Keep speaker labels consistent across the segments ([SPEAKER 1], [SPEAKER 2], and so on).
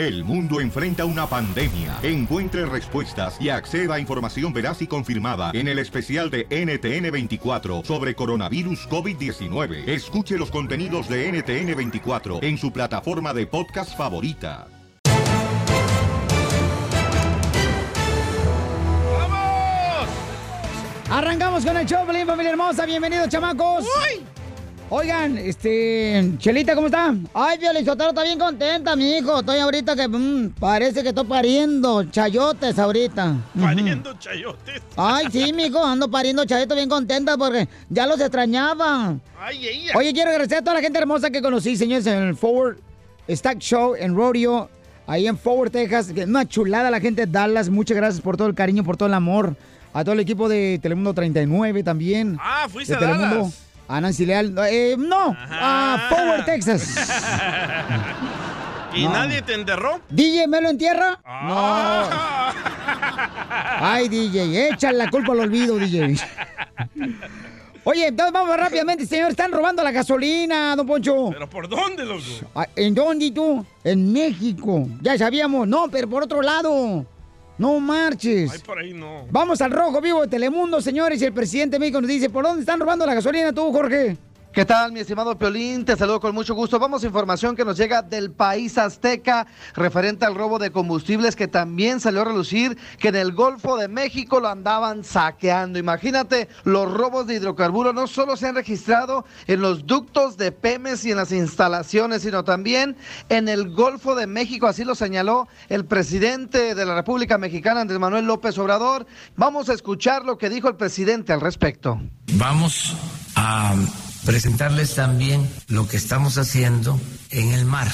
[SPEAKER 1] El mundo enfrenta una pandemia. Encuentre respuestas y acceda a información veraz y confirmada en el especial de NTN24 sobre coronavirus COVID-19. Escuche los contenidos de NTN24 en su plataforma de podcast favorita.
[SPEAKER 2] Arrancamos con el show, familia hermosa. Bienvenidos, chamacos. Oigan, este, Chelita, ¿cómo está? Ay, Sotelo está bien contenta, mi hijo. Estoy ahorita que mm, parece que estoy pariendo chayotes ahorita.
[SPEAKER 3] Pariendo chayotes.
[SPEAKER 2] Ay, sí, mi hijo, ando pariendo chayotes bien contenta porque ya los extrañaba.
[SPEAKER 3] Ay, ella.
[SPEAKER 2] Oye, quiero agradecer a toda la gente hermosa que conocí, señores, en el Forward Stack Show en Rodeo, ahí en Forward, Texas. Una chulada la gente de Dallas. Muchas gracias por todo el cariño, por todo el amor. A todo el equipo de Telemundo 39 también.
[SPEAKER 3] Ah, fuiste
[SPEAKER 2] de
[SPEAKER 3] a
[SPEAKER 2] Telemundo.
[SPEAKER 3] Dallas.
[SPEAKER 2] A Nancy Leal. Eh, no, a Forward, Texas.
[SPEAKER 3] ¿Y
[SPEAKER 2] No.
[SPEAKER 3] nadie te enterró?
[SPEAKER 2] DJ, ¿me lo entierra?
[SPEAKER 3] Ah.
[SPEAKER 2] No. Ay, DJ, échale la culpa al olvido, DJ. Oye, entonces vamos rápidamente, señor. Están robando la gasolina, don Poncho.
[SPEAKER 3] ¿Pero por dónde, loco?
[SPEAKER 2] Ah, ¿En dónde tú? En México. Ya sabíamos. No, pero por otro lado. No marches.
[SPEAKER 3] Ay, por ahí no.
[SPEAKER 2] Vamos al rojo vivo de Telemundo, señores. Y el presidente de México nos dice, ¿por dónde están robando la gasolina tú, Jorge?
[SPEAKER 4] ¿Qué tal, mi estimado Piolín? Te saludo con mucho gusto. Vamos a información que nos llega del país azteca referente al robo de combustibles que también salió a relucir que en el Golfo de México lo andaban saqueando. Imagínate, los robos de hidrocarburos no solo se han registrado en los ductos de Pemes y en las instalaciones, sino también en el Golfo de México. Así lo señaló el presidente de la República Mexicana, Andrés Manuel López Obrador. Vamos a escuchar lo que dijo el presidente al respecto.
[SPEAKER 5] Vamos a presentarles también lo que estamos haciendo en el mar,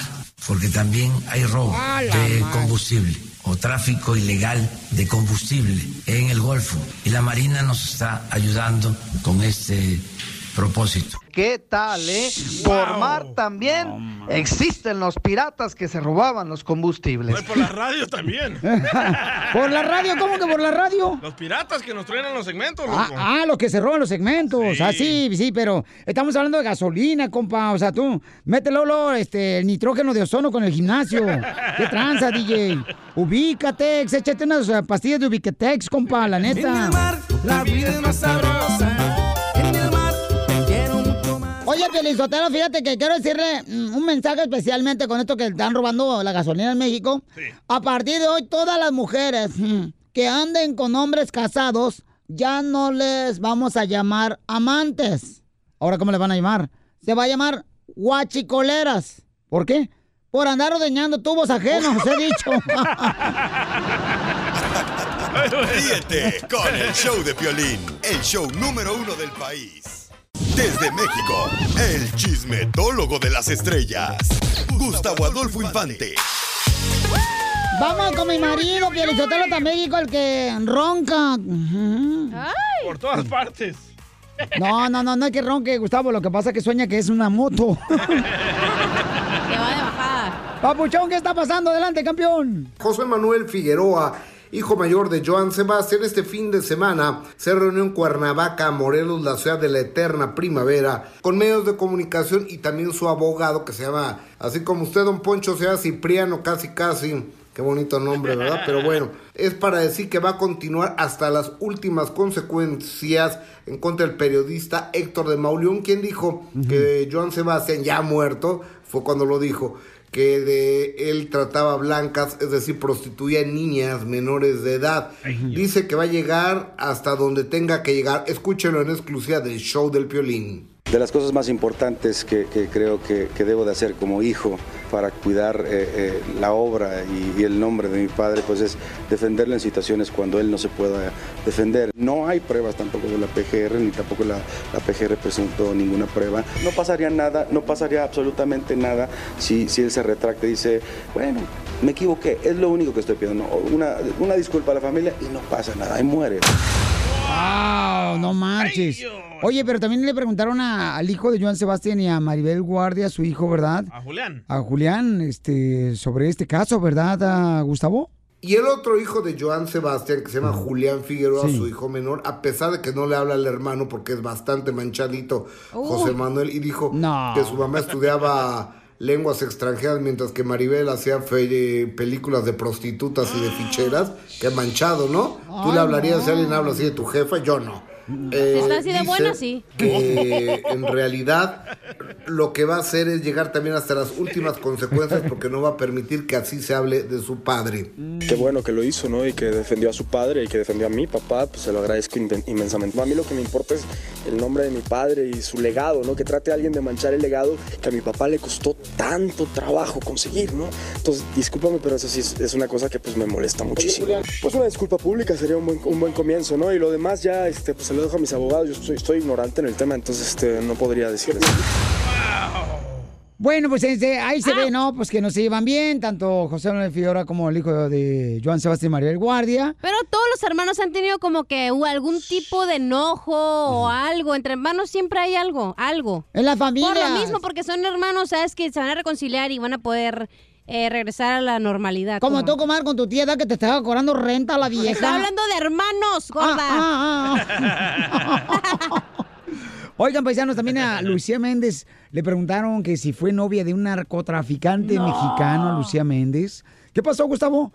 [SPEAKER 5] porque también hay robo
[SPEAKER 2] ¡A la
[SPEAKER 5] de combustible o tráfico ilegal de combustible en el Golfo. Y la Marina nos está ayudando con este propósito.
[SPEAKER 4] ¿Qué tal, eh? Por mar también existen los piratas que se robaban los combustibles.
[SPEAKER 3] Ay, por la radio también.
[SPEAKER 2] ¿Por la radio? ¿Cómo que por la radio?
[SPEAKER 3] Los piratas que nos traen en los segmentos, loco.
[SPEAKER 2] Ah, ah, los que se roban los segmentos.
[SPEAKER 3] Sí.
[SPEAKER 2] Ah, sí, sí, pero estamos hablando de gasolina, compa. O sea, tú, mételo lo, este, el nitrógeno de ozono con el gimnasio. ¿Qué tranza, DJ? Ubícatex, échate unas eh, pastillas de Ubicatex, compa, la neta.
[SPEAKER 6] La vida es más sabrosa.
[SPEAKER 2] Oye, Pelizotero, fíjate que quiero decirle mm, un mensaje especialmente con esto que están robando la gasolina en México.
[SPEAKER 3] Sí.
[SPEAKER 2] A partir de hoy, todas las mujeres mm, que anden con hombres casados, ya no les vamos a llamar amantes. Ahora, ¿cómo le van a llamar? Se va a llamar guachicoleras. ¿Por qué? Por andar ordeñando tubos ajenos, he dicho.
[SPEAKER 7] Ríete con el show de Piolín, el show número uno del país. Desde México, el chismetólogo de las estrellas, Gustavo Adolfo Infante.
[SPEAKER 2] Vamos con mi marido, Pielizotelo de México, el que ronca.
[SPEAKER 3] Por todas partes.
[SPEAKER 2] No, no, no, no es que ronque, Gustavo. Lo que pasa es que sueña que es una moto.
[SPEAKER 8] Que va de bajada.
[SPEAKER 2] Papuchón, ¿qué está pasando? Adelante, campeón.
[SPEAKER 9] José Manuel Figueroa, hijo mayor de Joan Sebastián, este fin de semana se reunió en Cuernavaca, Morelos, la ciudad de la eterna primavera, con medios de comunicación y también su abogado que se llama, así como usted, don Poncho, sea Cipriano, casi casi. Qué bonito nombre, ¿verdad? Pero bueno, es para decir que va a continuar hasta las últimas consecuencias en contra del periodista Héctor de Mauleón, quien dijo que Joan Sebastián, ya muerto, fue cuando lo dijo, que de él trataba blancas, es decir, prostituía niñas menores de edad. Dice que va a llegar hasta donde tenga que llegar. Escúchelo en exclusiva del show del Piolín.
[SPEAKER 10] De las cosas más importantes que, creo que, debo de hacer como hijo para cuidar eh, eh, la obra y, el nombre de mi padre, pues es defenderlo en situaciones cuando él no se pueda defender. No hay pruebas tampoco de la PGR, ni tampoco la, PGR presentó ninguna prueba. No pasaría nada, no pasaría absolutamente nada si, si él se retracta y dice, bueno, me equivoqué, es lo único que estoy pidiendo. Una, una disculpa a la familia y no pasa nada, ahí muere.
[SPEAKER 2] ¡Wow! No marches. Oye, pero también le preguntaron a- al hijo de Joan Sebastián y a Maribel Guardia, su hijo, ¿verdad?
[SPEAKER 3] A Julián.
[SPEAKER 2] A Julián, este, sobre este caso, ¿verdad, a Gustavo?
[SPEAKER 9] Y el otro hijo de Joan Sebastián, que se llama Julián Figueroa,
[SPEAKER 2] Sí.
[SPEAKER 9] su hijo menor, a pesar de que no le habla al hermano porque es bastante manchadito, José Manuel, y dijo
[SPEAKER 2] No.
[SPEAKER 9] que su mamá estudiaba lenguas extranjeras, mientras que Maribel hacía fe- películas de prostitutas y de ficheras. Qué manchado, ¿no? Tú le hablarías si alguien habla así de tu jefa, yo no. Eh,
[SPEAKER 8] Si está así de buena, sí.
[SPEAKER 9] Que en realidad lo que va a hacer es llegar también hasta las últimas consecuencias porque no va a permitir que así se hable de su padre.
[SPEAKER 6] Qué bueno que lo hizo, ¿no? Y que defendió a su padre y que defendió a mi papá, pues se lo agradezco inmensamente. A mí lo que me importa es el nombre de mi padre y su legado, ¿no? Que trate a alguien de manchar el legado que a mi papá le costó tanto trabajo conseguir, ¿no? Entonces, discúlpame, pero eso sí es, es una cosa que pues me molesta muchísimo. Pues una disculpa pública sería un buen, un buen comienzo, ¿no? Y lo demás ya, este, pues lo dejo a mis abogados. Yo estoy, estoy ignorante en el tema, entonces este, no podría decirles.
[SPEAKER 2] Bueno, pues este, ahí
[SPEAKER 8] Ah.
[SPEAKER 2] se ve, ¿no? Pues que no se llevan bien, tanto José Manuel Figueroa como el hijo de Joan Sebastián María del Guardia.
[SPEAKER 8] Pero todos los hermanos han tenido como que algún tipo de enojo o algo. Entre hermanos siempre hay algo, algo.
[SPEAKER 2] En la familia.
[SPEAKER 8] Por lo mismo, porque son hermanos, sabes que se van a reconciliar y van a poder eh, regresar a la normalidad.
[SPEAKER 2] Como tú, comadre, con tu tía que te estaba cobrando renta a la vieja.
[SPEAKER 8] Está hablando de hermanos, gorda.
[SPEAKER 2] Ah, Oigan, paisanos, también a Lucía Méndez le preguntaron que si fue novia de un narcotraficante mexicano, Lucía Méndez. ¿Qué pasó, Gustavo?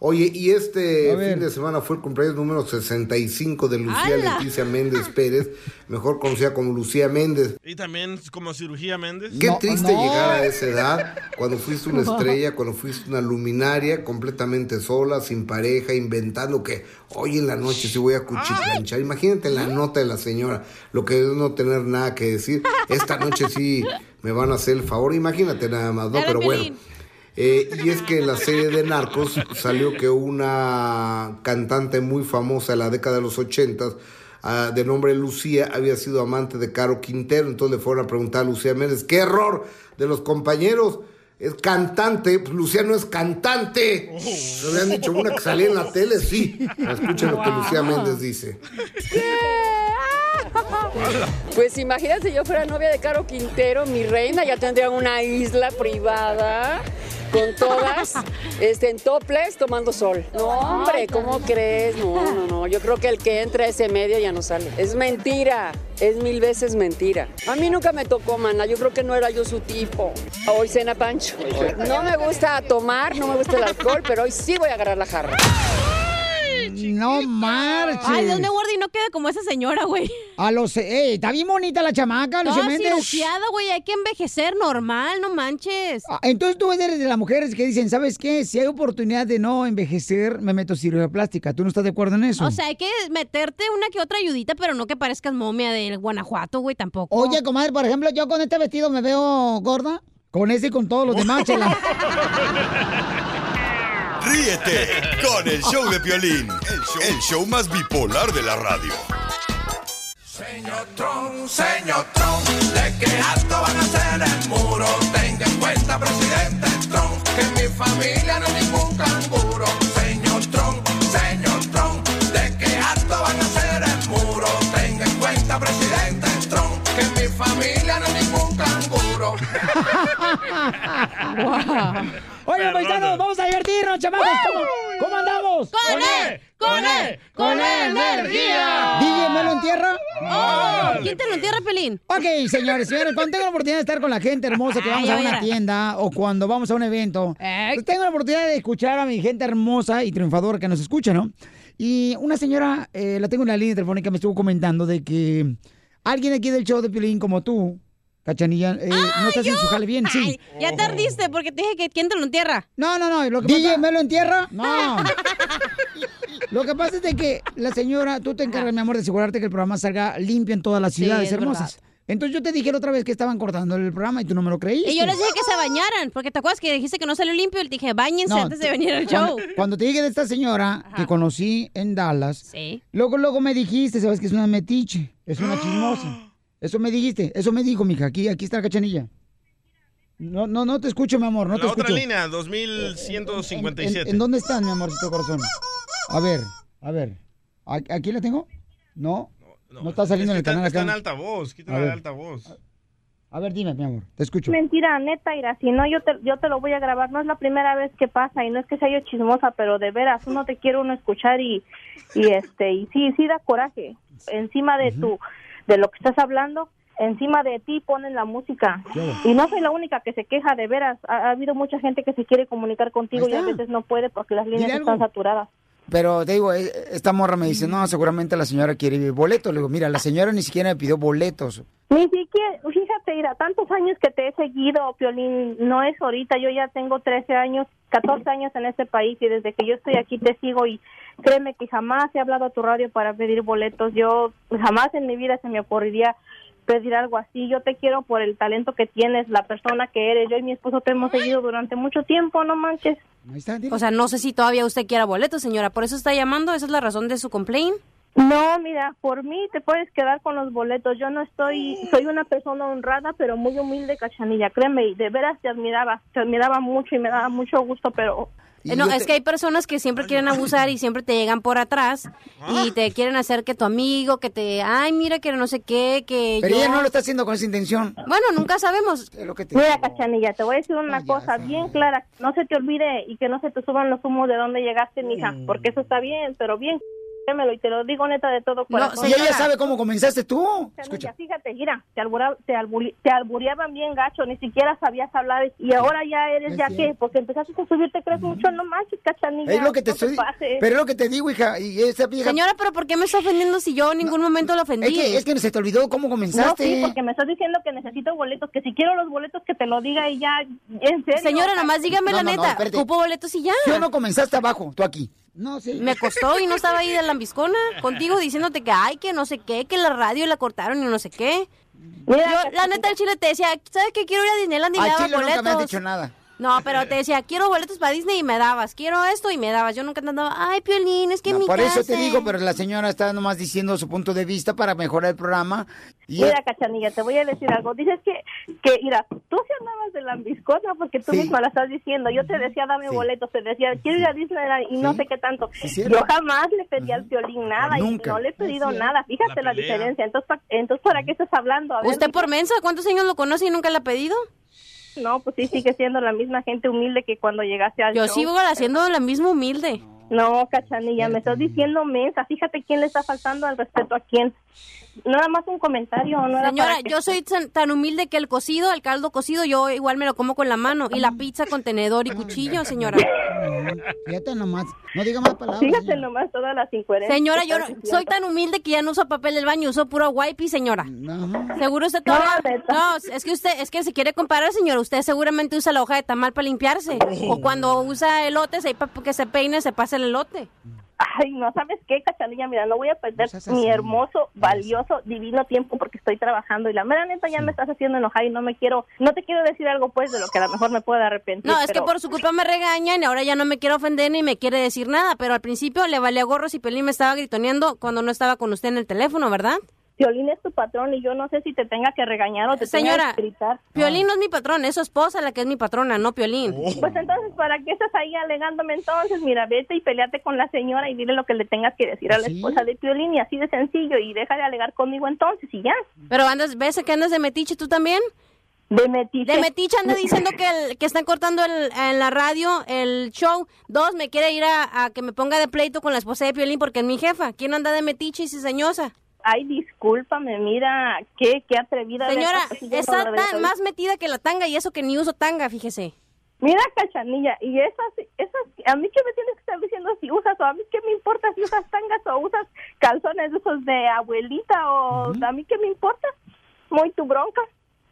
[SPEAKER 9] Oye, y este fin de semana fue el cumpleaños número 65 de Lucía. Leticia Méndez Pérez, mejor conocida como Lucía Méndez.
[SPEAKER 3] Y también como cirugía Méndez.
[SPEAKER 9] Qué triste llegar a esa edad, cuando fuiste una estrella, cuando fuiste una luminaria, completamente sola, sin pareja, inventando que hoy en la noche sí voy a cuchiplanchar. Imagínate la nota de la señora, lo que es no tener nada que decir. Esta noche sí me van a hacer el favor, imagínate nada más, ¿no? Pero bueno. Eh, y es que en la serie de Narcos salió que una cantante muy famosa de la década de los ochentas, ah, de nombre Lucía, había sido amante de Caro Quintero. Entonces le fueron a preguntar a Lucía Méndez, ¡qué error de los compañeros! Es cantante, pues Lucía no es cantante. Le habían dicho una que salía en la tele, sí. Escuchen lo que Lucía Méndez dice.
[SPEAKER 11] Pues imagínate si yo fuera novia de Caro Quintero, mi reina, ya tendría una isla privada con todas este, en toples tomando sol. No, hombre, ¿cómo crees? No, no, no. Yo creo que el que entra a ese medio ya no sale. Es mentira, es mil veces mentira. A mí nunca me tocó, mana. Yo creo que no era yo su tipo. Hoy cena Pancho. No me gusta tomar, no me gusta el alcohol, pero hoy sí voy a agarrar la jarra.
[SPEAKER 2] No marches.
[SPEAKER 8] Ay, Dios me guarde y no queda como esa señora, güey.
[SPEAKER 2] A los... ¡Ey, está bien bonita la chamaca, Lucía
[SPEAKER 8] Toda
[SPEAKER 2] Méndez!
[SPEAKER 8] cirugiada, güey. Hay que envejecer normal, no manches.
[SPEAKER 2] Ah, Entonces tú eres de las mujeres que dicen, ¿sabes qué? Si hay oportunidad de no envejecer, me meto cirugía plástica. ¿Tú no estás de acuerdo en eso?
[SPEAKER 8] O sea, hay que meterte una que otra ayudita, pero no que parezcas momia del Guanajuato, güey, tampoco.
[SPEAKER 2] Oye, comadre, por ejemplo, yo con este vestido me veo gorda. Con ese y con todos los demás, chela.
[SPEAKER 7] Ríete con el show de Piolín, el show, el show más bipolar de la radio.
[SPEAKER 12] Señor Trump, señor Trump, ¿de qué alto van a hacer el muro? Tenga en cuenta, presidente Trump, que en mi familia no hay ningún canguro.
[SPEAKER 2] Oye, paisanos, vamos a divertirnos, chamacos. ¿Cómo, cómo andamos?
[SPEAKER 8] ¡Con él! ¡Con él! ¡Con energía!
[SPEAKER 2] ¿DJ me lo entierra?
[SPEAKER 8] Oh, ¿Quién te lo entierra, Pelín?
[SPEAKER 2] Ok, señores, señores, cuando tengo la oportunidad de estar con la gente hermosa que
[SPEAKER 8] Ay,
[SPEAKER 2] vamos
[SPEAKER 8] ya
[SPEAKER 2] a una tienda o cuando vamos a un evento, pues tengo la oportunidad de escuchar a mi gente hermosa y triunfadora que nos escucha, ¿no? Y una señora, eh, la tengo en la línea telefónica, me estuvo comentando de que alguien aquí del show de Piolín como tú, Cachanilla, eh, no está haciendo su jale bien, sí.
[SPEAKER 8] Ay, ya tardiste porque te dije que quién te lo entierra.
[SPEAKER 2] No, no, no. Lo que ¿DJ me lo entierra? No. Lo que pasa es de que la señora, tú te encargas, mi amor, de asegurarte que el programa salga limpio en todas las ciudades
[SPEAKER 8] es
[SPEAKER 2] hermosas. Entonces yo te dije la otra vez que estaban cortando el programa y tú no me lo creíste.
[SPEAKER 8] Y yo les dije que se bañaran, porque te acuerdas que dijiste que no salió limpio y te dije, bañense
[SPEAKER 2] No,
[SPEAKER 8] antes de venir al show.
[SPEAKER 2] Cuando te dije de esta señora que conocí en Dallas,
[SPEAKER 8] Sí.
[SPEAKER 2] luego, luego me dijiste, sabes que es una metiche, es una chismosa. Eso me dijiste, eso me dijo, mija, aquí, aquí está la cachanilla. No, no, no te escucho, mi amor, no
[SPEAKER 3] la
[SPEAKER 2] te
[SPEAKER 3] otra
[SPEAKER 2] escucho.
[SPEAKER 3] línea,
[SPEAKER 2] ¿En,
[SPEAKER 3] 2157.
[SPEAKER 2] en dónde estás, mi amorcito corazón? A ver, a ver. ¿A- ¿Aquí la tengo? No. No, está saliendo en el
[SPEAKER 3] está,
[SPEAKER 2] canal
[SPEAKER 3] está
[SPEAKER 2] acá.
[SPEAKER 3] en altavoz, de
[SPEAKER 2] ver.
[SPEAKER 3] altavoz.
[SPEAKER 2] A ver, dime, mi amor, te escucho.
[SPEAKER 13] Mentira, neta, Ira, si no, yo te, yo te lo voy a grabar. No es la primera vez que pasa y no es que sea yo chismosa, pero de veras, uno te quiere uno escuchar y, y este, y sí, sí da coraje. Encima de tu, de lo que estás hablando, encima de ti ponen la música. Y no soy la única que se queja, de veras. Ha, ha habido mucha gente que se quiere comunicar contigo y a veces no puede porque las líneas
[SPEAKER 2] Dile algo.
[SPEAKER 13] están saturadas.
[SPEAKER 2] Pero te digo, eh, esta morra me dice, no, seguramente la señora quiere boletos. Le digo, mira, la señora ni siquiera me pidió boletos.
[SPEAKER 13] Ni siquiera, fíjate, mira, tantos años que te he seguido, Piolín, no es ahorita, yo ya tengo 13 años, 14 años en este país y desde que yo estoy aquí te sigo y créeme que jamás he hablado a tu radio para pedir boletos, yo jamás en mi vida se me ocurriría pedir algo así, yo te quiero por el talento que tienes, la persona que eres, yo y mi esposo te hemos seguido durante mucho tiempo, no manches.
[SPEAKER 8] O sea, no sé si todavía usted quiera boletos, señora. Por eso está llamando. Esa es la razón de su complaint.
[SPEAKER 13] No, mira, por mí te puedes quedar con los boletos. Yo no estoy, soy una persona honrada, pero muy humilde, cachanilla. Créeme, y de veras te admiraba, te admiraba mucho y me daba mucho gusto, pero
[SPEAKER 8] No, es que hay personas que siempre quieren abusar y siempre te llegan por atrás y te quieren hacer que tu amigo, que te, ay, mira que no sé qué, que
[SPEAKER 2] Pero
[SPEAKER 8] yo...
[SPEAKER 2] ella no lo está haciendo con esa intención.
[SPEAKER 8] Bueno, nunca sabemos.
[SPEAKER 13] Mira, Cachanilla, te voy a decir una cosa bien clara. No se te olvide y que no se te suban los humos de dónde llegaste, mija,
[SPEAKER 2] Mm.
[SPEAKER 13] porque eso está bien, pero bien, créemelo y te lo digo neta de todo
[SPEAKER 2] No,
[SPEAKER 13] corazón.
[SPEAKER 2] si ella sabe cómo comenzaste tú.
[SPEAKER 13] Cachanilla, fíjate, mira, te, albura- te, alburi- te albureaban bien gacho, ni siquiera sabías hablar y ahora ya eres
[SPEAKER 2] Es
[SPEAKER 13] ya que, porque empezaste a subirte, crees mucho, no manches, Cachanilla.
[SPEAKER 2] Es lo que te
[SPEAKER 13] no
[SPEAKER 2] estoy... Pero es lo que te digo, hija. Y esa vieja...
[SPEAKER 8] Señora, pero ¿por qué me está ofendiendo si yo en ningún momento lo ofendí?
[SPEAKER 2] Es que, es que se te olvidó cómo
[SPEAKER 13] No,
[SPEAKER 2] comenzaste.
[SPEAKER 13] sí, porque me estás diciendo que necesito boletos, que si quiero los boletos que te lo diga y ya, en serio.
[SPEAKER 8] Señora, nomás dígame la
[SPEAKER 2] No, no, no,
[SPEAKER 8] neta. Ocupo boletos y ya.
[SPEAKER 2] Yo no comenzaste abajo, tú aquí. No, sí.
[SPEAKER 8] Me costó y no estaba ahí de lambiscona contigo diciéndote que ay, que no sé qué, que la radio la cortaron y no sé qué. yo, la neta, el chile te decía, ¿sabes qué? Quiero ir a Disneyland y
[SPEAKER 2] Al
[SPEAKER 8] me daba
[SPEAKER 2] chile nunca
[SPEAKER 8] boletos.
[SPEAKER 2] me has dicho nada.
[SPEAKER 8] No, pero te decía, quiero boletos para Disney y me dabas. Quiero esto y me dabas. Yo nunca te andaba, ay, Piolín, es que
[SPEAKER 2] No,
[SPEAKER 8] mi
[SPEAKER 2] por eso te digo, pero la señora está nomás diciendo su punto de vista para mejorar el programa. Y
[SPEAKER 13] Mira, Cachanilla, te voy a decir algo. Dices que, que mira, tú se andabas de lambiscona porque tú
[SPEAKER 2] Sí.
[SPEAKER 13] misma la estás diciendo. Yo te decía, dame boletos, te decía, quiero ir a Disneyland y no sé qué tanto. Yo jamás le pedí al violín nada
[SPEAKER 2] Nunca.
[SPEAKER 13] y no le he pedido nada. Fíjate la, diferencia. Entonces, pa- entonces, ¿para qué estás hablando? A ver,
[SPEAKER 8] ¿Usted por mensa? ¿Cuántos años lo conoce y nunca le ha pedido?
[SPEAKER 13] No, pues sí, sigue siendo la misma gente humilde que cuando llegaste al
[SPEAKER 8] Yo
[SPEAKER 13] show.
[SPEAKER 8] sigo haciendo la misma humilde.
[SPEAKER 13] No, Cachanilla, me estás diciendo mensa. Fíjate quién le está faltando al respeto a quién. Nada más un comentario, no era
[SPEAKER 8] Señora,
[SPEAKER 13] para que-
[SPEAKER 8] yo soy tan, tan humilde que el cocido, el caldo cocido, yo igual me lo como con la mano. Y la pizza con tenedor y cuchillo, señora.
[SPEAKER 2] Fíjate nomás. No diga más palabras.
[SPEAKER 13] Fíjate nomás todas las incoherencias.
[SPEAKER 8] Señora, yo no- soy tan humilde que ya no uso papel del baño, uso puro wipe, señora. Seguro usted todavía... No, es que usted, es que se quiere comparar, señora. Usted seguramente usa la hoja de tamal para limpiarse. O cuando usa elotes, ahí para que se peine, se pasa el elote.
[SPEAKER 13] Ay, no sabes qué, Cachanilla, mira, no voy a perder mi hermoso, valioso, divino tiempo porque estoy trabajando y la mera neta ya me estás haciendo enojar y no me quiero, no te quiero decir algo pues de lo que a lo mejor me pueda arrepentir.
[SPEAKER 8] No, es que por su culpa me regañan y ahora ya no me quiere ofender ni me quiere decir nada. Pero al principio le valía gorro si Pelín me estaba gritoneando cuando no estaba con usted en el teléfono, ¿verdad?
[SPEAKER 13] Piolín es tu patrón y yo no sé si te tenga que regañar o te
[SPEAKER 8] Señora,
[SPEAKER 13] tenga que gritar.
[SPEAKER 8] Piolín no es mi patrón, es su esposa la que es mi patrona, no Piolín.
[SPEAKER 13] Pues entonces, ¿para qué estás ahí alegándome entonces? Mira, vete y peleate con la señora y dile lo que le tengas que decir a la esposa de Piolín y así de sencillo y deja de alegar conmigo entonces y ya.
[SPEAKER 8] Pero andas, ¿ves que andas de metiche tú también?
[SPEAKER 13] De metiche.
[SPEAKER 8] De metiche anda diciendo que, el- que están cortando el- en la radio el show. Dos, me quiere ir a, a que me ponga de pleito con la esposa de Piolín porque es mi jefa. ¿Quién anda de metiche y cizañosa?
[SPEAKER 13] Ay, discúlpame, mira, qué, qué atrevida.
[SPEAKER 8] Señora, está tan más metida que la tanga y eso que ni uso tanga, fíjese.
[SPEAKER 13] Mira, cachanilla, y esas, esas, a mí que me tienes que estar diciendo si usas, o a mí qué me importa si usas tangas o usas calzones esos de abuelita, o a mí qué me importa, muy tu bronca.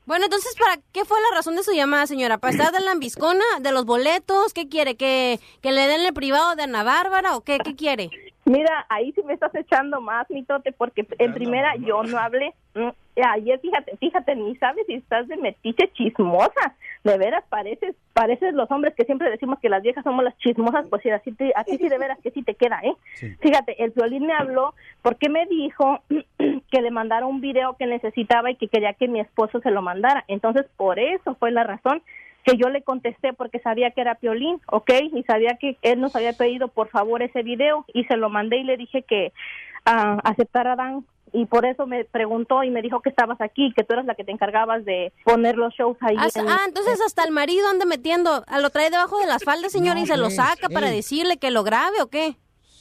[SPEAKER 8] Bueno, entonces, ¿para qué fue la razón de su llamada, señora? ¿Para estar de la ambiscona, de los boletos? ¿Qué quiere? ¿Que, que le den el privado de Ana Bárbara o qué, qué quiere?
[SPEAKER 13] Mira, ahí sí me estás echando más, mitote, porque en primera yo no hablé. Mm, Ayer, fíjate, fíjate, ni sabes si estás de metiche chismosa. De veras, pareces, pareces los hombres que siempre decimos que las viejas somos las chismosas, pues sí, así, te- así sí de veras que sí te queda, ¿eh? Fíjate, el violín me habló porque me dijo que le mandara un video que necesitaba y que quería que mi esposo se lo mandara. Entonces, por eso fue la razón que yo le contesté porque sabía que era Piolín, ¿ok? Y sabía que él nos había pedido por favor ese video y se lo mandé y le dije que ah, aceptara Dan y por eso me preguntó y me dijo que estabas aquí, que tú eras la que te encargabas de poner los shows ahí.
[SPEAKER 8] Ah,
[SPEAKER 13] en-
[SPEAKER 8] ah, entonces hasta el marido anda metiendo, ah, lo trae debajo de las faldas, señora, y se lo saca para decirle que lo grabe o qué.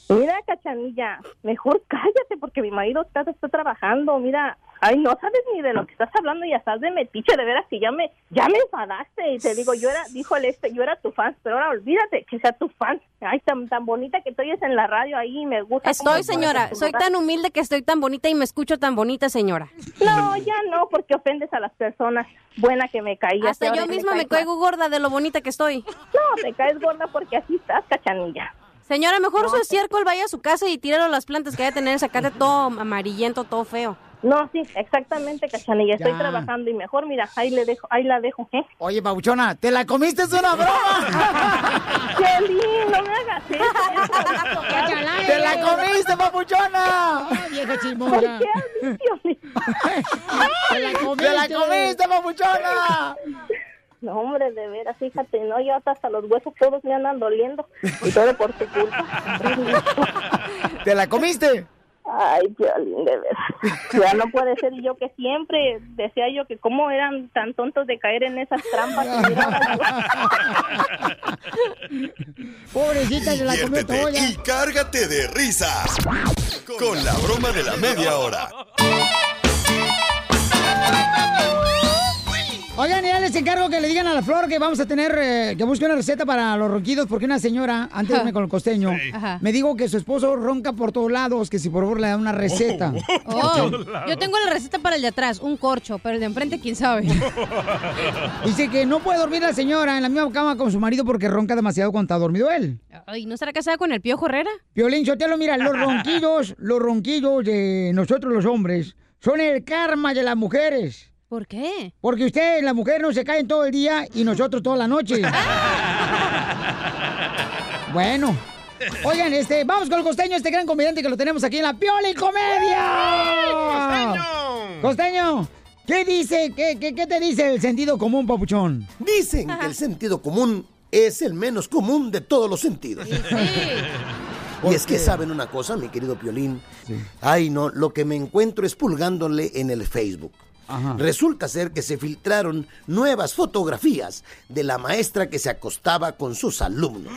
[SPEAKER 13] Mira, cachanilla, mejor cállate porque mi marido está, está trabajando. Mira, Ay, no sabes ni de lo que estás hablando, ya estás de metiche, de veras que ya me, ya me enfadaste y te digo, yo era, dijo el este, yo era tu fan, pero ahora olvídate que sea tu fan. Ay, tan, tan bonita que estoy en la radio ahí y me gusta.
[SPEAKER 14] Estoy, señora. Soy tan humilde que estoy tan bonita y me escucho tan bonita, señora.
[SPEAKER 13] No, ya no, porque ofendes a las personas. Buena que me caías.
[SPEAKER 14] Hasta yo misma me
[SPEAKER 13] mal.
[SPEAKER 14] caigo gorda de lo bonita que estoy.
[SPEAKER 13] No, te caes gorda porque así estás, cachanilla.
[SPEAKER 14] Señora, mejor su estiércol vaya a su casa y tíralo a las plantas que vaya a tener, sacate todo amarillento, todo feo.
[SPEAKER 13] No, sí, exactamente, cachanilla. Estoy
[SPEAKER 2] Ya.
[SPEAKER 13] trabajando y mejor, mira, ahí le dejo, ahí la dejo, ¿eh?
[SPEAKER 2] Oye, Pabuchona, ¿te la comiste? Es una broma.
[SPEAKER 13] ¡Qué lindo! No me hagas eso.
[SPEAKER 2] ¡Te la comiste, papuchona! vieja chismosa! ¡Te la comiste! ¡Te la comiste, papuchona!
[SPEAKER 13] No, hombre, de veras, fíjate, no, yo hasta, hasta los huesos todos me andan doliendo. Y todo por tu culpa.
[SPEAKER 2] ¿Te la comiste?
[SPEAKER 13] Ay, Piolín, de veras. Ya no puede ser. Y yo que siempre decía yo que cómo eran tan tontos de caer en esas trampas.
[SPEAKER 2] Pobrecita, se la comió toda.
[SPEAKER 7] y cárgate de risas con la broma de la media hora.
[SPEAKER 2] Oigan, ya les encargo que le digan a la Flor que vamos a tener, eh, que busque una receta para los ronquidos, porque una señora, antes de irme con el costeño,
[SPEAKER 8] Ajá.
[SPEAKER 2] me dijo que su esposo ronca por todos lados, que si por favor le da una receta.
[SPEAKER 8] Oh, yo tengo la receta para el de atrás, un corcho, pero el de enfrente, quién sabe.
[SPEAKER 2] Dice que no puede dormir la señora en la misma cama con su marido porque ronca demasiado cuando está dormido él.
[SPEAKER 8] Ay, ¿no estará casada con el Piojo Herrera?
[SPEAKER 2] Violín Sotelo, mira, los ronquidos, los ronquidos de nosotros los hombres son el karma de las mujeres.
[SPEAKER 8] ¿Por qué?
[SPEAKER 2] Porque ustedes, las mujeres, no se caen todo el día y nosotros toda la noche. bueno. Oigan, este, vamos con el costeño, este gran comediante que lo tenemos aquí en la Piola y Comedia. Costeño, ¿qué dice, qué, qué, qué te dice el sentido común, papuchón?
[SPEAKER 15] Dicen que el sentido común es el menos común de todos los sentidos. Y es que saben una cosa, mi querido Piolín. Ay, no, lo que me encuentro es pulgándole en el Facebook. Resulta ser que se filtraron nuevas fotografías de la maestra que se acostaba con sus alumnos.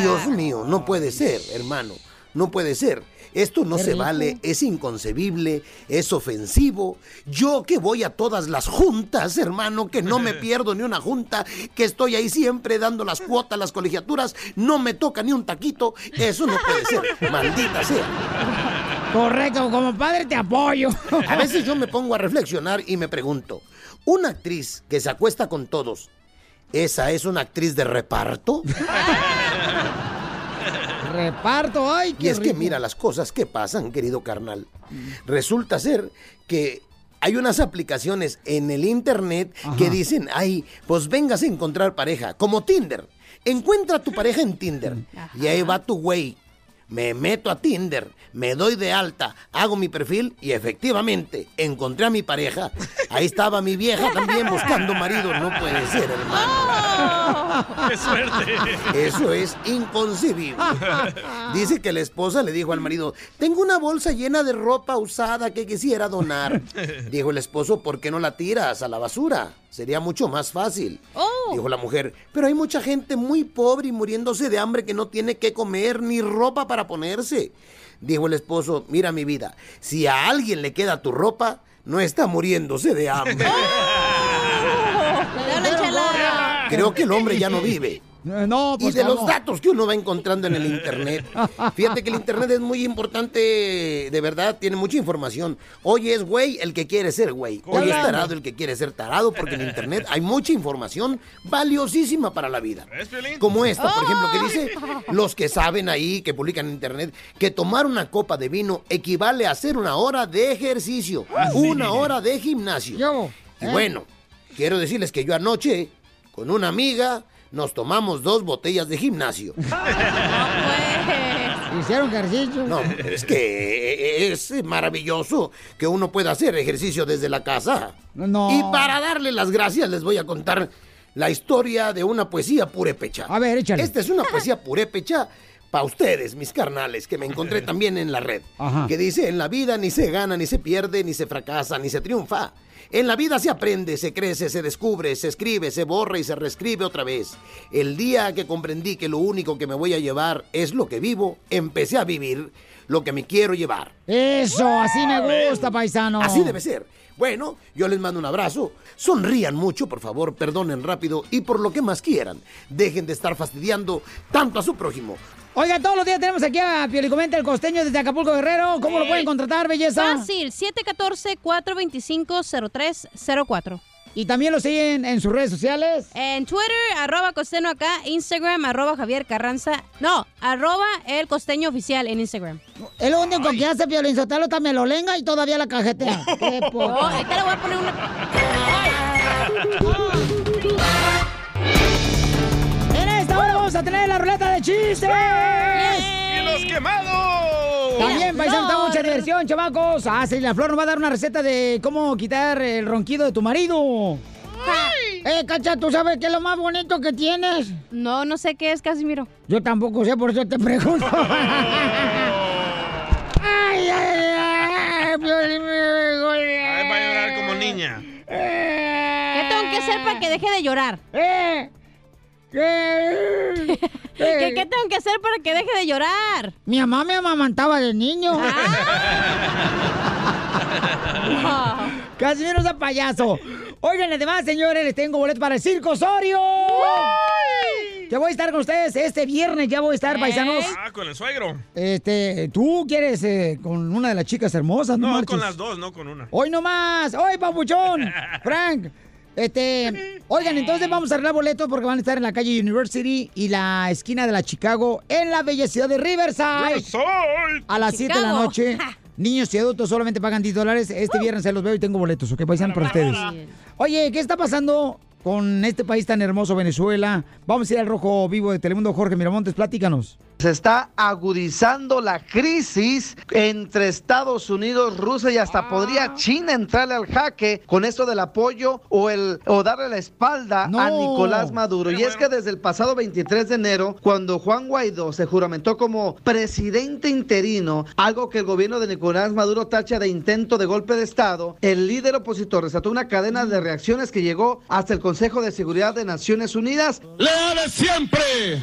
[SPEAKER 15] Dios mío, no puede ser, hermano. No puede ser. Esto no se
[SPEAKER 16] rico.
[SPEAKER 15] vale, es inconcebible, es ofensivo. Yo que voy a todas las juntas, hermano, que no me pierdo ni una junta, que estoy ahí siempre dando las cuotas, las colegiaturas, no me toca ni un taquito, eso no puede ser, maldita sea.
[SPEAKER 2] Correcto, como padre te apoyo.
[SPEAKER 15] A veces yo me pongo a reflexionar y me pregunto, ¿una actriz que se acuesta con todos, esa es una actriz de reparto?
[SPEAKER 2] Reparto, ay,
[SPEAKER 15] Y es que mira las cosas que pasan, querido carnal. Resulta ser que hay unas aplicaciones en el internet que dicen, ay, pues vengas a encontrar pareja, como Tinder. Encuentra a tu pareja en Tinder. Y ahí va tu güey. Me meto a Tinder, me doy de alta, hago mi perfil y efectivamente encontré a mi pareja. Ahí estaba mi vieja también buscando marido. No puede ser, hermano.
[SPEAKER 3] ¡Qué suerte!
[SPEAKER 15] Eso es inconcebible. Dice que la esposa le dijo al marido, tengo una bolsa llena de ropa usada que quisiera donar. Dijo el esposo, ¿por qué no la tiras a la basura? Sería mucho más fácil. Dijo la mujer, pero hay mucha gente muy pobre y muriéndose de hambre que no tiene que comer ni ropa para ponerse. Dijo el esposo, mira mi vida, si a alguien le queda tu ropa, no está muriéndose de hambre. Creo que el hombre ya no vive.
[SPEAKER 2] No,
[SPEAKER 15] y
[SPEAKER 2] pues,
[SPEAKER 15] de los datos que uno va encontrando en el internet. Fíjate que el internet es muy importante, de verdad, tiene mucha información. Hoy es güey el que quiere ser güey. Hoy es tarado el que quiere ser tarado, porque en internet hay mucha información valiosísima para la vida. Como esta, por ejemplo, que dice los que saben ahí, que publican en internet, que tomar una copa de vino equivale a hacer una hora de ejercicio, una hora de gimnasio. Y bueno, quiero decirles que yo anoche, con una amiga, nos tomamos dos botellas de gimnasio.
[SPEAKER 2] Hicieron ejercicio.
[SPEAKER 15] No, es que es maravilloso que uno pueda hacer ejercicio desde la casa.
[SPEAKER 2] No.
[SPEAKER 15] Y para darle las gracias les voy a contar la historia de una poesía purépecha.
[SPEAKER 2] A ver, échale.
[SPEAKER 15] Esta es una poesía purépecha para ustedes, mis carnales, que me encontré también en la red.
[SPEAKER 2] Ajá.
[SPEAKER 15] Que dice, en la vida ni se gana, ni se pierde, ni se fracasa, ni se triunfa. En la vida se aprende, se crece, se descubre, se escribe, se borra y se reescribe otra vez. El día que comprendí que lo único que me voy a llevar es lo que vivo, empecé a vivir lo que me quiero llevar.
[SPEAKER 2] Eso, así me gusta, paisano.
[SPEAKER 15] Así debe ser. Bueno, yo les mando un abrazo. Sonrían mucho, por favor, perdonen rápido y por lo que más quieran. Dejen de estar fastidiando tanto a su prójimo.
[SPEAKER 2] Oiga, todos los días tenemos aquí a Piolicomenta, el costeño desde Acapulco Guerrero. ¿Cómo lo pueden contratar, belleza?
[SPEAKER 8] Fácil, 714-425-0304.
[SPEAKER 2] Y también lo siguen en sus redes sociales.
[SPEAKER 8] En Twitter, arroba costeño acá, Instagram, arroba Javier Carranza. No, arroba el costeño oficial en Instagram.
[SPEAKER 2] El único que hace Piolín Sotelo también lo lenga y todavía la cajetea. Qué poca.
[SPEAKER 8] No, le voy a poner una...
[SPEAKER 2] a tener la ruleta de chistes.
[SPEAKER 3] ¡Y los quemados!
[SPEAKER 2] También, paisano, está mucha diversión, chamacos. Ah, sí, la Flor nos va a dar una receta de cómo quitar el ronquido de tu marido. Eh, Cacha, ¿tú sabes qué es lo más bonito que tienes?
[SPEAKER 8] No, no sé qué es, Casimiro.
[SPEAKER 2] Yo tampoco sé, por eso te pregunto. ay, ay, ay, Piolín, me
[SPEAKER 3] Ahí va a llorar como niña.
[SPEAKER 8] ¿Qué tengo que hacer para que deje de llorar?
[SPEAKER 2] Eh,
[SPEAKER 8] ¿Qué, ¿Qué tengo que hacer para que deje de llorar?
[SPEAKER 2] Mi mamá me amamantaba de niño. Casi menos a payaso. Oigan, además, señores, les tengo boleto para el Circo Osorio. Que voy a estar con ustedes este viernes, ya voy a estar, paisanos.
[SPEAKER 3] Ah, con el suegro.
[SPEAKER 2] Este, ¿tú quieres eh, con una de las chicas hermosas? No,
[SPEAKER 3] No,
[SPEAKER 2] marches.
[SPEAKER 3] con las dos, no con una.
[SPEAKER 2] Hoy nomás, hoy papuchón, Frank. Este, oigan, entonces vamos a arreglar boletos porque van a estar en la calle University y la esquina de la Chicago en la bella ciudad de Riverside. A las 7 de la noche. Niños y adultos solamente pagan 10 dólares. Este viernes se los veo y tengo boletos, ¿ok? Paisan para ustedes. Oye, ¿qué está pasando con este país tan hermoso, Venezuela? Vamos a ir al rojo vivo de Telemundo. Jorge Miramontes, platícanos.
[SPEAKER 4] Se está agudizando la crisis entre Estados Unidos, Rusia y hasta podría China entrarle al jaque con esto del apoyo o el o darle la espalda a Nicolás Maduro. Y es que desde el pasado 23 de enero, cuando Juan Guaidó se juramentó como presidente interino, algo que el gobierno de Nicolás Maduro tacha de intento de golpe de Estado, el líder opositor desató una cadena de reacciones que llegó hasta el Consejo de Seguridad de Naciones Unidas.
[SPEAKER 16] ¡Leales siempre!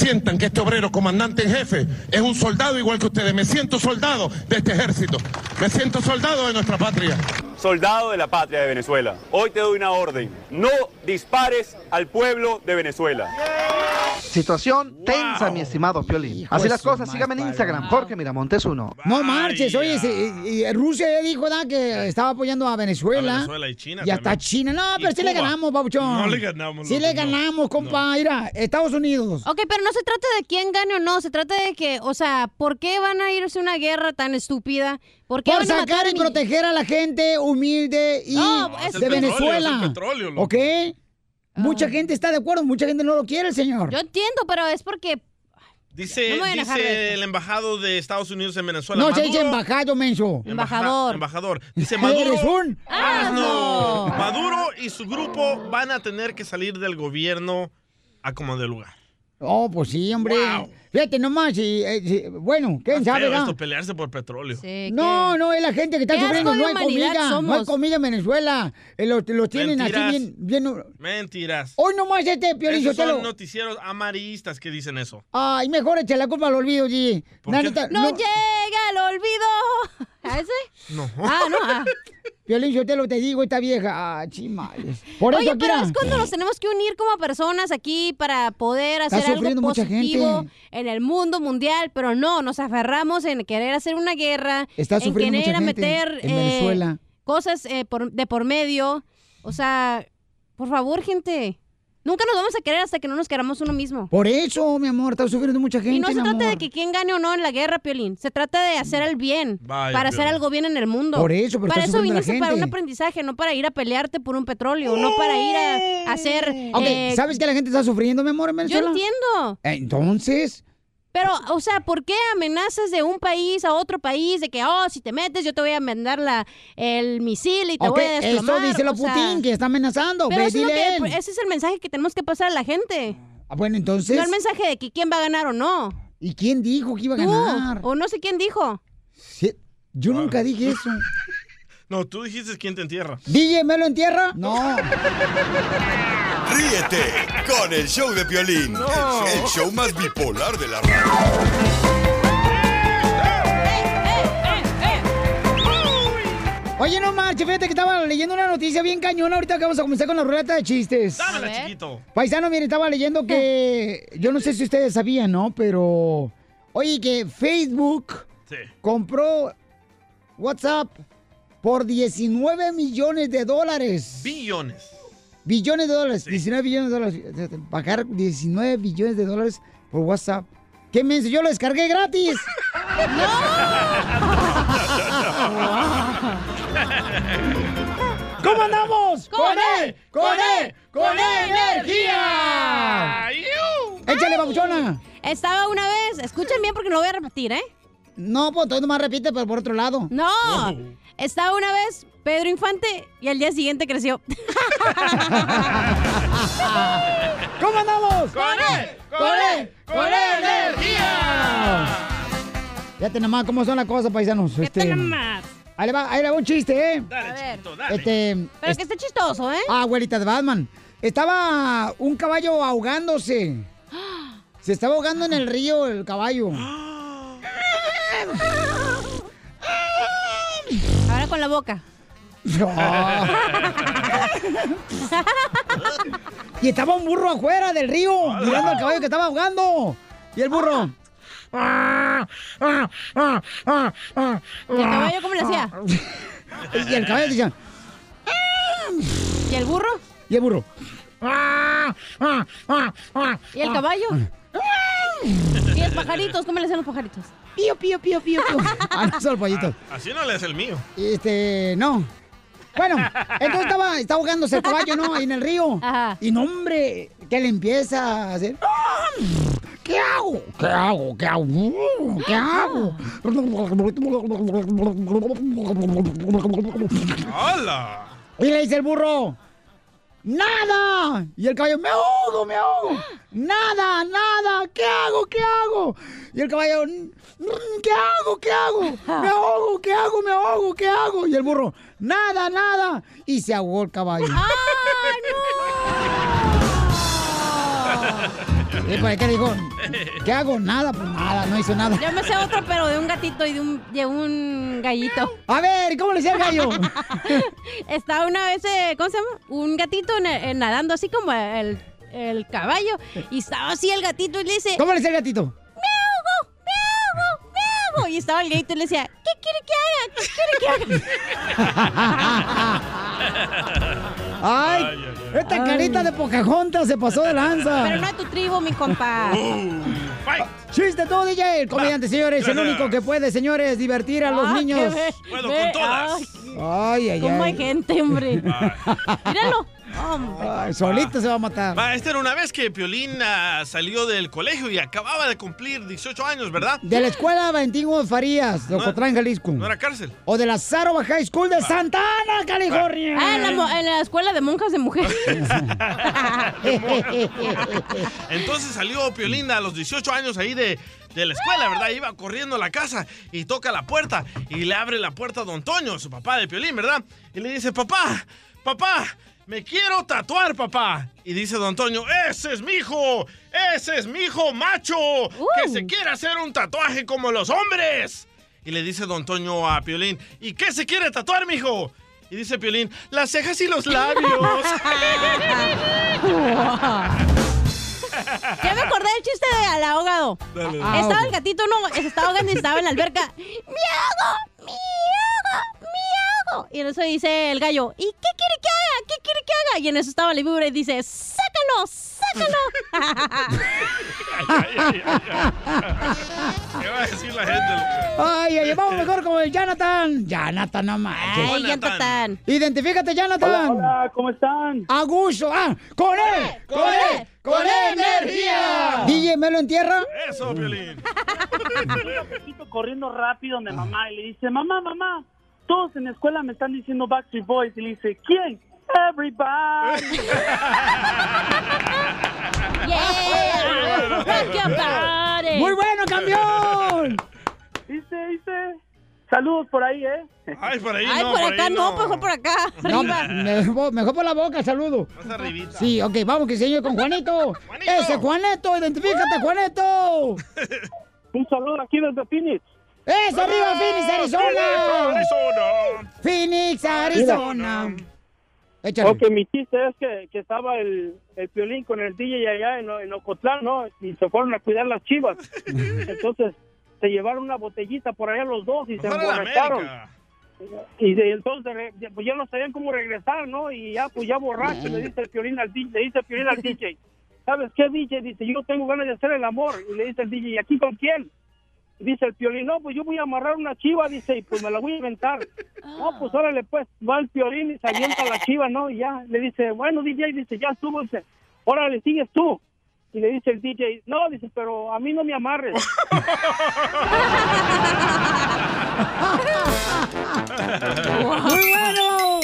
[SPEAKER 16] Sientan que este obrero comandante en jefe es un soldado igual que ustedes. Me siento soldado de este ejército. Me siento soldado de nuestra patria.
[SPEAKER 17] Soldado de la patria de Venezuela, hoy te doy una orden. No dispares al pueblo de Venezuela.
[SPEAKER 4] Situación tensa, mi estimado Piolín. Así las cosas, sígame en Instagram, Jorge Miramontes uno.
[SPEAKER 2] No marches, oye, y Rusia ya dijo ¿verdad? que estaba apoyando a Venezuela.
[SPEAKER 3] A Venezuela y China
[SPEAKER 2] Y hasta
[SPEAKER 3] también.
[SPEAKER 2] China. No, pero sí le ganamos, Pabuchón.
[SPEAKER 3] No le ganamos,
[SPEAKER 2] Sí le
[SPEAKER 3] no.
[SPEAKER 2] ganamos, compa. Mira, Estados Unidos.
[SPEAKER 8] Ok, pero no se trata de quién gane o no, se trata de que, o sea, ¿por qué van a irse a una guerra tan estúpida? ¿Por qué
[SPEAKER 2] Por
[SPEAKER 8] van a matar
[SPEAKER 2] sacar y
[SPEAKER 8] mi-
[SPEAKER 2] proteger a la gente humilde y
[SPEAKER 8] No, es
[SPEAKER 2] de
[SPEAKER 8] el petróleo,
[SPEAKER 2] Venezuela.
[SPEAKER 8] es el petróleo.
[SPEAKER 2] ¿Ok? Mucha gente está de acuerdo, mucha gente no lo quiere, el señor.
[SPEAKER 8] Yo entiendo, pero es porque...
[SPEAKER 3] Dice,
[SPEAKER 8] No
[SPEAKER 3] dice el embajado de Estados Unidos en Venezuela.
[SPEAKER 2] No se
[SPEAKER 3] Maduro-
[SPEAKER 2] dice embajado, menso.
[SPEAKER 3] Embaja- embajador. Dice Maduro.
[SPEAKER 2] Eres un
[SPEAKER 3] Ah, no. Maduro y su grupo van a tener que salir del gobierno a como de lugar.
[SPEAKER 2] Oh, pues sí, hombre. Fíjate nomás, y, eh, sí, bueno, quién sabe,
[SPEAKER 3] Feo esto, pelearse por petróleo.
[SPEAKER 2] No, no, es la gente que está sufriendo. No hay comida. No hay comida en Venezuela. Eh, Los, los tienen
[SPEAKER 3] Mentiras.
[SPEAKER 2] así bien. bien
[SPEAKER 3] Mentiras.
[SPEAKER 2] Hoy nomás este Piolín
[SPEAKER 3] son noticieros amarillistas que dicen eso.
[SPEAKER 2] Ay, mejor echa la culpa al olvido, G. Neta,
[SPEAKER 8] No, llega el olvido. ¿A ese?
[SPEAKER 3] No.
[SPEAKER 8] Ah, no. ah.
[SPEAKER 2] Piolín Sotelo, te digo, esta vieja. Ah, chimales. Por
[SPEAKER 8] Oye,
[SPEAKER 2] eso,
[SPEAKER 8] pero
[SPEAKER 2] mira.
[SPEAKER 8] es cuando nos tenemos que unir como personas aquí para poder hacer algo positivo en el mundo mundial, pero no, nos aferramos en querer hacer una guerra,
[SPEAKER 2] Está
[SPEAKER 8] en
[SPEAKER 2] sufriendo
[SPEAKER 8] querer
[SPEAKER 2] mucha gente
[SPEAKER 8] meter
[SPEAKER 2] en
[SPEAKER 8] eh,
[SPEAKER 2] Venezuela.
[SPEAKER 8] cosas eh, por- de por medio. O sea, por favor, gente, nunca nos vamos a querer hasta que no nos queramos uno mismo.
[SPEAKER 2] Por eso, mi amor, está sufriendo mucha gente.
[SPEAKER 8] Y no se
[SPEAKER 2] mi
[SPEAKER 8] trata de que quién gane o no en la guerra, Piolín. Se trata de hacer el bien.
[SPEAKER 2] Vaya,
[SPEAKER 8] para hacer algo bien en el mundo.
[SPEAKER 2] Por eso, pero
[SPEAKER 8] Para
[SPEAKER 2] está
[SPEAKER 8] eso viniste para un aprendizaje, no para ir a pelearte por un petróleo, no para ir a, a hacer...
[SPEAKER 2] Ok,
[SPEAKER 8] eh,
[SPEAKER 2] ¿sabes que la gente está sufriendo, mi amor, en
[SPEAKER 8] Yo entiendo.
[SPEAKER 2] Entonces,
[SPEAKER 8] Pero, o sea, ¿por qué amenazas de un país a otro país de que, oh, si te metes yo te voy a mandar la, el misil y te voy a desplomar?
[SPEAKER 2] eso díselo
[SPEAKER 8] o sea,
[SPEAKER 2] Putin, que está amenazando.
[SPEAKER 8] Pero eso es lo
[SPEAKER 2] dile
[SPEAKER 8] que-
[SPEAKER 2] él.
[SPEAKER 8] ese es el mensaje que tenemos que pasar a la gente.
[SPEAKER 2] Ah, bueno, entonces.
[SPEAKER 8] No el mensaje de que quién va a ganar o no.
[SPEAKER 2] ¿Y quién dijo que iba a
[SPEAKER 8] Tú,
[SPEAKER 2] ganar?
[SPEAKER 8] O no sé quién dijo.
[SPEAKER 2] Sí, Yo nunca dije eso.
[SPEAKER 3] No, tú dijiste quién te entierra.
[SPEAKER 2] ¿DJ me lo entierra? No.
[SPEAKER 7] Ríete con el show de Piolín, el show más bipolar de la radio.
[SPEAKER 2] Oye, no marches, fíjate que estaba leyendo una noticia bien cañona ahorita que vamos a comenzar con la ruleta de chistes.
[SPEAKER 3] Dámela, chiquito.
[SPEAKER 2] Paisano, miren, estaba leyendo que. Yo no sé si ustedes sabían, ¿no? Pero. Oye, que Facebook
[SPEAKER 3] Sí.
[SPEAKER 2] compró WhatsApp por 19 millones de dólares.
[SPEAKER 3] Billones.
[SPEAKER 2] Billones de dólares. 19 billones de dólares. Pagar 19 billones de dólares por WhatsApp. ¿Qué menso? Yo lo descargué gratis. ¿Cómo andamos?
[SPEAKER 12] ¡Con
[SPEAKER 2] él! ¡Con él! ¡Con energía! Échale, babuchona.
[SPEAKER 8] Estaba una vez, escuchen bien porque lo voy a repetir, ¿eh?
[SPEAKER 2] No, pues tú nomás repite, pero por otro lado.
[SPEAKER 8] No, estaba una vez Pedro Infante y al día siguiente creció.
[SPEAKER 2] ¿Cómo andamos?
[SPEAKER 12] ¡Con él!
[SPEAKER 2] ¡Con él! ¡Con energía! Fíjate nomás cómo son las cosas, paisanos. Este,
[SPEAKER 8] nomás.
[SPEAKER 2] Ahí le va, ahí le va un chiste, ¿eh?
[SPEAKER 8] A ver.
[SPEAKER 2] Este,
[SPEAKER 8] Pero que esté chistoso, ¿eh?
[SPEAKER 2] Ah, abuelita de Batman. Estaba un caballo ahogándose. Se estaba ahogando en el río el caballo.
[SPEAKER 8] Ahora con la boca.
[SPEAKER 2] Y estaba un burro afuera del río, mirando al caballo que estaba ahogando. Y el burro.
[SPEAKER 8] ¿Y el caballo cómo le hacía?
[SPEAKER 2] Y el caballo decía.
[SPEAKER 8] ¿Y el burro?
[SPEAKER 2] Y el burro.
[SPEAKER 8] ¿Y el caballo? ¿Y los pajaritos? ¿Cómo le hacían los pajaritos?
[SPEAKER 2] Pío, pío, pío, pío, pío. Ah, no son los pollitos.
[SPEAKER 3] Así no le es el mío.
[SPEAKER 2] Este, no. Bueno, entonces estaba, estaba ahogándose el caballo, ¿no? Ahí en el río. Y no, hombre, que le empieza a hacer. ¿Qué hago? ¿Qué hago? ¿Qué hago? ¿Qué hago?
[SPEAKER 3] ¡Hola!
[SPEAKER 2] Y le dice el burro, ¡Nada! Y el caballo, ¡me ahogo, me ahogo! ¡Nada, nada! ¿Qué hago, qué hago? Y el caballo, "Mm, ¿qué hago, qué hago? ¡Me ahogo, qué hago, me ahogo, qué hago? Y el burro, ¡nada, nada! Y se ahogó el caballo. Y pues, ¿qué dijo? ¿Qué hago? Nada, pues nada, no hizo nada.
[SPEAKER 8] Yo me sé otro, pero de un gatito y de un, de un gallito.
[SPEAKER 2] A ver, ¿cómo le decía el gallo?
[SPEAKER 8] Estaba una vez, eh, ¿cómo se llama? Un gatito en nadando así como el, el caballo. Y estaba así el gatito y le dice...
[SPEAKER 2] ¿Cómo le decía el gatito?
[SPEAKER 8] Y estaba el gatito y le decía, ¿qué quiere que haga? ¿Qué quiere que haga?
[SPEAKER 2] Ay, esta carita de Pocahontas se pasó de lanza.
[SPEAKER 8] Pero no es tu tribu, mi compa.
[SPEAKER 2] Chiste todo, DJ. El comediante, señores. El único que puede, señores, divertir a los
[SPEAKER 8] Ah,
[SPEAKER 2] niños.
[SPEAKER 3] Puedo con todas.
[SPEAKER 8] ay,
[SPEAKER 2] Ay, ay,
[SPEAKER 8] ¿Cómo
[SPEAKER 2] ay.
[SPEAKER 8] hay gente, hombre? Míralo.
[SPEAKER 2] Ay, solito se va a matar.
[SPEAKER 3] Va, esta era una vez que Piolín ah, salió del colegio y acababa de cumplir 18 años, ¿verdad?
[SPEAKER 2] De la escuela Valentín Farías, de Ocotlán, Jalisco.
[SPEAKER 3] No era cárcel.
[SPEAKER 2] O de la Sarova High School de Santa Ana, California.
[SPEAKER 8] Ah, en la, mo- en la escuela de monjas de mujeres.
[SPEAKER 3] Entonces salió Piolín a los 18 años ahí de, de la escuela, ¿verdad? Iba corriendo a la casa y toca la puerta y le abre la puerta a Don Toño, su papá de Piolín, ¿verdad? Y le dice, papá, papá, me quiero tatuar, papá. Y dice Don Toño, ese es mi hijo, ese es mi hijo macho, que se quiere hacer un tatuaje como los hombres. Y le dice Don Toño a Piolín, ¿y qué se quiere tatuar, mijo? Y dice Piolín, las cejas y los labios.
[SPEAKER 8] Ya me acordé del chiste de al ahogado.
[SPEAKER 3] Dale, dale.
[SPEAKER 8] Estaba el gatito, no, se estaba ahogando y estaba en la alberca. ¡Me hago! Y en eso dice el gallo, ¿y qué quiere que haga? ¿Qué quiere que haga? Y en eso estaba la víbora y dice, ¡sácalo! ¡sácalo!
[SPEAKER 3] ¿Qué va a decir la gente?
[SPEAKER 2] Ay, ay, vamos mejor con el Jonathan. Jonathan, no manches.
[SPEAKER 8] Ay, Jonathan.
[SPEAKER 2] Identifícate, Jonathan.
[SPEAKER 18] Hola, ¿cómo están?
[SPEAKER 2] Aguso. Ah, con él, con él, con energía. DJ, ¿me lo entierra?
[SPEAKER 3] Eso.
[SPEAKER 18] Chiquito corriendo rápido donde mamá y le dice, mamá, mamá, todos en la escuela me están diciendo Backstreet Boys. Y le dice, ¿quién? Everybody.
[SPEAKER 8] Yeah. Rock your body.
[SPEAKER 2] ¡Muy bueno, campeón!
[SPEAKER 19] Dice, dice. Saludos por ahí, ¿eh?
[SPEAKER 3] Ay, por ahí
[SPEAKER 8] Ay,
[SPEAKER 3] no,
[SPEAKER 8] por
[SPEAKER 3] por
[SPEAKER 8] acá
[SPEAKER 3] ahí
[SPEAKER 8] no,
[SPEAKER 3] no.
[SPEAKER 8] mejor por acá.
[SPEAKER 2] No,
[SPEAKER 8] Arriba.
[SPEAKER 2] mejor, mejor por la boca, saludo.
[SPEAKER 3] Más arribita.
[SPEAKER 2] Sí, ok, vamos que señor con Juanito. Ese Juanito, identifícate, Juanito.
[SPEAKER 19] Un saludo aquí desde Phoenix.
[SPEAKER 2] ¡Eso, arriba, Phoenix, Arizona!
[SPEAKER 3] Arizona.
[SPEAKER 2] Phoenix, Arizona. Échale.
[SPEAKER 19] Ok, mi chiste es que, que estaba el, el violín con el DJ allá en, en Ocotlán, ¿no? Y se fueron a cuidar las chivas. Entonces, se llevaron una botellita por allá los dos y se emborracharon. Y de entonces, pues ya no sabían cómo regresar, ¿no? Y ya, pues ya borracho, le dice el violín al DJ, le dice el violín al DJ. ¿Sabes qué, DJ? Dice, yo tengo ganas de hacer el amor. Y le dice el DJ, ¿y aquí con quién? Dice el piolín, no, pues yo voy a amarrar una chiva, dice, y pues me la voy a inventar. No, pues órale, pues, va el piolín y se avienta la chiva, ¿no? Y ya, le dice, bueno, DJ, dice, ya estuvo, dice, órale, sigues tú. Y le dice el DJ, no, dice, pero a mí no me amarres.
[SPEAKER 2] ¡Muy bueno!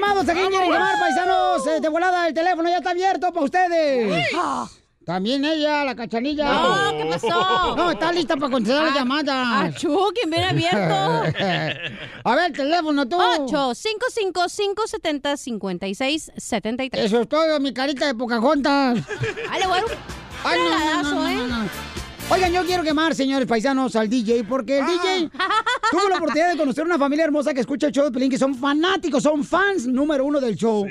[SPEAKER 2] Vamos con los quemados. ¿A quién quieren quemar, paisanos? Eh, de volada, el teléfono ya está abierto para ustedes. También ella, la cachanilla.
[SPEAKER 8] No, ¿qué pasó?
[SPEAKER 2] No, está lista para contestar las llamadas.
[SPEAKER 8] Achú, ¿quién viene abierto?
[SPEAKER 2] A ver, teléfono tú.
[SPEAKER 8] 8 55 570 56 73
[SPEAKER 2] Eso es todo, mi carita de Pocahontas.
[SPEAKER 8] Ay, le voy a dar un
[SPEAKER 2] no, no, no,
[SPEAKER 8] ¿eh?
[SPEAKER 2] Oigan, yo quiero quemar, señores paisanos, al DJ, porque el DJ tuvo la oportunidad de conocer una familia hermosa que escucha el show de Pelín, que son fanáticos, son fans número uno del show.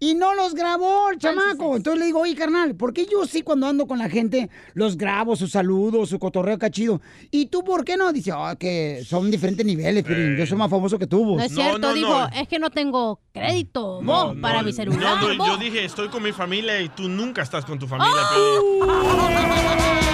[SPEAKER 2] Y no los grabó el chamaco. Entonces le digo, oye, carnal, ¿por qué yo sí cuando ando con la gente los grabo, sus saludos, su cotorreo cachido? ¿Y tú por qué no? Dice, ah, que son diferentes niveles, Pelín. Yo soy más famoso que tú. vos".
[SPEAKER 8] No es cierto,
[SPEAKER 3] no,
[SPEAKER 8] dijo,
[SPEAKER 3] no.
[SPEAKER 8] es que no tengo crédito
[SPEAKER 3] No,
[SPEAKER 8] vos,
[SPEAKER 3] no,
[SPEAKER 8] para mi celular.
[SPEAKER 3] no, yo dije, estoy con mi familia y tú nunca estás con tu familia.
[SPEAKER 8] ¡Oh!
[SPEAKER 3] Piolín.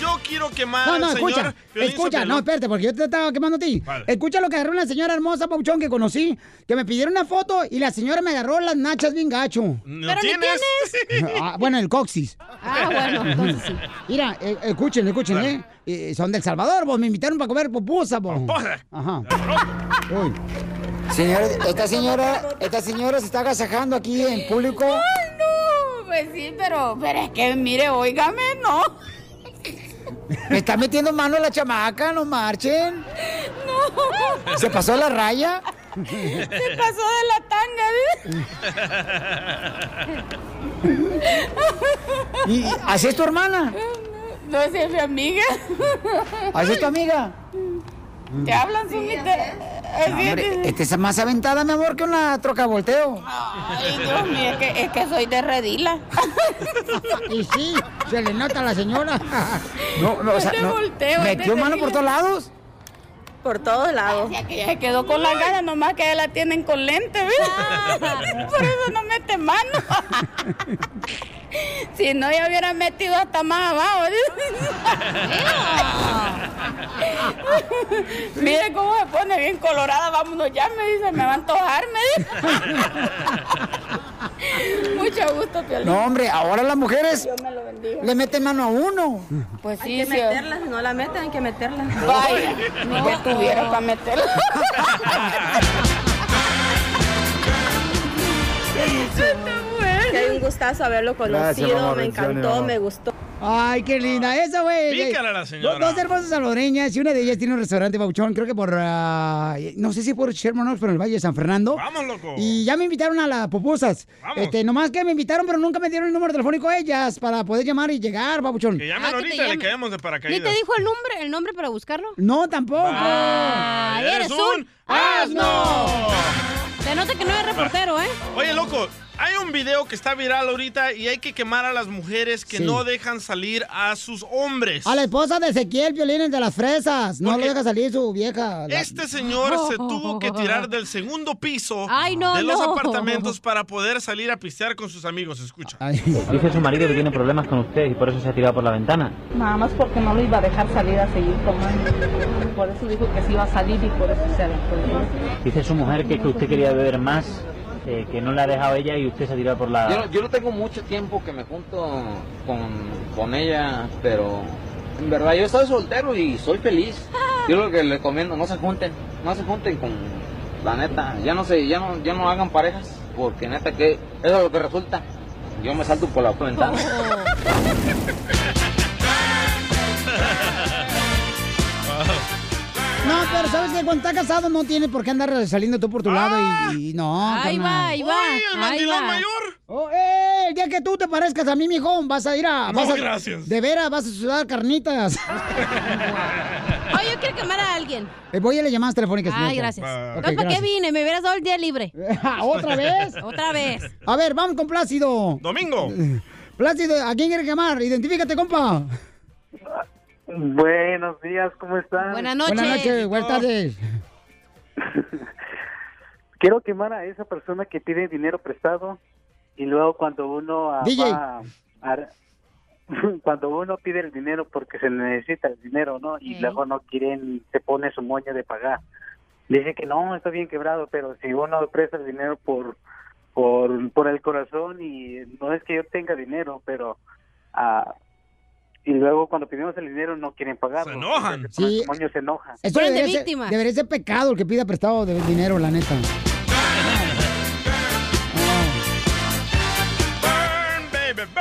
[SPEAKER 3] Yo quiero quemar
[SPEAKER 2] No, no,
[SPEAKER 3] al señor
[SPEAKER 2] escucha,
[SPEAKER 3] Piolín
[SPEAKER 2] escucha,
[SPEAKER 3] Sotelo.
[SPEAKER 2] no, espérate, porque yo te estaba quemando a ti.
[SPEAKER 3] Vale.
[SPEAKER 2] Escucha lo que agarró una señora hermosa, Pauchón, que conocí, que me pidieron una foto y la señora me agarró las nachas bien gacho.
[SPEAKER 3] ¿No
[SPEAKER 8] ¿Pero ni
[SPEAKER 3] tienes?
[SPEAKER 2] Ah, bueno, el coxis.
[SPEAKER 8] Ah, bueno, entonces sí.
[SPEAKER 2] Mira, eh, escuchen, escuchen, ¿eh? Eh, Son del Salvador, vos, me invitaron para comer pupusa, vos. Ajá. Uy. Señora, esta señora, esta señora se está agasajando aquí en público.
[SPEAKER 20] No, pues sí, pero, pero es que mire, óigame, no.
[SPEAKER 2] Me está metiendo mano la chamaca, no marchen.
[SPEAKER 20] No.
[SPEAKER 2] ¿Se pasó la raya?
[SPEAKER 20] Se pasó de la tanga.
[SPEAKER 2] ¿Y así es tu hermana?
[SPEAKER 20] No sé, mi amiga.
[SPEAKER 2] ¿Así es tu amiga?
[SPEAKER 20] ¿Te hablan, Sumita? Así
[SPEAKER 2] Hombre,
[SPEAKER 20] es.
[SPEAKER 2] esta es más aventada, mi amor, que una troca de volteo.
[SPEAKER 20] Ay, Dios mío, es que, es que soy de redila.
[SPEAKER 2] Y sí, se le nota a la señora. No, no, o sea,
[SPEAKER 20] Te
[SPEAKER 2] no,
[SPEAKER 20] volteo,
[SPEAKER 2] ¿Metió
[SPEAKER 20] te
[SPEAKER 2] mano por todos lados?
[SPEAKER 20] Por todos lados. Que se quedó con la gana, nomás que ya la tienen con lente, ¿ves? Por eso no mete mano. Si no, ya hubiera metido hasta más abajo. Mire cómo se pone bien colorada. Vámonos ya, me dice, me va a antojar, me dice. Mucho gusto, Piolín.
[SPEAKER 2] No, hombre, ahora las mujeres
[SPEAKER 20] Dios me lo bendiga.
[SPEAKER 2] le meten mano a uno.
[SPEAKER 20] Pues sí,
[SPEAKER 21] Hay que
[SPEAKER 20] sí.
[SPEAKER 21] meterla, si no la meten, hay que meterla.
[SPEAKER 20] Vaya, ni que tuviera para meterla.
[SPEAKER 21] Que hay un gustazo haberlo conocido,
[SPEAKER 2] Gracias, mamá,
[SPEAKER 21] me encantó,
[SPEAKER 2] mamá.
[SPEAKER 21] me gustó.
[SPEAKER 2] Ay, qué linda esa, güey.
[SPEAKER 3] Pícala la señora.
[SPEAKER 2] Do- Dos hermosas salvadoreñas y una de ellas tiene un restaurante Bauchón, creo que por, ah, no sé si por Sherman Oaks, pero en el Valle de San Fernando.
[SPEAKER 3] Vamos, loco.
[SPEAKER 2] Y ya me invitaron a las pupusas.
[SPEAKER 3] Vamos.
[SPEAKER 2] Este, nomás que me invitaron, pero nunca me dieron el número telefónico a ellas para poder llamar y llegar, Babuchón.
[SPEAKER 3] Que llamen
[SPEAKER 8] Ah, que te
[SPEAKER 3] ahorita y le caemos de
[SPEAKER 8] ¿Ni
[SPEAKER 3] paracaídas.
[SPEAKER 8] te dijo el nombre, el nombre para buscarlo?
[SPEAKER 2] No, tampoco.
[SPEAKER 8] Ay, eres un
[SPEAKER 3] asno.
[SPEAKER 8] Se nota que no eres reportero, ¿eh?
[SPEAKER 3] Oye, loco, hay un video que está viral ahorita y hay que quemar a las mujeres que
[SPEAKER 2] Sí.
[SPEAKER 3] no dejan salir a sus hombres.
[SPEAKER 2] A la esposa de Ezequiel Violín de las fresas. No lo deja salir su vieja. la-
[SPEAKER 3] Este señor se tuvo que tirar del segundo piso
[SPEAKER 8] Ay, no,
[SPEAKER 3] de los
[SPEAKER 8] no.
[SPEAKER 3] apartamentos para poder salir a pistear con sus amigos. Escucha.
[SPEAKER 22] Dice su marido que tiene problemas con usted y por eso se ha tirado por la ventana.
[SPEAKER 23] Nada más porque no lo iba a dejar salir a seguir tomando. Por eso dijo que sí iba a salir y por eso se alejó.
[SPEAKER 22] Dice su mujer que, que usted quería beber más
[SPEAKER 24] eh, que no le ha dejado ella y usted se ha tirado por la...
[SPEAKER 22] Yo, no- yo no tengo mucho tiempo que me junto con, con ella, pero en verdad yo estoy soltero y soy feliz. Yo lo que le recomiendo, no se junten, no se junten con la neta, ya no se, ya no, ya no hagan parejas, porque neta que eso es lo que resulta. Yo me salto por la ventana.
[SPEAKER 2] No, pero sabes que cuando está casado no tiene por qué andar saliendo tú por tu lado y, y no.
[SPEAKER 8] Ahí
[SPEAKER 2] carnal.
[SPEAKER 8] va, ahí va.
[SPEAKER 3] Uy, el
[SPEAKER 8] ahí
[SPEAKER 3] mandilón
[SPEAKER 8] va.
[SPEAKER 3] mayor.
[SPEAKER 2] Oh, eh, el día que tú te parezcas a mí, mijo, vas a ir a.
[SPEAKER 3] No,
[SPEAKER 2] vas a-
[SPEAKER 3] gracias.
[SPEAKER 2] De veras, vas a sudar carnitas.
[SPEAKER 8] Oye, yo quiero quemar a alguien.
[SPEAKER 2] Eh, Voy a las llamadas telefónicas.
[SPEAKER 8] Ay, gracias. No, ¿para qué vine? Me hubieras dado el día libre.
[SPEAKER 2] ¿Otra vez?
[SPEAKER 8] Otra vez.
[SPEAKER 2] A ver, vamos con Plácido.
[SPEAKER 3] Domingo.
[SPEAKER 2] Plácido, ¿a quién quiere quemar? Identifícate, compa.
[SPEAKER 21] Buenos días, ¿cómo están?
[SPEAKER 8] Buenas noches.
[SPEAKER 2] Buenas noches, buenas tardes.
[SPEAKER 21] Quiero quemar a esa persona que pide dinero prestado y luego cuando uno ah,
[SPEAKER 2] DJ.
[SPEAKER 21] va a- cuando uno pide el dinero porque se necesita el dinero, ¿no? Y luego no quieren, se pone su moño de pagar. Dice que no, está bien quebrado, pero si uno presta el dinero por por por el corazón y no es que yo tenga dinero, pero ah, y luego cuando pedimos el dinero no quieren pagarlo.
[SPEAKER 3] Se enojan.
[SPEAKER 2] Sí.
[SPEAKER 21] su moño se enoja.
[SPEAKER 8] De
[SPEAKER 2] debería ser,
[SPEAKER 8] víctimas.
[SPEAKER 2] debería ser pecado el que pida prestado de dinero, la neta.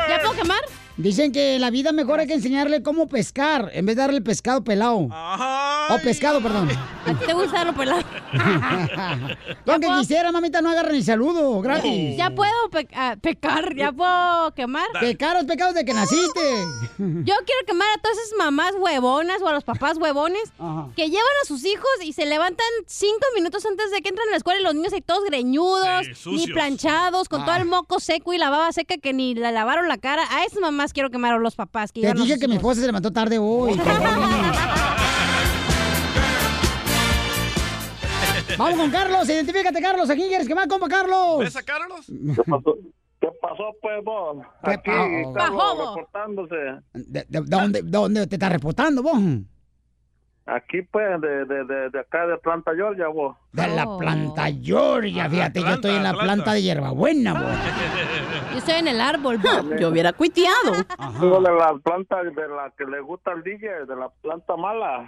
[SPEAKER 8] ¿Ya puedo quemar?
[SPEAKER 2] Dicen que en la vida mejor hay que enseñarle cómo pescar en vez de darle pescado pelado.
[SPEAKER 3] Ay.
[SPEAKER 2] O pescado, perdón.
[SPEAKER 8] ¿A ti te gusta lo pelado?
[SPEAKER 2] Lo que
[SPEAKER 8] puedo-
[SPEAKER 2] quisiera, mamita, no agarra ni saludo, gratis.
[SPEAKER 8] ¿Ya puedo pe- ah, pecar? ¿Ya puedo quemar?
[SPEAKER 2] Pecaros pecados de que naciste.
[SPEAKER 8] Yo quiero quemar a todas esas mamás huevonas o a los papás huevones
[SPEAKER 2] Ajá.
[SPEAKER 8] que llevan a sus hijos y se levantan cinco minutos antes de que entran a la escuela y los niños ahí todos greñudos,
[SPEAKER 3] Sí,
[SPEAKER 8] ni planchados, con todo
[SPEAKER 2] Ah.
[SPEAKER 8] el moco seco y la baba seca que ni le lavaron la cara. A esas mamás quiero quemar a los papás que
[SPEAKER 2] Te dije que mi esposa se levantó tarde hoy. Vamos con Carlos, identifícate, Carlos. ¿A quién quieres quemar, compa Carlos?
[SPEAKER 3] ¿Ves a Carlos?
[SPEAKER 18] ¿Qué pasó? ¿Qué pasó, pues, vos?
[SPEAKER 2] ¿Qué
[SPEAKER 18] Aquí,
[SPEAKER 2] pasó?
[SPEAKER 18] Carlos, reportándose.
[SPEAKER 2] ¿De, de- dónde, dónde te estás reportando, vos?
[SPEAKER 18] Aquí, pues, de, de, de, de acá de Planta, Georgia, vos.
[SPEAKER 2] De la
[SPEAKER 8] Oh.
[SPEAKER 2] planta Georgia, fíjate, yo estoy en la
[SPEAKER 3] Atlanta.
[SPEAKER 2] planta de hierbabuena, vos.
[SPEAKER 8] Yo estoy en el árbol, bo. Yo hubiera cuiteado.
[SPEAKER 18] Digo, de la planta de la que le gusta al DJ, de la planta mala.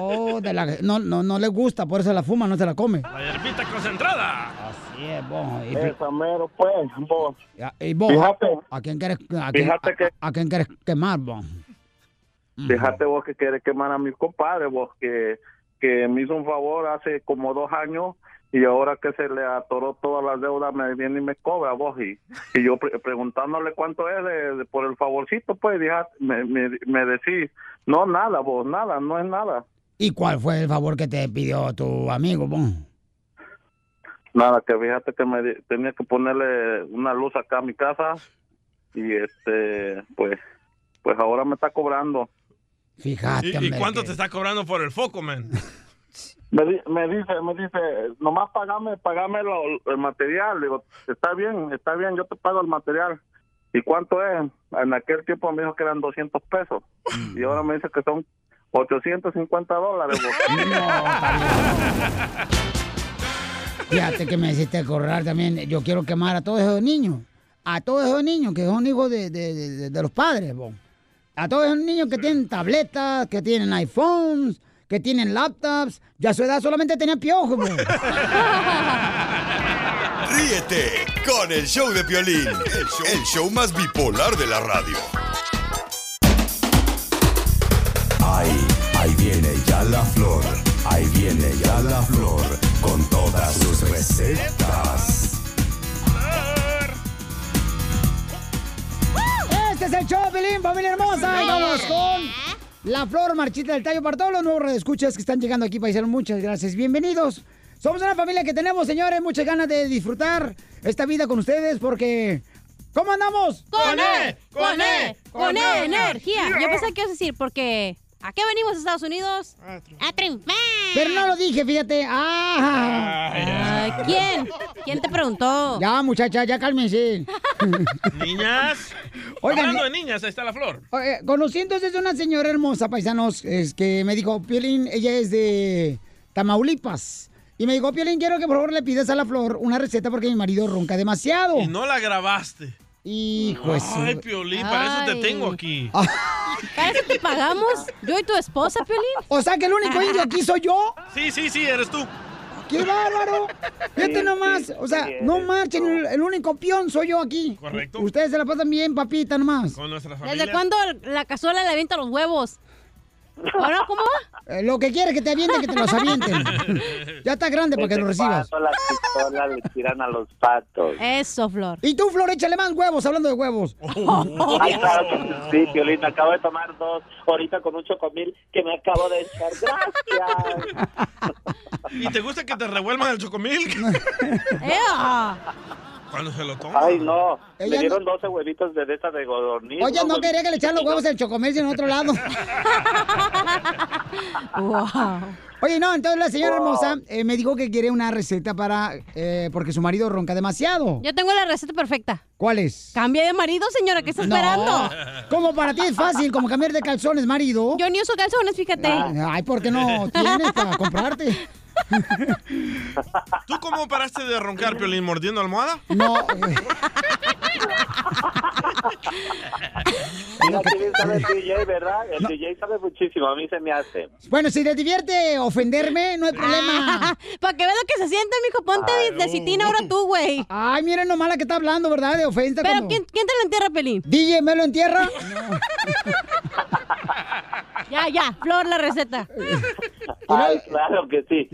[SPEAKER 2] Oh, de la, no, no, no le gusta, por eso la fuma, no se la come.
[SPEAKER 3] La hierbita concentrada.
[SPEAKER 2] Así es, vos. Y,
[SPEAKER 18] Esa mero, pues, vos.
[SPEAKER 2] y vos,
[SPEAKER 18] Fíjate.
[SPEAKER 2] ¿a quién quieres, a quién,
[SPEAKER 18] Fíjate que-
[SPEAKER 2] a, a quién quieres quemar, vos?
[SPEAKER 18] Fíjate vos que quiere quemar a mi compadre, vos, que, que me hizo un favor hace como dos años y ahora que se le atoró todas las deudas me viene y me cobra vos y, y yo pre- preguntándole cuánto es de, de- por el favorcito pues me, me, me decís no nada vos nada no es nada.
[SPEAKER 2] ¿Y cuál fue el favor que te pidió tu amigo, vos?
[SPEAKER 18] nada que fíjate que me tenía que ponerle una luz acá a mi casa y este pues pues ahora me está cobrando
[SPEAKER 2] Fíjate,
[SPEAKER 3] ¿Y, cuánto
[SPEAKER 2] que-
[SPEAKER 3] te está cobrando por el foco, man?
[SPEAKER 18] Me, di- me dice, me dice, nomás pagame, pagame lo- el material. Digo, está bien, está bien, yo te pago el material. ¿Y cuánto es? En aquel tiempo me dijo que eran 200 pesos. Y ahora me dice que son 850 dólares. vos.
[SPEAKER 2] Fíjate que me hiciste acordar también. Yo quiero quemar a todos esos niños. A todos esos niños que son hijos de, de- de- de los padres, vos. A todos esos niños que tienen tabletas, que tienen iPhones, que tienen laptops. Ya a su edad solamente tenían piojos, vos.
[SPEAKER 7] Ríete con el show de Piolín, el show, el show más bipolar de la radio.
[SPEAKER 12] Ahí, ahí viene ya la flor, ahí viene ya la flor, con todas sus recetas.
[SPEAKER 2] Este es el show, Pelín, familia hermosa. Y vamos con la flor marchita del tallo para todos los nuevos redescuchas que están llegando aquí, paisanos. Muchas gracias. Bienvenidos. Somos una familia que tenemos, señores, muchas ganas de disfrutar esta vida con ustedes porque... ¿Cómo andamos?
[SPEAKER 8] ¡Con E! ¡Con E! ¡Con E! ¡Energía! Yo pensé que ibas a decir, porque ¿a qué venimos a Estados Unidos? A triunfar.
[SPEAKER 2] Pero no lo dije, fíjate. ¡Ah!
[SPEAKER 8] Ay, ¿Quién? ¿Quién te preguntó?
[SPEAKER 2] Ya, muchacha, ya cálmense.
[SPEAKER 3] Niñas.
[SPEAKER 2] Oigan,
[SPEAKER 3] Hablando de niñas, ahí está la flor.
[SPEAKER 2] Oye, conocí entonces a una señora hermosa, paisanos, es que me dijo, Piolín, ella es de Tamaulipas. Y me dijo, Piolín, quiero que por favor le pidas a la flor una receta porque mi marido ronca demasiado.
[SPEAKER 3] Y no la grabaste.
[SPEAKER 2] Hijo de su-
[SPEAKER 3] Ay, Piolín, para eso te tengo aquí.
[SPEAKER 8] ¿Para eso te pagamos? ¿Yo y tu esposa, Piolín?
[SPEAKER 2] O sea que el único indio aquí soy yo.
[SPEAKER 3] Sí, sí, sí, eres tú.
[SPEAKER 2] ¡Qué bárbaro! Fíjate
[SPEAKER 3] Sí,
[SPEAKER 2] nomás. o sea,
[SPEAKER 3] sí,
[SPEAKER 2] no marchen. El, el único peón soy yo aquí.
[SPEAKER 3] Correcto.
[SPEAKER 2] Ustedes se la pasan bien, papita, nomás.
[SPEAKER 3] Con nuestra
[SPEAKER 8] ¿Desde cuándo la cazuela le avienta los huevos? ¿Ahora cómo va?
[SPEAKER 2] Eh, lo que quieres que te avienten, que te los avienten. ya está grande para que lo recibas.
[SPEAKER 25] Cuando las pistolas le tiran a los patos.
[SPEAKER 8] Eso, Flor.
[SPEAKER 2] Y tú, Flor, échale más huevos, hablando de huevos.
[SPEAKER 25] Ay, claro que sí, Piolín, acabo de tomar dos ahorita con un chocomil que me acabo de echar. Gracias.
[SPEAKER 3] ¿Y te gusta que te revuelvan el chocomil? Cuando se lo toma.
[SPEAKER 25] Ay, no.
[SPEAKER 2] Ella
[SPEAKER 25] Me
[SPEAKER 2] no-
[SPEAKER 25] dieron 12 huevitos de esta de godorniz.
[SPEAKER 2] Oye, no quería que le echaran los huevos chocomel sino en otro lado. Oye, no, entonces la señora
[SPEAKER 8] Wow.
[SPEAKER 2] hermosa eh, me dijo que quiere una receta para... eh, porque su marido ronca demasiado.
[SPEAKER 8] Yo tengo la receta perfecta.
[SPEAKER 2] ¿Cuál es?
[SPEAKER 8] Cambia de marido, señora, ¿qué está
[SPEAKER 2] No.
[SPEAKER 8] esperando?
[SPEAKER 2] Como para ti es fácil, como cambiar de calzones, marido.
[SPEAKER 8] Yo ni uso calzones, fíjate.
[SPEAKER 2] Ay, ¿por qué no tienes para comprarte?
[SPEAKER 3] ¿Tú cómo paraste de roncar, Piolín, mordiendo almohada?
[SPEAKER 2] No.
[SPEAKER 25] Mira, qué bien sabe el DJ, ¿verdad? El DJ sabe muchísimo, a mí se me hace.
[SPEAKER 2] Bueno, si les divierte ofenderme, no hay problema.
[SPEAKER 8] Para que veas lo que se siente, mijo, ponte de, de citina ahora tú, güey.
[SPEAKER 2] Ay, miren nomás la que está hablando, ¿verdad? De ofensa.
[SPEAKER 8] Pero
[SPEAKER 2] cuando-
[SPEAKER 8] ¿quién, quién te lo entierra, Pelín?
[SPEAKER 2] DJ, ¿me lo entierra?
[SPEAKER 8] Ya, ya, Flor, la receta.
[SPEAKER 25] Ay, claro que sí.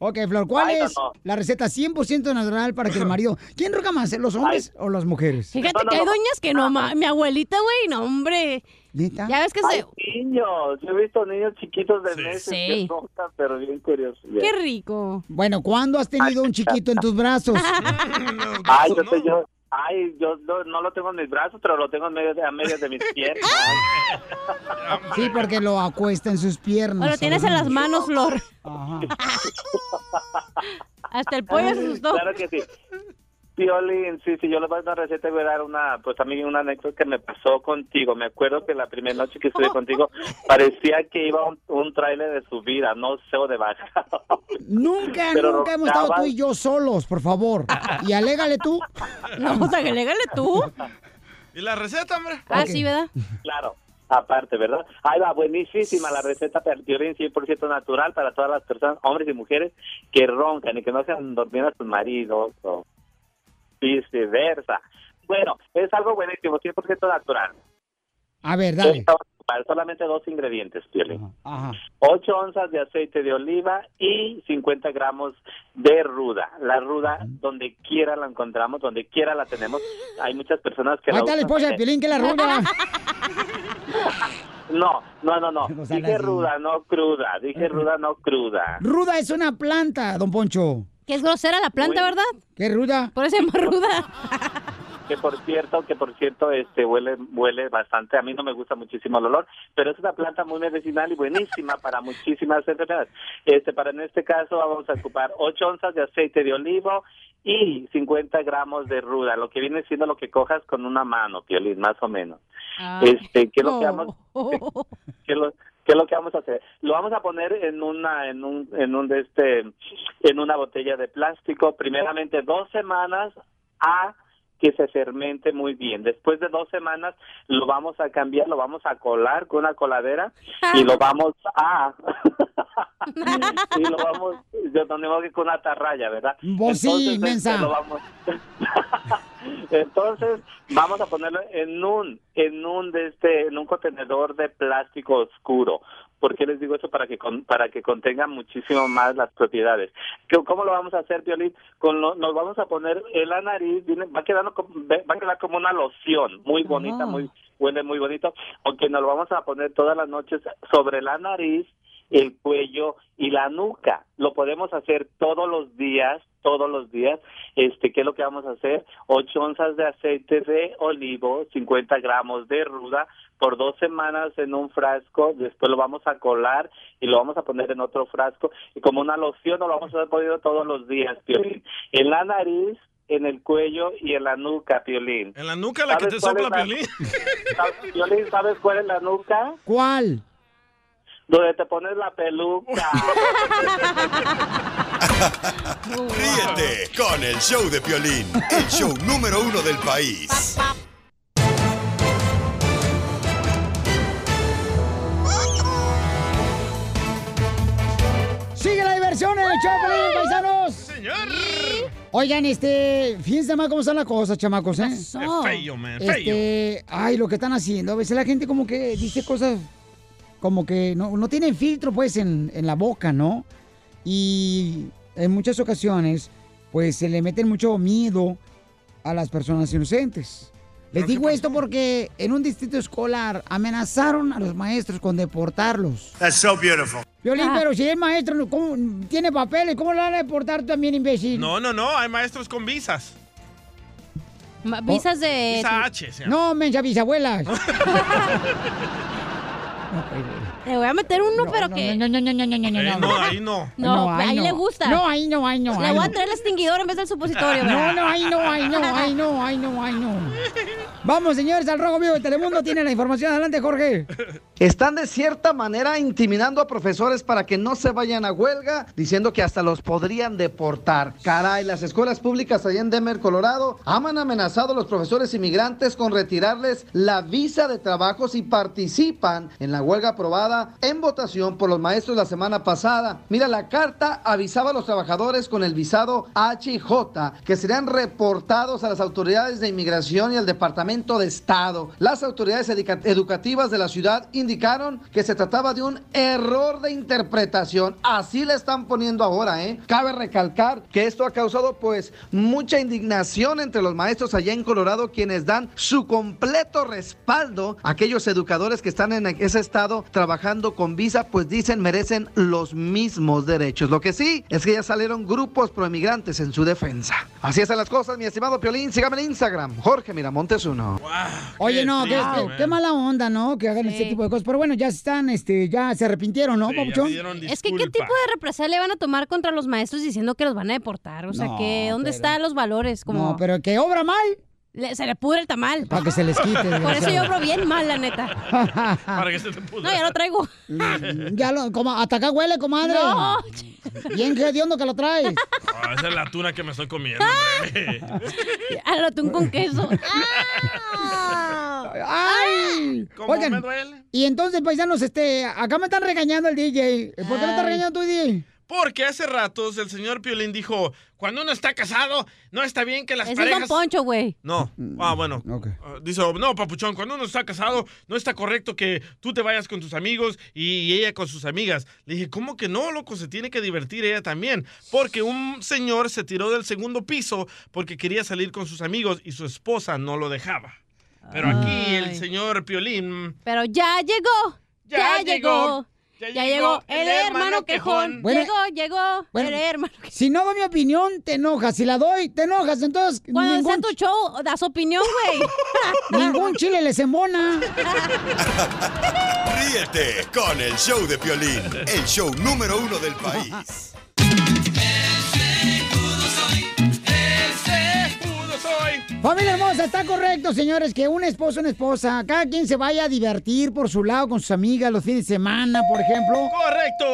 [SPEAKER 2] Ok, Flor, ¿cuál
[SPEAKER 25] Ay, no,
[SPEAKER 2] es
[SPEAKER 25] no.
[SPEAKER 2] la receta 100% natural para que el marido... ¿Quién roca más, los hombres o las mujeres?
[SPEAKER 8] Fíjate que hay doñas que no, ma- mi abuelita, güey, no, hombre.
[SPEAKER 2] ¿Neta?
[SPEAKER 8] Ya ves que
[SPEAKER 25] Ay,
[SPEAKER 8] se...
[SPEAKER 25] niños, yo he visto niños chiquitos de meses
[SPEAKER 8] Sí.
[SPEAKER 25] que pero bien curiosos.
[SPEAKER 8] Qué rico.
[SPEAKER 2] Bueno, ¿cuándo has tenido un chiquito en tus brazos?
[SPEAKER 25] Ay, yo, te- yo, ay, yo no, no lo tengo en mis brazos, pero lo tengo en medio de, a medio de mis piernas.
[SPEAKER 2] Sí, porque lo acuesta en sus piernas.
[SPEAKER 8] O lo tienes en las manos, Flor.
[SPEAKER 2] Ajá.
[SPEAKER 8] Hasta el pollo se asustó.
[SPEAKER 25] Claro que sí. Piolín, sí, sí, yo les voy a dar una receta y voy a dar una, pues también una anécdota que me pasó contigo. Me acuerdo que la primera noche que estuve contigo parecía que iba un, un tráiler de subida, no sé, o de bajada.
[SPEAKER 2] Nunca,
[SPEAKER 25] Pero
[SPEAKER 2] nunca hemos estado tú y yo solos, por favor. Y alégale tú.
[SPEAKER 8] No, o sea, que alégale tú.
[SPEAKER 3] ¿Y la receta, hombre?
[SPEAKER 8] Ah, sí, ¿verdad?
[SPEAKER 25] Claro, aparte, ¿verdad? Ahí va, buenísima la receta para Piolín 100% natural para todas las personas, hombres y mujeres, que roncan y que no sean dormidas sus maridos o viceversa. Bueno, es algo buenísimo, 100% natural.
[SPEAKER 2] A ver, dale.
[SPEAKER 25] Solamente dos ingredientes, Piolín.
[SPEAKER 2] Ajá.
[SPEAKER 25] 8 onzas de aceite de oliva y 50 gramos de ruda. La ruda, donde quiera la encontramos, donde quiera la tenemos. Hay muchas personas que
[SPEAKER 2] Ahí
[SPEAKER 25] la
[SPEAKER 2] está la esposa de
[SPEAKER 25] en-
[SPEAKER 2] Piolín que la ruda.
[SPEAKER 25] No, no, no, no. Dije ruda, no cruda. Dije ruda, no cruda.
[SPEAKER 2] Ruda es una planta, don Poncho.
[SPEAKER 8] Que es grosera la planta,
[SPEAKER 25] Uy.
[SPEAKER 8] ¿verdad?
[SPEAKER 2] ¿Qué ruda?
[SPEAKER 8] Por eso se llama ruda.
[SPEAKER 25] Que por cierto, que por cierto, este huele, huele bastante. A mí no me gusta muchísimo el olor, pero es una planta muy medicinal y buenísima para muchísimas enfermedades. Este, para en este caso vamos a ocupar 8 onzas de aceite de olivo y 50 gramos de ruda, lo que viene siendo lo que cojas con una mano, Piolín, más o menos. Este, ¿qué es lo que vamos, qué es lo, qué es lo que vamos a hacer? Lo vamos a poner en una, en un, en un de este, en una botella de plástico, primeramente dos semanas a que se fermente muy bien. Después de dos semanas lo vamos a cambiar, lo vamos a colar con una coladera y lo vamos a y lo vamos yo digo que con una tarraya, ¿verdad?
[SPEAKER 2] Vos sí,
[SPEAKER 25] Entonces,
[SPEAKER 2] mensa.
[SPEAKER 25] lo vamos entonces vamos a ponerlo en un en un de este en un contenedor de plástico oscuro. ¿Por qué les digo eso? Para que con- para que contenga muchísimo más las propiedades. ¿Qué- ¿Cómo lo vamos a hacer, Violín? Con lo- nos vamos a poner en la nariz, viene- va quedando como, va a quedar como una loción, muy bonita, muy huele muy bonito, aunque nos lo vamos a poner todas las noches sobre la nariz, el cuello y la nuca. Lo podemos hacer todos los días, todos los días. Este, ¿qué es lo que vamos a hacer? 8 onzas de aceite de olivo, 50 gramos de ruda por dos semanas en un frasco, después lo vamos a colar y lo vamos a poner en otro frasco y como una loción lo vamos a hacer podido todos los días, Piolín. En la nariz, en el cuello y en la nuca, Piolín.
[SPEAKER 3] En la nuca la que te
[SPEAKER 25] ¿Sabes cuál
[SPEAKER 3] sopla,
[SPEAKER 25] es la-
[SPEAKER 3] Piolín.
[SPEAKER 25] ¿Sabes- Piolín, ¿sabes cuál es la nuca?
[SPEAKER 2] ¿Cuál?
[SPEAKER 25] donde te pones la peluca.
[SPEAKER 7] Ríete con el show de Piolín, el show número uno del país.
[SPEAKER 2] Sigue la diversión en el show, paisanos.
[SPEAKER 3] Señor.
[SPEAKER 2] Oigan, este, fíjense más cómo están las cosas, chamacos, ¿eh?
[SPEAKER 3] Es feo, man, feo.
[SPEAKER 2] Este, ay, lo que están haciendo. A veces la gente como que dice cosas como que no, no tienen filtro, pues, en, en la boca, ¿no? Y en muchas ocasiones, pues, se le meten mucho miedo a las personas inocentes. Les digo esto porque en un distrito escolar amenazaron a los maestros con deportarlos.
[SPEAKER 26] That's so beautiful.
[SPEAKER 2] Violín, pero si es maestro, ¿cómo, tiene papeles, ¿cómo lo van a deportar también, imbécil?
[SPEAKER 3] No, no, no, hay maestros con visas.
[SPEAKER 8] Ma- Visas de...
[SPEAKER 3] Visa H, se llama.
[SPEAKER 2] No, mensa bisabuelas.
[SPEAKER 8] Le voy a meter uno, pero que...
[SPEAKER 2] No, no, no, no, no, no, no,
[SPEAKER 3] Eh,
[SPEAKER 2] no.
[SPEAKER 3] no, ahí no.
[SPEAKER 8] No,
[SPEAKER 2] ahí
[SPEAKER 8] ahí
[SPEAKER 2] no.
[SPEAKER 8] le gusta.
[SPEAKER 2] No, ahí no, ahí no.
[SPEAKER 8] Le
[SPEAKER 2] ahí
[SPEAKER 8] voy a
[SPEAKER 2] no.
[SPEAKER 8] traer el extinguidor en vez del supositorio.
[SPEAKER 2] No,
[SPEAKER 8] ¿verdad?
[SPEAKER 2] no, ahí no, ahí no, ahí no, ahí no, ahí no. Vamos, señores, al Rojo Vivo de Telemundo tiene la información. Adelante, Jorge.
[SPEAKER 4] Están de cierta manera intimidando a profesores para que no se vayan a huelga, diciendo que hasta los podrían deportar. Caray, las escuelas públicas allá en Denver, Colorado, han amenazado a los profesores inmigrantes con retirarles la visa de trabajo si participan en la huelga aprobada en votación por los maestros la semana pasada. Mira, la carta avisaba a los trabajadores con el visado H y J que serían reportados a las autoridades de inmigración y al Departamento de Estado. Las autoridades educa- educativas de la ciudad indicaron que se trataba de un error de interpretación. Así le están poniendo ahora, ¿eh? Cabe recalcar que esto ha causado pues mucha indignación entre los maestros allá en Colorado quienes dan su completo respaldo a aquellos educadores que están en ese estado trabajando con visa, pues dicen merecen los mismos derechos. Lo que sí es que ya salieron grupos proemigrantes en su defensa. Así están las cosas, mi estimado Piolín. Sígame en Instagram, Jorge Miramontes uno.
[SPEAKER 2] Oye, no, qué, qué- qué mala onda, ¿no? Que hagan este tipo de cosas. Pero bueno, ya están, este, ya se arrepintieron, ¿no, papuchón?
[SPEAKER 8] Es que qué tipo de represalia van a tomar contra los maestros diciendo que los van a deportar. O sea,
[SPEAKER 2] No,
[SPEAKER 8] que ¿dónde
[SPEAKER 2] pero-
[SPEAKER 8] están los valores? Como
[SPEAKER 2] No, pero que obra mal.
[SPEAKER 8] Le- se le pudre el tamal.
[SPEAKER 2] Para que se les quite,
[SPEAKER 8] Por eso yo obro bien mal, la neta.
[SPEAKER 3] Para que se te pudra.
[SPEAKER 8] No, ya lo traigo.
[SPEAKER 2] ya lo, como, hasta acá huele, comadre.
[SPEAKER 8] No.
[SPEAKER 2] Bien hediondo que lo traes.
[SPEAKER 3] Ah, esa es la tuna que me estoy comiendo.
[SPEAKER 8] Al atún con queso.
[SPEAKER 2] ¡Ay!
[SPEAKER 3] ¿Cómo
[SPEAKER 2] Oigan,
[SPEAKER 3] me duele?
[SPEAKER 2] y entonces, paisanos, este, acá me están regañando el DJ. ¿Por qué me está
[SPEAKER 3] Ay.
[SPEAKER 2] regañando tu DJ?
[SPEAKER 3] Porque hace ratos el señor Piolín dijo, cuando uno está casado, no está bien que las
[SPEAKER 8] Ese es
[SPEAKER 3] parejas...
[SPEAKER 8] Don Poncho, güey.
[SPEAKER 3] No, ah, bueno. Ah, dice, no, papuchón, cuando uno está casado, no está correcto que tú te vayas con tus amigos y ella con sus amigas. Le dije, ¿cómo que no, loco? Se tiene que divertir ella también. Porque un señor se tiró del segundo piso porque quería salir con sus amigos y su esposa no lo dejaba. Pero aquí el señor Piolín...
[SPEAKER 8] Pero ya llegó.
[SPEAKER 3] Ya
[SPEAKER 8] Ya,
[SPEAKER 3] llegó,
[SPEAKER 8] llegó. Ya, llegó el hermano quejón.
[SPEAKER 2] Bueno.
[SPEAKER 8] llegó, llegó
[SPEAKER 2] Bueno,
[SPEAKER 8] el hermano.
[SPEAKER 2] Si no doy mi opinión, te enojas. Si la doy, te enojas. Entonces,
[SPEAKER 8] Cuando
[SPEAKER 2] ningún,
[SPEAKER 8] sea tu show, das opinión, güey.
[SPEAKER 2] ningún chile les embona.
[SPEAKER 7] Ríete con el show de Piolín, el show número uno del país.
[SPEAKER 2] Familia hermosa, está correcto, señores, que un esposo, una esposa, cada quien se vaya a divertir por su lado con sus amigas los fines de semana, por ejemplo.
[SPEAKER 3] ¡Correcto!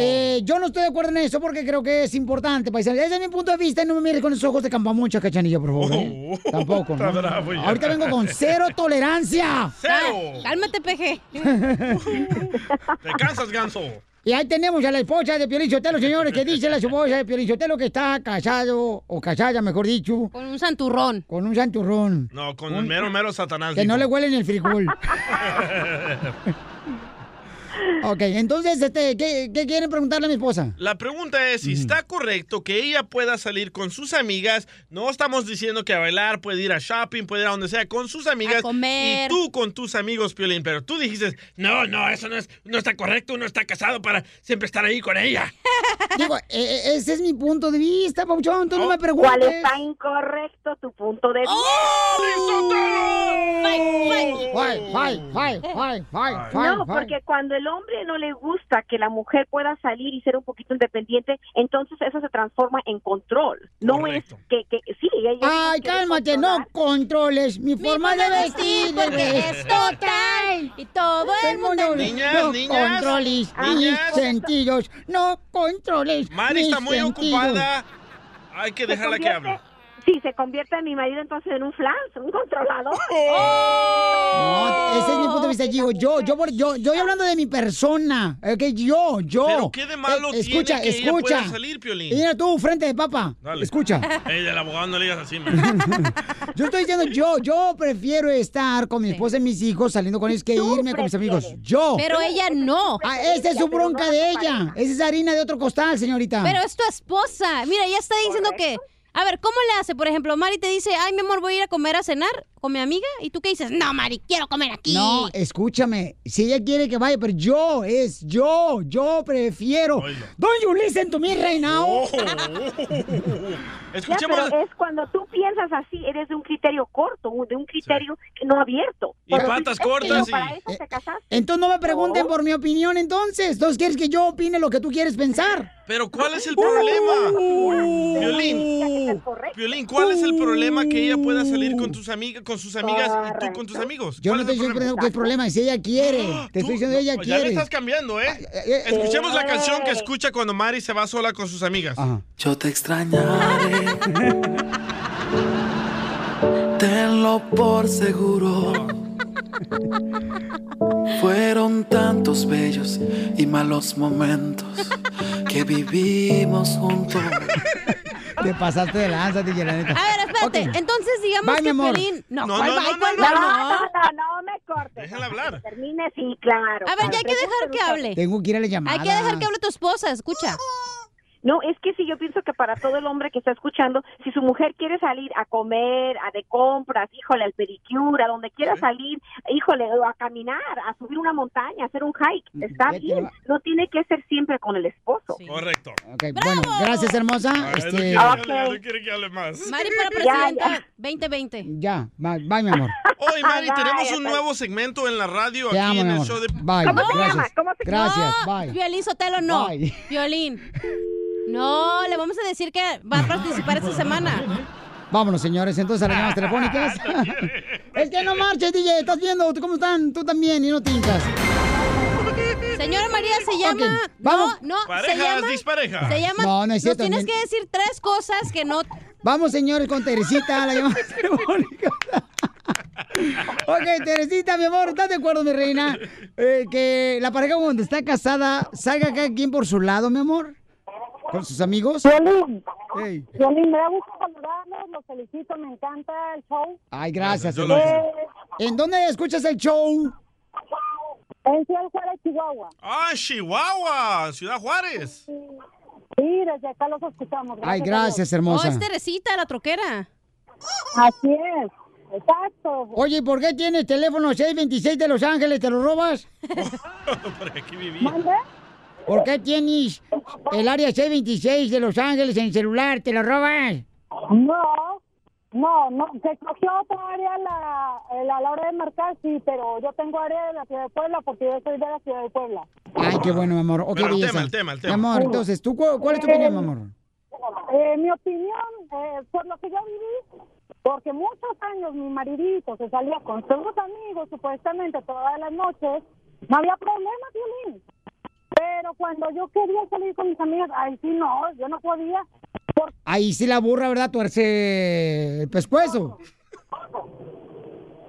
[SPEAKER 2] Eh, yo no estoy de acuerdo en eso porque creo que es importante, paisanos. Desde mi punto de vista, no me mires con esos ojos de campamucha, cachanilla, por favor. ¿eh? Tampoco,
[SPEAKER 3] bravo ya.
[SPEAKER 2] Ahorita vengo con cero tolerancia.
[SPEAKER 3] ¡Cero!
[SPEAKER 8] Cálmate, peje.
[SPEAKER 3] ¿Te cansas, ganso?
[SPEAKER 2] Y ahí tenemos a la esposa de Piolín Sotelo, señores, que dice la esposa de Piolín Sotelo que está casado, o casada, mejor dicho.
[SPEAKER 8] Con un santurrón.
[SPEAKER 2] Con un santurrón.
[SPEAKER 3] No, con el mero, mero satanás.
[SPEAKER 2] Que no le
[SPEAKER 3] dijo.
[SPEAKER 2] huele ni el frijol. ok, entonces, este, ¿qué, qué quieren preguntarle a mi esposa?
[SPEAKER 3] La pregunta es si está correcto que ella pueda salir con sus amigas. No estamos diciendo que a bailar, puede ir a shopping, puede ir a donde sea con sus amigas.
[SPEAKER 8] comer.
[SPEAKER 3] Y tú con tus amigos, Piolín. Pero tú dijiste, no, no, eso no, es, no está correcto. Uno está casado para siempre estar ahí con ella.
[SPEAKER 2] Digo, eh, ese es mi punto de vista, Pauchón, tú no me preguntes.
[SPEAKER 13] ¿Cuál está incorrecto tu punto de vista?
[SPEAKER 2] Fight, fight, fight, fight, fight, fight,
[SPEAKER 13] No,
[SPEAKER 2] fight.
[SPEAKER 13] porque cuando el hombre
[SPEAKER 26] hombre no le gusta que la mujer pueda salir y ser un poquito independiente, entonces eso se transforma en control. No es que, que sí, ella
[SPEAKER 2] Ay, cálmate, no controles mi forma de vestir,
[SPEAKER 8] porque es total. Y todo el mundo...
[SPEAKER 3] Niñas,
[SPEAKER 2] no
[SPEAKER 3] niñas,
[SPEAKER 2] controles
[SPEAKER 3] niñas.
[SPEAKER 2] mis sentidos, no controles
[SPEAKER 3] Mari está
[SPEAKER 2] mis
[SPEAKER 3] muy
[SPEAKER 2] sentidos.
[SPEAKER 3] ocupada. Hay que dejarla que hable.
[SPEAKER 26] Sí, se convierte en mi marido entonces en un flan, un controlador.
[SPEAKER 2] No, ese es mi punto de vista, Gigo. Yo, yo, por- yo, yo, hablando de mi persona, ok, yo, yo.
[SPEAKER 3] Pero ¿qué de malo
[SPEAKER 2] Eh, escucha,
[SPEAKER 3] tiene que ella
[SPEAKER 2] escucha.
[SPEAKER 3] pueda salir, Piolín?
[SPEAKER 2] Mira tú, frente de papa.
[SPEAKER 3] Dale.
[SPEAKER 2] Escucha.
[SPEAKER 3] Ey, del abogado no le digas así, man.
[SPEAKER 2] Yo estoy diciendo yo, yo prefiero estar con mi esposa y mis hijos saliendo con ellos que irme con mis amigos. Yo.
[SPEAKER 8] Pero ella no.
[SPEAKER 2] Ah, esa es su bronca de ella. Esa es harina de otro costal, señorita.
[SPEAKER 8] Pero es tu esposa. Mira, ella está diciendo que. A ver, ¿cómo le hace? Por ejemplo, Mari te dice, ay, mi amor, voy a ir a comer a cenar con mi amiga. ¿Y tú qué dices? No, Mari, quiero comer aquí.
[SPEAKER 2] No, escúchame. Si ella quiere que vaya, pero yo, es yo, yo prefiero. Don't you listen to me right now?
[SPEAKER 3] Oh.
[SPEAKER 26] Ya, pero es cuando tú piensas así, eres de un criterio corto, de un criterio que no abierto.
[SPEAKER 3] Y
[SPEAKER 26] Pero
[SPEAKER 3] patas
[SPEAKER 26] que
[SPEAKER 3] cortas y-
[SPEAKER 26] Para eso te casaste.
[SPEAKER 2] Entonces no me pregunten por mi opinión, entonces. Entonces quieres que yo opine lo que tú quieres pensar.
[SPEAKER 3] Pero ¿cuál es el problema? Violín, Violín, ¿cuál es el problema que ella pueda salir con tus amigas, con sus amigas y tú con tus amigos?
[SPEAKER 2] Yo no
[SPEAKER 3] ¿Cuál
[SPEAKER 2] te
[SPEAKER 3] es
[SPEAKER 2] estoy
[SPEAKER 3] el
[SPEAKER 2] diciendo que es problema, si ella quiere. Te estoy diciendo ella
[SPEAKER 3] Pues ya le
[SPEAKER 2] quiere.
[SPEAKER 3] estás cambiando, ¿eh?
[SPEAKER 2] eh,
[SPEAKER 3] Escuchemos la
[SPEAKER 2] eh.
[SPEAKER 3] canción que escucha cuando Mari se va sola con sus amigas.
[SPEAKER 27] Yo te extrañaré. Tenlo por seguro. Fueron tantos bellos y malos momentos que vivimos juntos.
[SPEAKER 2] Te pasaste de lanza, DJ, la neta.
[SPEAKER 8] A ver, espérate. Entonces, digamos que
[SPEAKER 2] amor.
[SPEAKER 8] Piolín... No,
[SPEAKER 3] No,
[SPEAKER 8] ¿cuál
[SPEAKER 3] no,
[SPEAKER 8] bye,
[SPEAKER 3] no, no,
[SPEAKER 8] bye?
[SPEAKER 26] No,
[SPEAKER 8] No.
[SPEAKER 26] no, no, no me cortes.
[SPEAKER 3] Déjala hablar.
[SPEAKER 26] Termine, sí, claro.
[SPEAKER 8] A ver,
[SPEAKER 26] claro.
[SPEAKER 8] ya hay que dejar que hable.
[SPEAKER 2] Tengo que ir a la llamada.
[SPEAKER 8] Hay que dejar que hable tu esposa, escucha.
[SPEAKER 26] No, es que si yo pienso que para todo el hombre que está escuchando, si su mujer quiere salir a comer, a de compras, híjole, al pedicure, a donde quiera salir, híjole, o a caminar, a subir una montaña, a hacer un hike, está
[SPEAKER 2] Ya
[SPEAKER 26] bien. No tiene que ser siempre con el esposo.
[SPEAKER 3] Correcto.
[SPEAKER 2] Bueno, gracias, hermosa.
[SPEAKER 3] No
[SPEAKER 2] Este,
[SPEAKER 3] quiere que hable, ya no quiere que hable más.
[SPEAKER 8] Mari para
[SPEAKER 26] Ya,
[SPEAKER 8] presidenta 2020.
[SPEAKER 2] ya, bye, bye, mi amor.
[SPEAKER 3] Hoy, Mari,
[SPEAKER 26] Bye,
[SPEAKER 3] tenemos un nuevo segmento en la radio
[SPEAKER 2] Te
[SPEAKER 3] aquí
[SPEAKER 2] amo,
[SPEAKER 3] en
[SPEAKER 2] mi
[SPEAKER 3] el
[SPEAKER 2] amor.
[SPEAKER 3] show de...
[SPEAKER 2] Bye,
[SPEAKER 26] ¿Cómo se
[SPEAKER 2] gracias.
[SPEAKER 26] llama? ¿Cómo se llama?
[SPEAKER 2] Gracias, bye.
[SPEAKER 8] Violín Sotelo no.
[SPEAKER 2] Bye.
[SPEAKER 8] Violín. No, le vamos a decir que va a participar esta semana.
[SPEAKER 2] Vámonos, señores, entonces a las llamadas telefónicas. es que no marches, DJ, estás viendo cómo están, tú también, y no tincas.
[SPEAKER 8] Señora María, se llama.
[SPEAKER 2] Ok, vamos.
[SPEAKER 8] No, no, se
[SPEAKER 3] Parejas,
[SPEAKER 8] llama.
[SPEAKER 3] disparejas.
[SPEAKER 8] Se llama.
[SPEAKER 2] No, no es cierto,
[SPEAKER 8] Nos tienes que decir tres cosas que no.
[SPEAKER 2] Vamos, señores, con Teresita a la llamada telefónica. ok, Teresita, mi amor, ¿estás de acuerdo, mi reina? Eh, que la pareja cuando está casada salga cada quien por su lado, mi amor. ¿Con sus amigos?
[SPEAKER 28] Violín,
[SPEAKER 2] Ey.
[SPEAKER 28] Violín, me da gusto saludarlos, los felicito, me encanta el show.
[SPEAKER 2] Ay, gracias.
[SPEAKER 3] Yo.
[SPEAKER 28] Eh,
[SPEAKER 2] ¿En dónde escuchas el show?
[SPEAKER 28] en Ciudad Juárez, Chihuahua.
[SPEAKER 3] Ah, Chihuahua, Ciudad Juárez.
[SPEAKER 28] Sí, desde acá los escuchamos.
[SPEAKER 2] Ay, gracias,
[SPEAKER 8] Oh,
[SPEAKER 2] hermosa.
[SPEAKER 8] es Teresita, la troquera.
[SPEAKER 28] Así es, exacto.
[SPEAKER 2] Oye, ¿por qué tienes teléfono 626 de Los Ángeles? ¿Te lo robas?
[SPEAKER 3] Por aquí viví.
[SPEAKER 28] ¿Mande?
[SPEAKER 2] ¿Por qué tienes el área 626 de Los Ángeles en el celular? ¿Te lo robas?
[SPEAKER 28] No, no, no, se escogió otra área la, la hora de marcar, sí, pero yo tengo área de la ciudad de Puebla porque yo soy de la ciudad de Puebla.
[SPEAKER 2] Ay, qué bueno, mi amor. Ok,
[SPEAKER 3] Pero el tema, el tema, el tema.
[SPEAKER 2] Mi amor, entonces, ¿tú cu- cuál es tu opinión, mi amor?
[SPEAKER 28] Eh, mi opinión, eh, por lo que yo viví, porque muchos años mi maridito se salía con sus amigos, supuestamente todas las noches, no había problema, Violín. Pero cuando yo quería salir con mis amigas, ay, sí, no, yo no podía.
[SPEAKER 2] Ahí sí la burra, ¿verdad? Tuerce el pescuezo.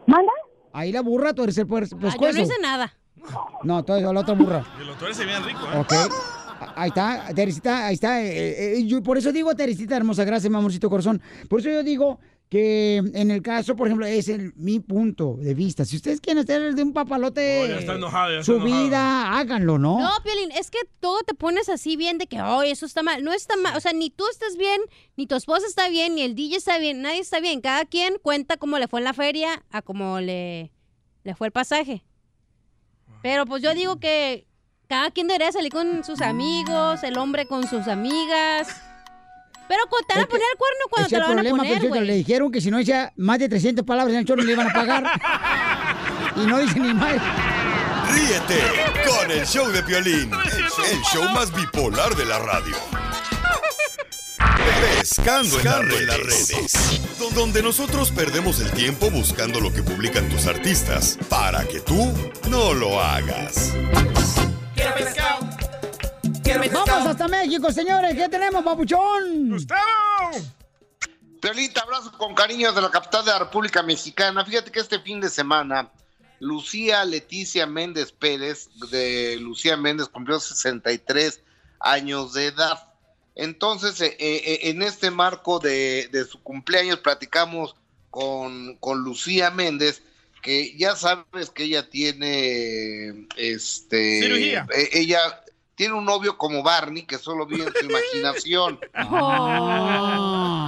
[SPEAKER 28] ¿Manda?
[SPEAKER 2] Ahí la burra tuerce el
[SPEAKER 8] Ah, yo
[SPEAKER 2] pescuezo.
[SPEAKER 8] no hice nada.
[SPEAKER 2] No, todo eso, la otra burra.
[SPEAKER 3] Y los tuerce bien rico, ¿eh?
[SPEAKER 2] Ok. Ahí está, Teresita, ahí está. eh, eh, yo por eso digo, Teresita hermosa, gracias, mi amorcito corazón. Por eso yo digo que en el caso, por ejemplo, es el, mi punto de vista. Si ustedes quieren hacer de un papalote
[SPEAKER 3] Oh, ya está enojada, ya está
[SPEAKER 2] su vida, háganlo, ¿no?
[SPEAKER 8] No, Piolín, es que todo te pones así bien de que, oh, eso está mal. No está mal. O sea, ni tú estás bien, ni tu esposa está bien, ni el DJ está bien, nadie está bien. Cada quien cuenta cómo le fue en la feria a cómo le, le fue el pasaje. Pero pues yo digo que cada quien debería salir con sus amigos, el hombre con sus amigas. Pero te van a poner el cuerno cuando te lo van a
[SPEAKER 2] problema,
[SPEAKER 8] poner.
[SPEAKER 2] Le dijeron que si no decía más de 300 palabras en el show no le iban a pagar. y no dice ni más.
[SPEAKER 7] Ríete con el show de Piolín, el show más bipolar de la radio. Pescando en las redes, donde nosotros perdemos el tiempo buscando lo que publican tus artistas para que tú no lo hagas.
[SPEAKER 2] Vamos hasta México, señores. ¿Qué tenemos, papuchón?
[SPEAKER 9] Piolín, te abrazo con cariño de la capital de la República Mexicana. Fíjate que este fin de semana, Lucía Leticia Méndez Pérez, de Lucía Méndez, cumplió 63 años de edad. Entonces, eh, eh, en este marco de, de su cumpleaños, platicamos con, con Lucía Méndez, que ya sabes que ella tiene, este,
[SPEAKER 3] Cirugía.
[SPEAKER 9] eh, ella tiene un novio como Barney que solo vive en su imaginación.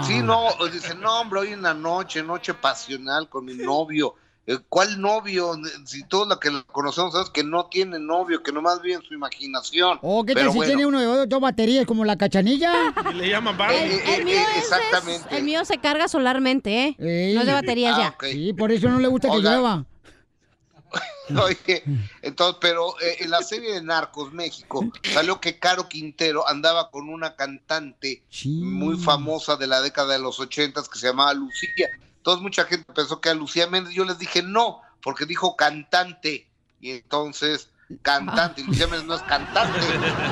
[SPEAKER 9] Sí, no, dice, no, hombre, hoy en la noche, noche pasional con mi novio. Eh, ¿Cuál novio? Si todos los que lo conocemos sabes que no tiene novio, que nomás vive en su imaginación.
[SPEAKER 2] Oh, ¿qué tal
[SPEAKER 9] Pero
[SPEAKER 2] si
[SPEAKER 9] bueno,
[SPEAKER 2] tiene uno de dos baterías como la cachanilla?
[SPEAKER 3] Y le llaman
[SPEAKER 14] El, el mío es-
[SPEAKER 9] exactamente.
[SPEAKER 14] el mío se carga solarmente, ¿eh? No es de baterías
[SPEAKER 9] Ah,
[SPEAKER 14] ya.
[SPEAKER 2] Sí, por eso no le gusta que llueva.
[SPEAKER 9] Oye, entonces, pero eh, en la serie de Narcos México salió que Caro Quintero andaba con una cantante muy famosa de la década de los ochentas que se llamaba Lucía. Entonces mucha gente pensó que era Lucía Méndez. Yo les dije no, porque dijo cantante. Y entonces, cantante. Y Lucía Méndez no es cantante.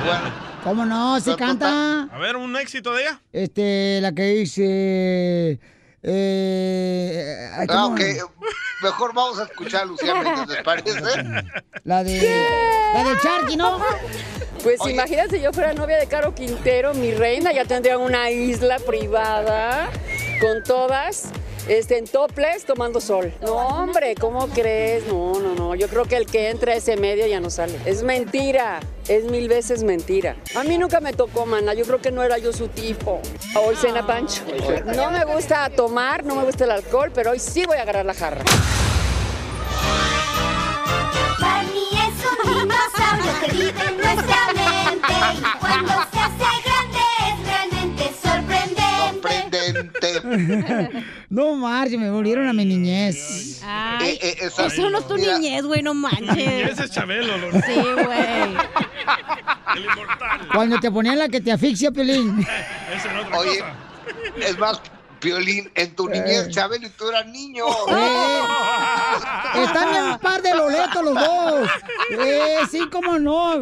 [SPEAKER 9] Bueno,
[SPEAKER 2] ¿Cómo no? Se canta.
[SPEAKER 3] A ver, un éxito de ella.
[SPEAKER 2] Este, la que dice. Eh,
[SPEAKER 9] ah, ok. Mejor vamos a escuchar a Lucía Méndez, ¿les parece?
[SPEAKER 2] La de. La del Charqui, ¿no?
[SPEAKER 11] Pues imagínate si yo fuera novia de Caro Quintero, mi reina, ya tendría una isla privada con todas este, en toples tomando sol. No, hombre, ¿cómo crees? No, no, no. Yo creo que el que entra a ese medio ya no sale. Es mentira. Es mil veces mentira. A mí nunca me tocó, mana. Yo creo que no era yo su tipo. Hoy cena Pancho. No me gusta tomar, no me gusta el alcohol, pero hoy sí voy a agarrar la jarra.
[SPEAKER 12] Barney es un dinosaurio que vive en nuestra mente y cuando se sorprendente.
[SPEAKER 2] no marches, me volvieron a mi niñez.
[SPEAKER 14] Ay,
[SPEAKER 9] Eh, eh, esa-
[SPEAKER 14] eso no es tu
[SPEAKER 9] mira.
[SPEAKER 14] niñez, güey, no manches.
[SPEAKER 3] Ese es Chabelo, loco.
[SPEAKER 14] Sí, güey.
[SPEAKER 2] Cuando te ponían la que te asfixia, Pelín.
[SPEAKER 3] Era otra
[SPEAKER 9] Oye,
[SPEAKER 3] cosa.
[SPEAKER 9] es más, Piolín, en tu niñez, Chabelo, y tú eras niño.
[SPEAKER 2] Eh, están en un par de loletos los dos. Eh, sí, cómo no.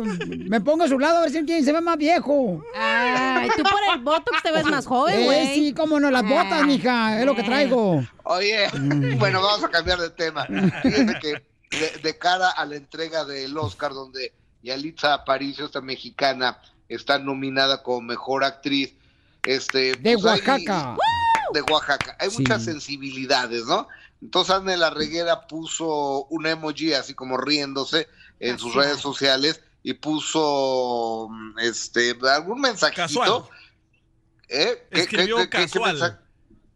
[SPEAKER 2] Me pongo a su lado a ver si quién se ve más viejo.
[SPEAKER 14] Ay, tú por el Botox te ves más joven,
[SPEAKER 2] Eh,
[SPEAKER 14] güey.
[SPEAKER 2] sí, cómo no, las botas, mija, es lo que traigo.
[SPEAKER 9] Oye,
[SPEAKER 2] Mm.
[SPEAKER 9] bueno, vamos a cambiar de tema. Fíjate que de, de cara a la entrega del Oscar, donde Yalitza Aparicio, esta mexicana, está nominada como mejor actriz. Este,
[SPEAKER 2] De
[SPEAKER 9] pues
[SPEAKER 2] Oaxaca.
[SPEAKER 9] De Oaxaca. Hay
[SPEAKER 2] Sí.
[SPEAKER 9] muchas sensibilidades, ¿no? Entonces Ana de la Reguera puso un emoji así como riéndose en sus redes sociales y puso mm, este algún mensajito.
[SPEAKER 3] Casual.
[SPEAKER 9] ¿Eh? ¿Qué-
[SPEAKER 3] Escribió
[SPEAKER 9] qué- qué- qué
[SPEAKER 3] casual.
[SPEAKER 9] mensaje?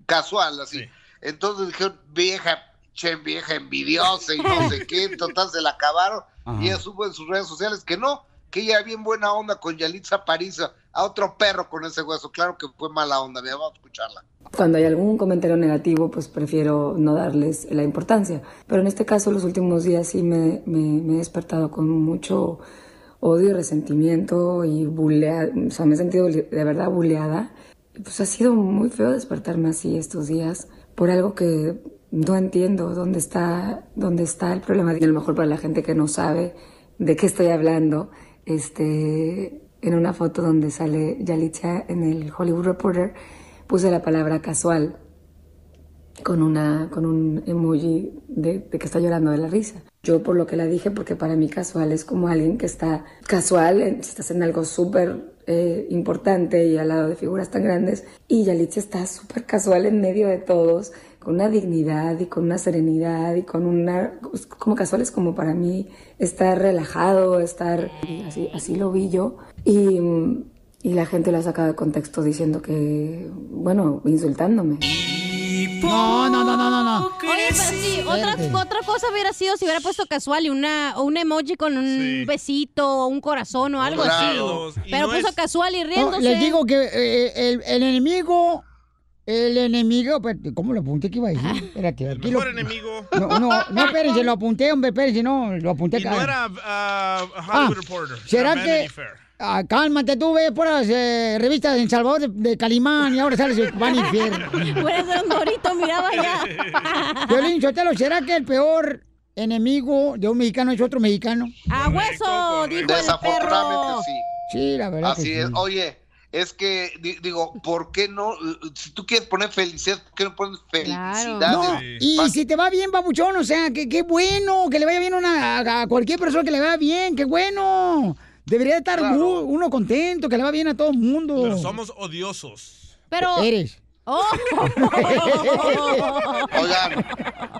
[SPEAKER 9] Casual, así. Entonces dijeron, vieja, che, vieja envidiosa y no sé qué, en total se la acabaron.
[SPEAKER 2] Ajá.
[SPEAKER 9] Y ella supo en sus redes sociales que no, que ella bien buena onda con Yalitza Parisa, a otro perro con ese hueso. Claro que fue mala onda, mira, vamos a escucharla.
[SPEAKER 29] Cuando hay algún comentario negativo, pues prefiero no darles la importancia. Pero en este caso, los últimos días sí me, me- me he despertado con mucho odio y resentimiento y bulea, o sea, me he sentido de verdad buleada. Pues ha sido muy feo despertarme así estos días por algo que no entiendo dónde está, dónde está el problema. Y a lo mejor para la gente que no sabe de qué estoy hablando, este, en una foto donde sale Yalitza en el Hollywood Reporter, puse la palabra casual con, una, con un emoji de, que está llorando de la risa. Yo por lo que la dije, porque para mí casual es como alguien que está casual, estás en algo súper eh, importante y al lado de figuras tan grandes, y Yalitza está súper casual en medio de todos, con una dignidad y con una serenidad y con una... como casual es como para mí estar relajado, estar... Así, así lo vi yo. Y, mm, y la gente lo ha sacado de contexto diciendo que, bueno, insultándome.
[SPEAKER 2] No, no, no, no, no, no.
[SPEAKER 14] Oye, pero sí, otra,
[SPEAKER 2] Espérate.
[SPEAKER 14] otra cosa hubiera sido si hubiera puesto casual y una, o un emoji con un besito o un corazón o algo así.
[SPEAKER 2] Y
[SPEAKER 14] Pero
[SPEAKER 2] no
[SPEAKER 14] puso
[SPEAKER 2] es-
[SPEAKER 14] casual y
[SPEAKER 2] No,
[SPEAKER 14] riéndose.
[SPEAKER 2] les digo que eh, el, el enemigo el enemigo, pues, ¿cómo lo apunté que iba a decir? Espérate,
[SPEAKER 3] El
[SPEAKER 2] aquí
[SPEAKER 3] mejor
[SPEAKER 2] lo-
[SPEAKER 3] enemigo.
[SPEAKER 2] No, no, no, espérense, lo apunté, hombre, espérense, no, lo apunté
[SPEAKER 3] Y no era ah, Hollywood Reporter.
[SPEAKER 2] ¿Será
[SPEAKER 3] era
[SPEAKER 2] que...
[SPEAKER 3] Fair.
[SPEAKER 2] Ah, cálmate, tú ves puras eh, revistas en Salvador de, de Calimán y ahora sales en Vanity Fair.
[SPEAKER 8] Puede ser un dorito, miraba ya.
[SPEAKER 2] Violín, Sotelo, ¿será que el peor enemigo de un mexicano es otro mexicano?
[SPEAKER 8] ¡A hueso! Dijo el
[SPEAKER 9] Desafortunadamente
[SPEAKER 8] perro.
[SPEAKER 9] sí.
[SPEAKER 2] Sí, la verdad
[SPEAKER 9] Así
[SPEAKER 2] que
[SPEAKER 9] es.
[SPEAKER 2] sí.
[SPEAKER 9] Oye, es que di- digo, ¿por qué no? Si tú quieres poner felicidad, ¿por qué no pones felicidades?
[SPEAKER 2] No, y si te va bien, babuchón, o sea, que qué bueno, que le vaya bien una, a cualquier persona que le vaya bien, qué bueno. Debería estar uno contento, que le va bien a todo el mundo.
[SPEAKER 3] Pero somos odiosos.
[SPEAKER 8] Pero.
[SPEAKER 2] Eres.
[SPEAKER 8] Oh.
[SPEAKER 9] Oigan,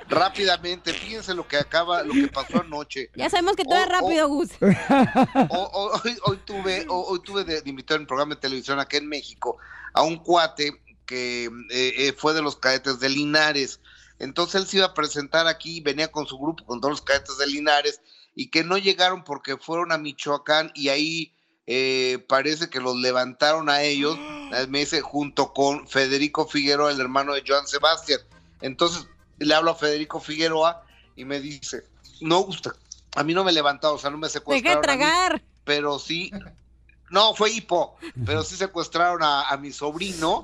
[SPEAKER 9] rápidamente, fíjense lo que acaba, lo que pasó anoche.
[SPEAKER 8] Ya sabemos que tú eres
[SPEAKER 9] Oh,
[SPEAKER 8] rápido, Gus.
[SPEAKER 9] O- o- hoy, hoy tuve, hoy tuve de, de invitar en un programa de televisión aquí en México a un cuate que eh, eh, fue de los cadetes de Linares. Entonces él se iba a presentar aquí, venía con su grupo, con todos los cadetes de Linares, y que no llegaron porque fueron a Michoacán y ahí eh, parece que los levantaron a ellos, me dice, junto con Federico Figueroa, el hermano de Joan Sebastián. Entonces le hablo a Federico Figueroa y me dice, no gusta, a mí no me levantaron, o sea, no me
[SPEAKER 8] Deja de
[SPEAKER 9] secuestraron. a mí,
[SPEAKER 8] tragar.
[SPEAKER 9] pero sí, no, fue hipo, pero sí secuestraron a, a mi sobrino,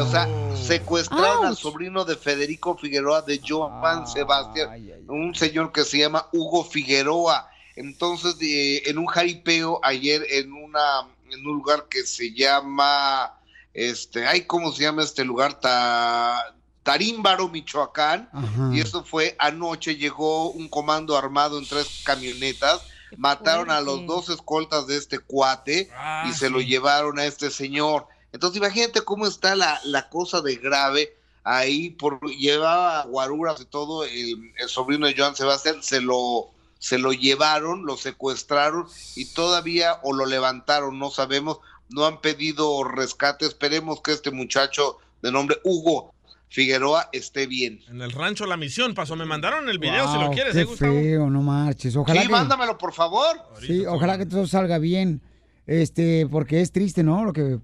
[SPEAKER 9] o sea, secuestraron al sobrino de Federico Figueroa, de Joan Sebastián, un señor que se llama Hugo Figueroa. Entonces, eh, en un jaripeo ayer en una en un lugar que se llama este, ay, ¿cómo se llama este lugar? Ta- Tarímbaro, Michoacán. Y eso fue anoche, llegó un comando armado en tres camionetas, mataron a los dos escoltas de este cuate y se lo llevaron a este señor. Entonces imagínate cómo está la, la cosa de grave ahí, por llevaba guaruras y todo, el, el sobrino de Joan Sebastián se lo se lo llevaron, lo secuestraron y todavía o lo levantaron, no sabemos, no han pedido rescate, esperemos que este muchacho de nombre Hugo Figueroa esté bien.
[SPEAKER 3] En el rancho La Misión pasó. Me mandaron el video si lo quieres,
[SPEAKER 2] qué
[SPEAKER 3] ¿eh, Gustavo?
[SPEAKER 2] feo, no marches. Ojalá
[SPEAKER 9] sí,
[SPEAKER 2] que,
[SPEAKER 9] mándamelo por favor.
[SPEAKER 2] sí, ojalá que todo salga bien. Este, porque es triste, ¿no? Lo que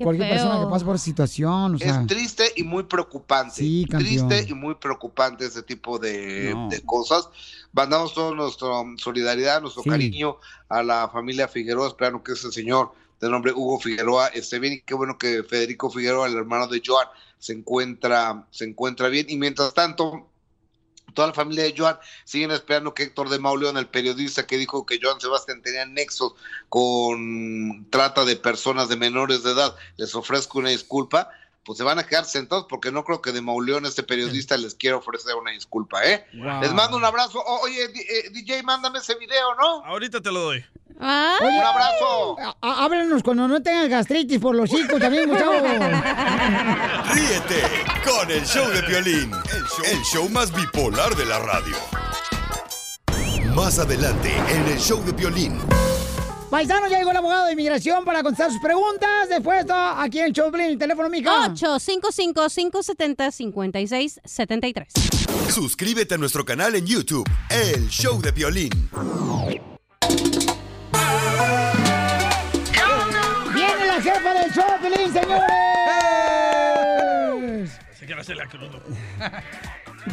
[SPEAKER 2] cualquier
[SPEAKER 9] feo.
[SPEAKER 2] persona que pasa por esa situación, o sea,
[SPEAKER 9] es triste y muy preocupante.
[SPEAKER 2] Sí, campeón.
[SPEAKER 9] triste y muy preocupante ese tipo de,
[SPEAKER 2] No.
[SPEAKER 9] de cosas. Mandamos toda nuestra solidaridad, nuestro
[SPEAKER 2] Sí.
[SPEAKER 9] cariño a la familia Figueroa, esperando que ese señor de nombre Hugo Figueroa esté bien y qué bueno que Federico Figueroa, el hermano de Joan, se encuentra, se encuentra bien. Y mientras tanto, toda la familia de Joan siguen esperando que Héctor de Mauleón, el periodista que dijo que Joan Sebastián tenía nexos con trata de personas de menores de edad, les ofrezco una disculpa, pues se van a quedar sentados porque no creo que de Mauleón, este periodista, les quiera ofrecer una disculpa, ¿eh?
[SPEAKER 3] Wow.
[SPEAKER 9] Les mando un abrazo. O- oye, di- eh, DJ, mándame ese video, ¿no?
[SPEAKER 3] Ahorita te lo doy.
[SPEAKER 2] Oye,
[SPEAKER 9] un abrazo.
[SPEAKER 2] háblanos cuando no tengas gastritis por los hijos también, Gustavo.
[SPEAKER 7] Ríete con el show de Piolín, el show, el show más bipolar de la radio. Más adelante en el show de Piolín.
[SPEAKER 2] Paisano, ya llegó el abogado de inmigración para contestar sus preguntas. Después, todo aquí en Choplin, el teléfono, mija.
[SPEAKER 8] 855-570-5673.
[SPEAKER 7] Suscríbete a nuestro canal en YouTube, El Show de Piolín.
[SPEAKER 2] ¡Viene la jefa del Choplin, señores!
[SPEAKER 3] Así que va a ser la crudo.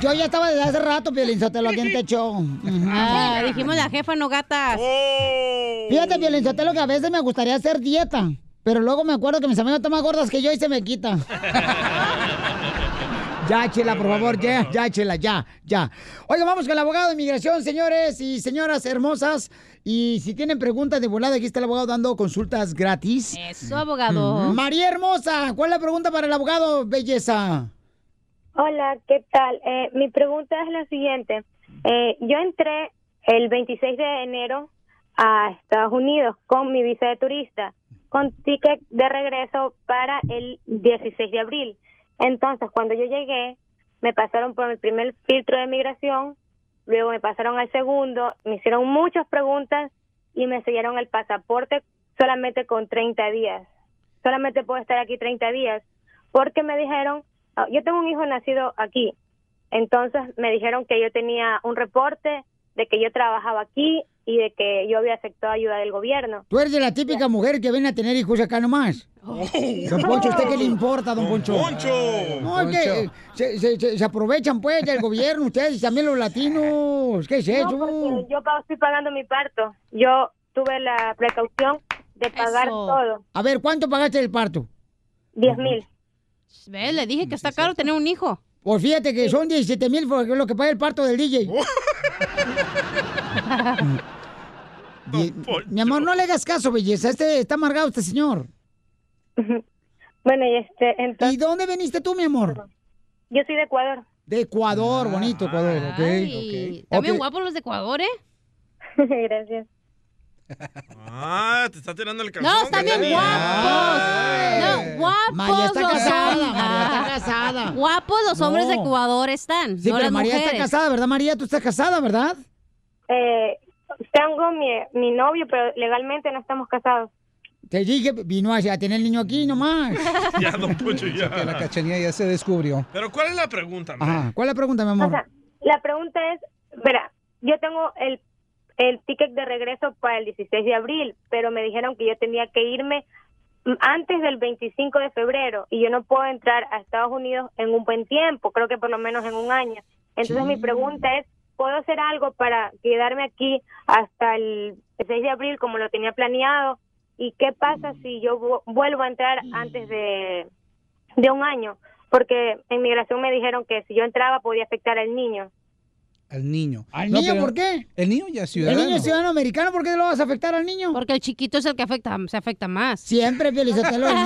[SPEAKER 2] Yo ya estaba desde hace rato, Piolinsotelo, aquí en Techo.
[SPEAKER 8] Ah, dijimos la jefa, no gatas.
[SPEAKER 2] Fíjate, Piolinsotelo, que a veces me gustaría hacer dieta, pero luego me acuerdo que mis amigas están más gordas que yo y se me quita. Ya, Chela, por favor, ya, ya, Chela, ya, ya. Oiga, vamos con el abogado de inmigración, señores y señoras hermosas. Y si tienen preguntas de volada, aquí está el abogado dando consultas gratis.
[SPEAKER 8] Eso, abogado.
[SPEAKER 2] María Hermosa, ¿cuál es la pregunta para el abogado, belleza?
[SPEAKER 30] Hola, ¿qué tal? Eh, mi pregunta es la siguiente. Eh, yo entré el 26 de enero a Estados Unidos con mi visa de turista, con ticket de regreso para el 16 de abril. Entonces, cuando yo llegué, me pasaron por el primer filtro de migración, luego me pasaron al segundo, me hicieron muchas preguntas y me sellaron el pasaporte solamente con 30 días. Solamente puedo estar aquí 30 días porque me dijeron, yo tengo un hijo nacido aquí, entonces me dijeron que yo tenía un reporte de que yo trabajaba aquí y de que yo había aceptado ayuda del gobierno.
[SPEAKER 2] Tú eres de la típica mujer que viene a tener hijos acá nomás. Don Poncho, ¿a usted qué le importa, don Poncho?
[SPEAKER 3] Poncho.
[SPEAKER 2] No, es que se, se- se- se aprovechan pues del gobierno, ustedes y también los latinos. ¿Qué es eso?
[SPEAKER 30] No, yo estoy pagando mi parto. Yo tuve la precaución de pagar
[SPEAKER 8] Eso.
[SPEAKER 30] todo.
[SPEAKER 2] A ver, ¿cuánto pagaste el parto?
[SPEAKER 30] 10 mil.
[SPEAKER 8] Ve, le dije que está caro tener un hijo.
[SPEAKER 2] Pues fíjate que son 17 mil lo que paga el parto del DJ. Di- Mi amor, no le hagas caso, belleza. Este está amargado este señor.
[SPEAKER 30] Bueno, y este, entonces...
[SPEAKER 2] ¿Y dónde viniste tú, mi amor?
[SPEAKER 30] Yo soy de Ecuador.
[SPEAKER 2] De Ecuador, bonito Ecuador, ok.
[SPEAKER 8] Ay, También guapos los de Ecuador, ¿eh?
[SPEAKER 30] Gracias.
[SPEAKER 3] Ah, te está tirando el calzón.
[SPEAKER 8] No, están bien guapos. No, guapos
[SPEAKER 2] María está
[SPEAKER 8] los
[SPEAKER 2] casada,
[SPEAKER 8] hombres.
[SPEAKER 2] María está casada.
[SPEAKER 8] Guapos los hombres de. Ecuador están,
[SPEAKER 2] Sí,
[SPEAKER 8] no
[SPEAKER 2] pero
[SPEAKER 8] las
[SPEAKER 2] María
[SPEAKER 8] mujeres.
[SPEAKER 2] está casada, ¿verdad, María? Tú estás casada, ¿verdad?
[SPEAKER 30] Eh, tengo mi, mi novio, pero legalmente no estamos casados.
[SPEAKER 2] Te dije, vino a, tener el niño aquí nomás.
[SPEAKER 3] Ya, don Poncho, ya.
[SPEAKER 31] Que la cachanilla ya se descubrió.
[SPEAKER 3] Pero ¿cuál es la pregunta?
[SPEAKER 2] Ajá. ¿Cuál es la pregunta, mi amor?
[SPEAKER 30] O sea, la pregunta es, verá, yo tengo el, el ticket de regreso para el 16 de abril, pero me dijeron que yo tenía que irme mm, antes del 25 de febrero y yo no puedo entrar a Estados Unidos en un buen tiempo, creo que por lo menos en un año. Entonces mi pregunta es, ¿puedo hacer algo para quedarme aquí hasta el 6 de abril como lo tenía planeado? ¿Y qué pasa si yo vu- vuelvo a entrar antes de, de un año? Porque en migración me dijeron que si yo entraba podía afectar al niño.
[SPEAKER 31] Al niño.
[SPEAKER 2] ¿Al
[SPEAKER 31] No,
[SPEAKER 2] niño
[SPEAKER 31] pero
[SPEAKER 2] por qué?
[SPEAKER 31] El niño ya es
[SPEAKER 2] El
[SPEAKER 31] ciudadano.
[SPEAKER 2] niño es ciudadano americano, ¿por qué lo vas a afectar al niño?
[SPEAKER 8] Porque el chiquito es el que afecta, se afecta más.
[SPEAKER 2] Siempre, Pielizotelo.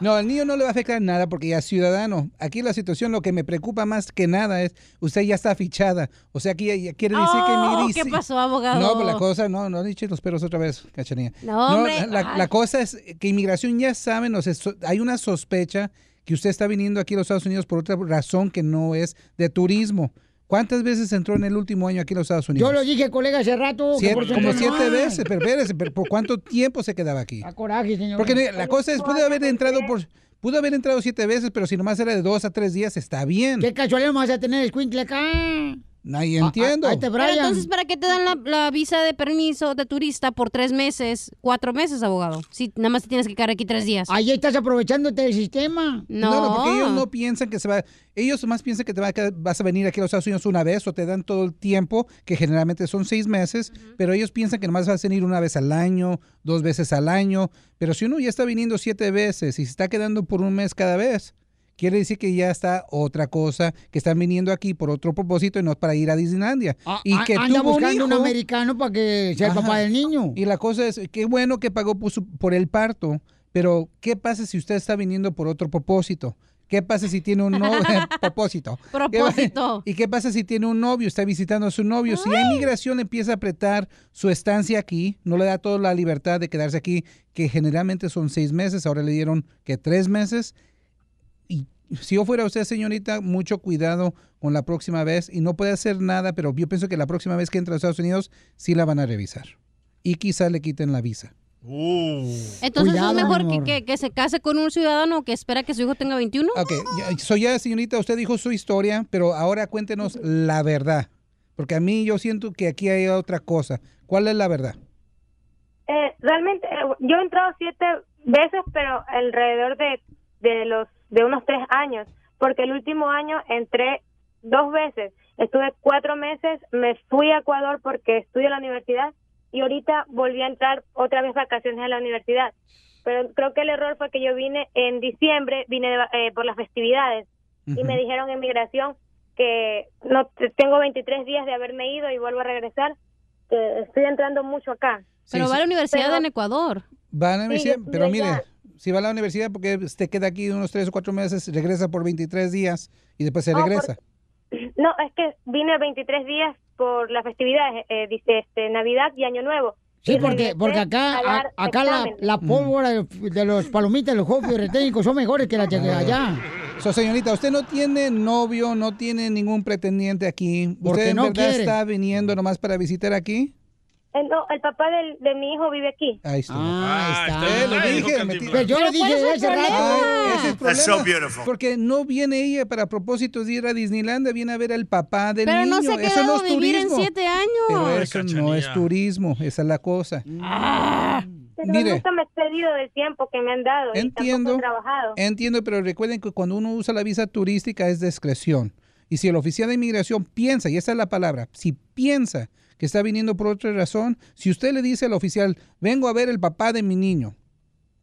[SPEAKER 31] No, al niño no le va a afectar nada porque ya es ciudadano. Aquí la situación, lo que me preocupa más que nada es, usted ya está fichada. O sea, aquí ya, ya quiere decir que
[SPEAKER 8] Oh,
[SPEAKER 31] mi
[SPEAKER 8] ¿qué pasó, abogado?
[SPEAKER 31] No, pero la cosa, no, no dicho los perros otra vez, cachanilla.
[SPEAKER 8] No, hombre.
[SPEAKER 31] la, cosa es que inmigración ya saben, o sea, so- hay una sospecha que usted está viniendo aquí a los Estados Unidos por otra razón que no es de turismo. ¿Cuántas veces entró en el último año aquí a los Estados Unidos?
[SPEAKER 2] Yo lo dije, colega, hace rato. que por
[SPEAKER 31] como siete veces, pero espérese, pero ¿por cuánto tiempo se quedaba aquí?
[SPEAKER 2] A coraje, señor.
[SPEAKER 31] Porque la cosa es, pudo haber entrado por, pudo haber entrado siete veces, pero si nomás era de dos a tres días, está bien.
[SPEAKER 2] ¿Qué casualidad vas a tener el escuincle acá?
[SPEAKER 31] Nadie entiendo.
[SPEAKER 2] ahí te
[SPEAKER 8] Pero
[SPEAKER 2] Brian.
[SPEAKER 8] entonces, ¿para qué te dan la, la visa de permiso de turista por tres meses, cuatro meses, abogado? Si nada más te tienes que quedar aquí tres días.
[SPEAKER 2] Ahí estás aprovechándote del sistema.
[SPEAKER 8] No.
[SPEAKER 31] No, no, porque ellos no piensan que se va, ellos más piensan que te va a quedar- vas a venir aquí a los Estados Unidos una vez o te dan todo el tiempo, que generalmente son seis meses, pero ellos piensan que nomás vas a venir una vez al año, dos veces al año, pero si uno ya está viniendo siete veces y se está quedando por un mes cada vez, quiere decir que ya está otra cosa, que están viniendo aquí por otro propósito y no para ir a Disneylandia. y
[SPEAKER 2] A-
[SPEAKER 31] que
[SPEAKER 2] anda
[SPEAKER 31] tuvo
[SPEAKER 2] buscando un, americano para que sea el
[SPEAKER 31] Ajá.
[SPEAKER 2] papá del niño.
[SPEAKER 31] Y la cosa es, qué bueno que pagó por, su- por el parto, pero ¿qué pasa si usted está viniendo por otro propósito? ¿Qué pasa si tiene un novio? propósito. ¿Qué va-
[SPEAKER 8] Propósito.
[SPEAKER 31] ¿Y qué pasa si tiene un novio? Está visitando a su novio. Si la inmigración empieza a apretar su estancia aquí, no le da toda la libertad de quedarse aquí, que generalmente son seis meses, ahora le dieron que tres meses. Si yo fuera usted, señorita, mucho cuidado con la próxima vez y no puede hacer nada, pero yo pienso que la próxima vez que entre a Estados Unidos sí la van a revisar. Y quizá le quiten la visa.
[SPEAKER 8] Entonces
[SPEAKER 31] Cuidado,
[SPEAKER 8] es mejor que,
[SPEAKER 31] amor.
[SPEAKER 8] que, que se case con un ciudadano que espera que su hijo tenga 21.
[SPEAKER 31] Ok, ya- so ya, señorita, usted dijo su historia, pero ahora cuéntenos la verdad. Porque a mí yo siento que aquí hay otra cosa. ¿Cuál es la verdad?
[SPEAKER 30] Eh, realmente, eh, yo he entrado siete veces, pero alrededor de, de los de unos tres años, porque el último año entré dos veces. Estuve cuatro meses, me fui a Ecuador porque estudio en la universidad y ahorita volví a entrar otra vez vacaciones a la universidad. Pero creo que el error fue que yo vine en diciembre, vine de eh, por las festividades y me dijeron en migración que no te- tengo 23 días de haberme ido y vuelvo a regresar, que estoy entrando mucho acá.
[SPEAKER 8] Pero va a la universidad en Ecuador.
[SPEAKER 31] Va a la universidad, pero mire. Si va a la universidad porque usted queda aquí unos tres o cuatro meses, regresa por 23 días y después se
[SPEAKER 30] Oh, por-
[SPEAKER 31] regresa.
[SPEAKER 30] No, es que vine 23 días por las festividades, eh, dice, este, Navidad y Año Nuevo.
[SPEAKER 2] Sí, porque, porque acá,
[SPEAKER 30] a
[SPEAKER 2] acá la, la pólvora de, de los palomitas, los juegos pirotécnicos son mejores que las de allá.
[SPEAKER 31] So, señorita, usted no tiene novio, no tiene ningún pretendiente aquí.
[SPEAKER 2] Porque
[SPEAKER 31] ¿Usted en
[SPEAKER 2] no
[SPEAKER 31] verdad
[SPEAKER 2] quiere.
[SPEAKER 31] está viniendo nomás para visitar aquí?
[SPEAKER 30] Eh, no, el papá del, de mi hijo vive aquí.
[SPEAKER 31] Ahí está.
[SPEAKER 2] Ah, ahí
[SPEAKER 31] Eh,
[SPEAKER 2] está.
[SPEAKER 31] lo dije,
[SPEAKER 2] Pero yo lo
[SPEAKER 31] Pero
[SPEAKER 2] dije
[SPEAKER 31] ¿cuál es el
[SPEAKER 2] hace rato.
[SPEAKER 31] problema? Ese es el
[SPEAKER 12] That's so beautiful.
[SPEAKER 31] Porque no viene ella para propósitos de ir a Disneylandia, viene a ver al papá del
[SPEAKER 8] Pero
[SPEAKER 31] niño.
[SPEAKER 8] no se ha
[SPEAKER 31] eso no es
[SPEAKER 8] vivir en
[SPEAKER 31] turismo.
[SPEAKER 8] siete años.
[SPEAKER 31] Pero
[SPEAKER 8] Ay,
[SPEAKER 31] eso no es turismo, esa es la cosa.
[SPEAKER 30] Pero
[SPEAKER 31] Mire.
[SPEAKER 30] nunca me he excedido del tiempo que me han dado y
[SPEAKER 31] Entiendo.
[SPEAKER 30] he trabajado.
[SPEAKER 31] Entiendo, pero recuerden que cuando uno usa la visa turística es discreción. Y si el oficial de inmigración piensa, y esa es la palabra, si piensa que está viniendo por otra razón, si usted le dice al oficial, vengo a ver el papá de mi niño,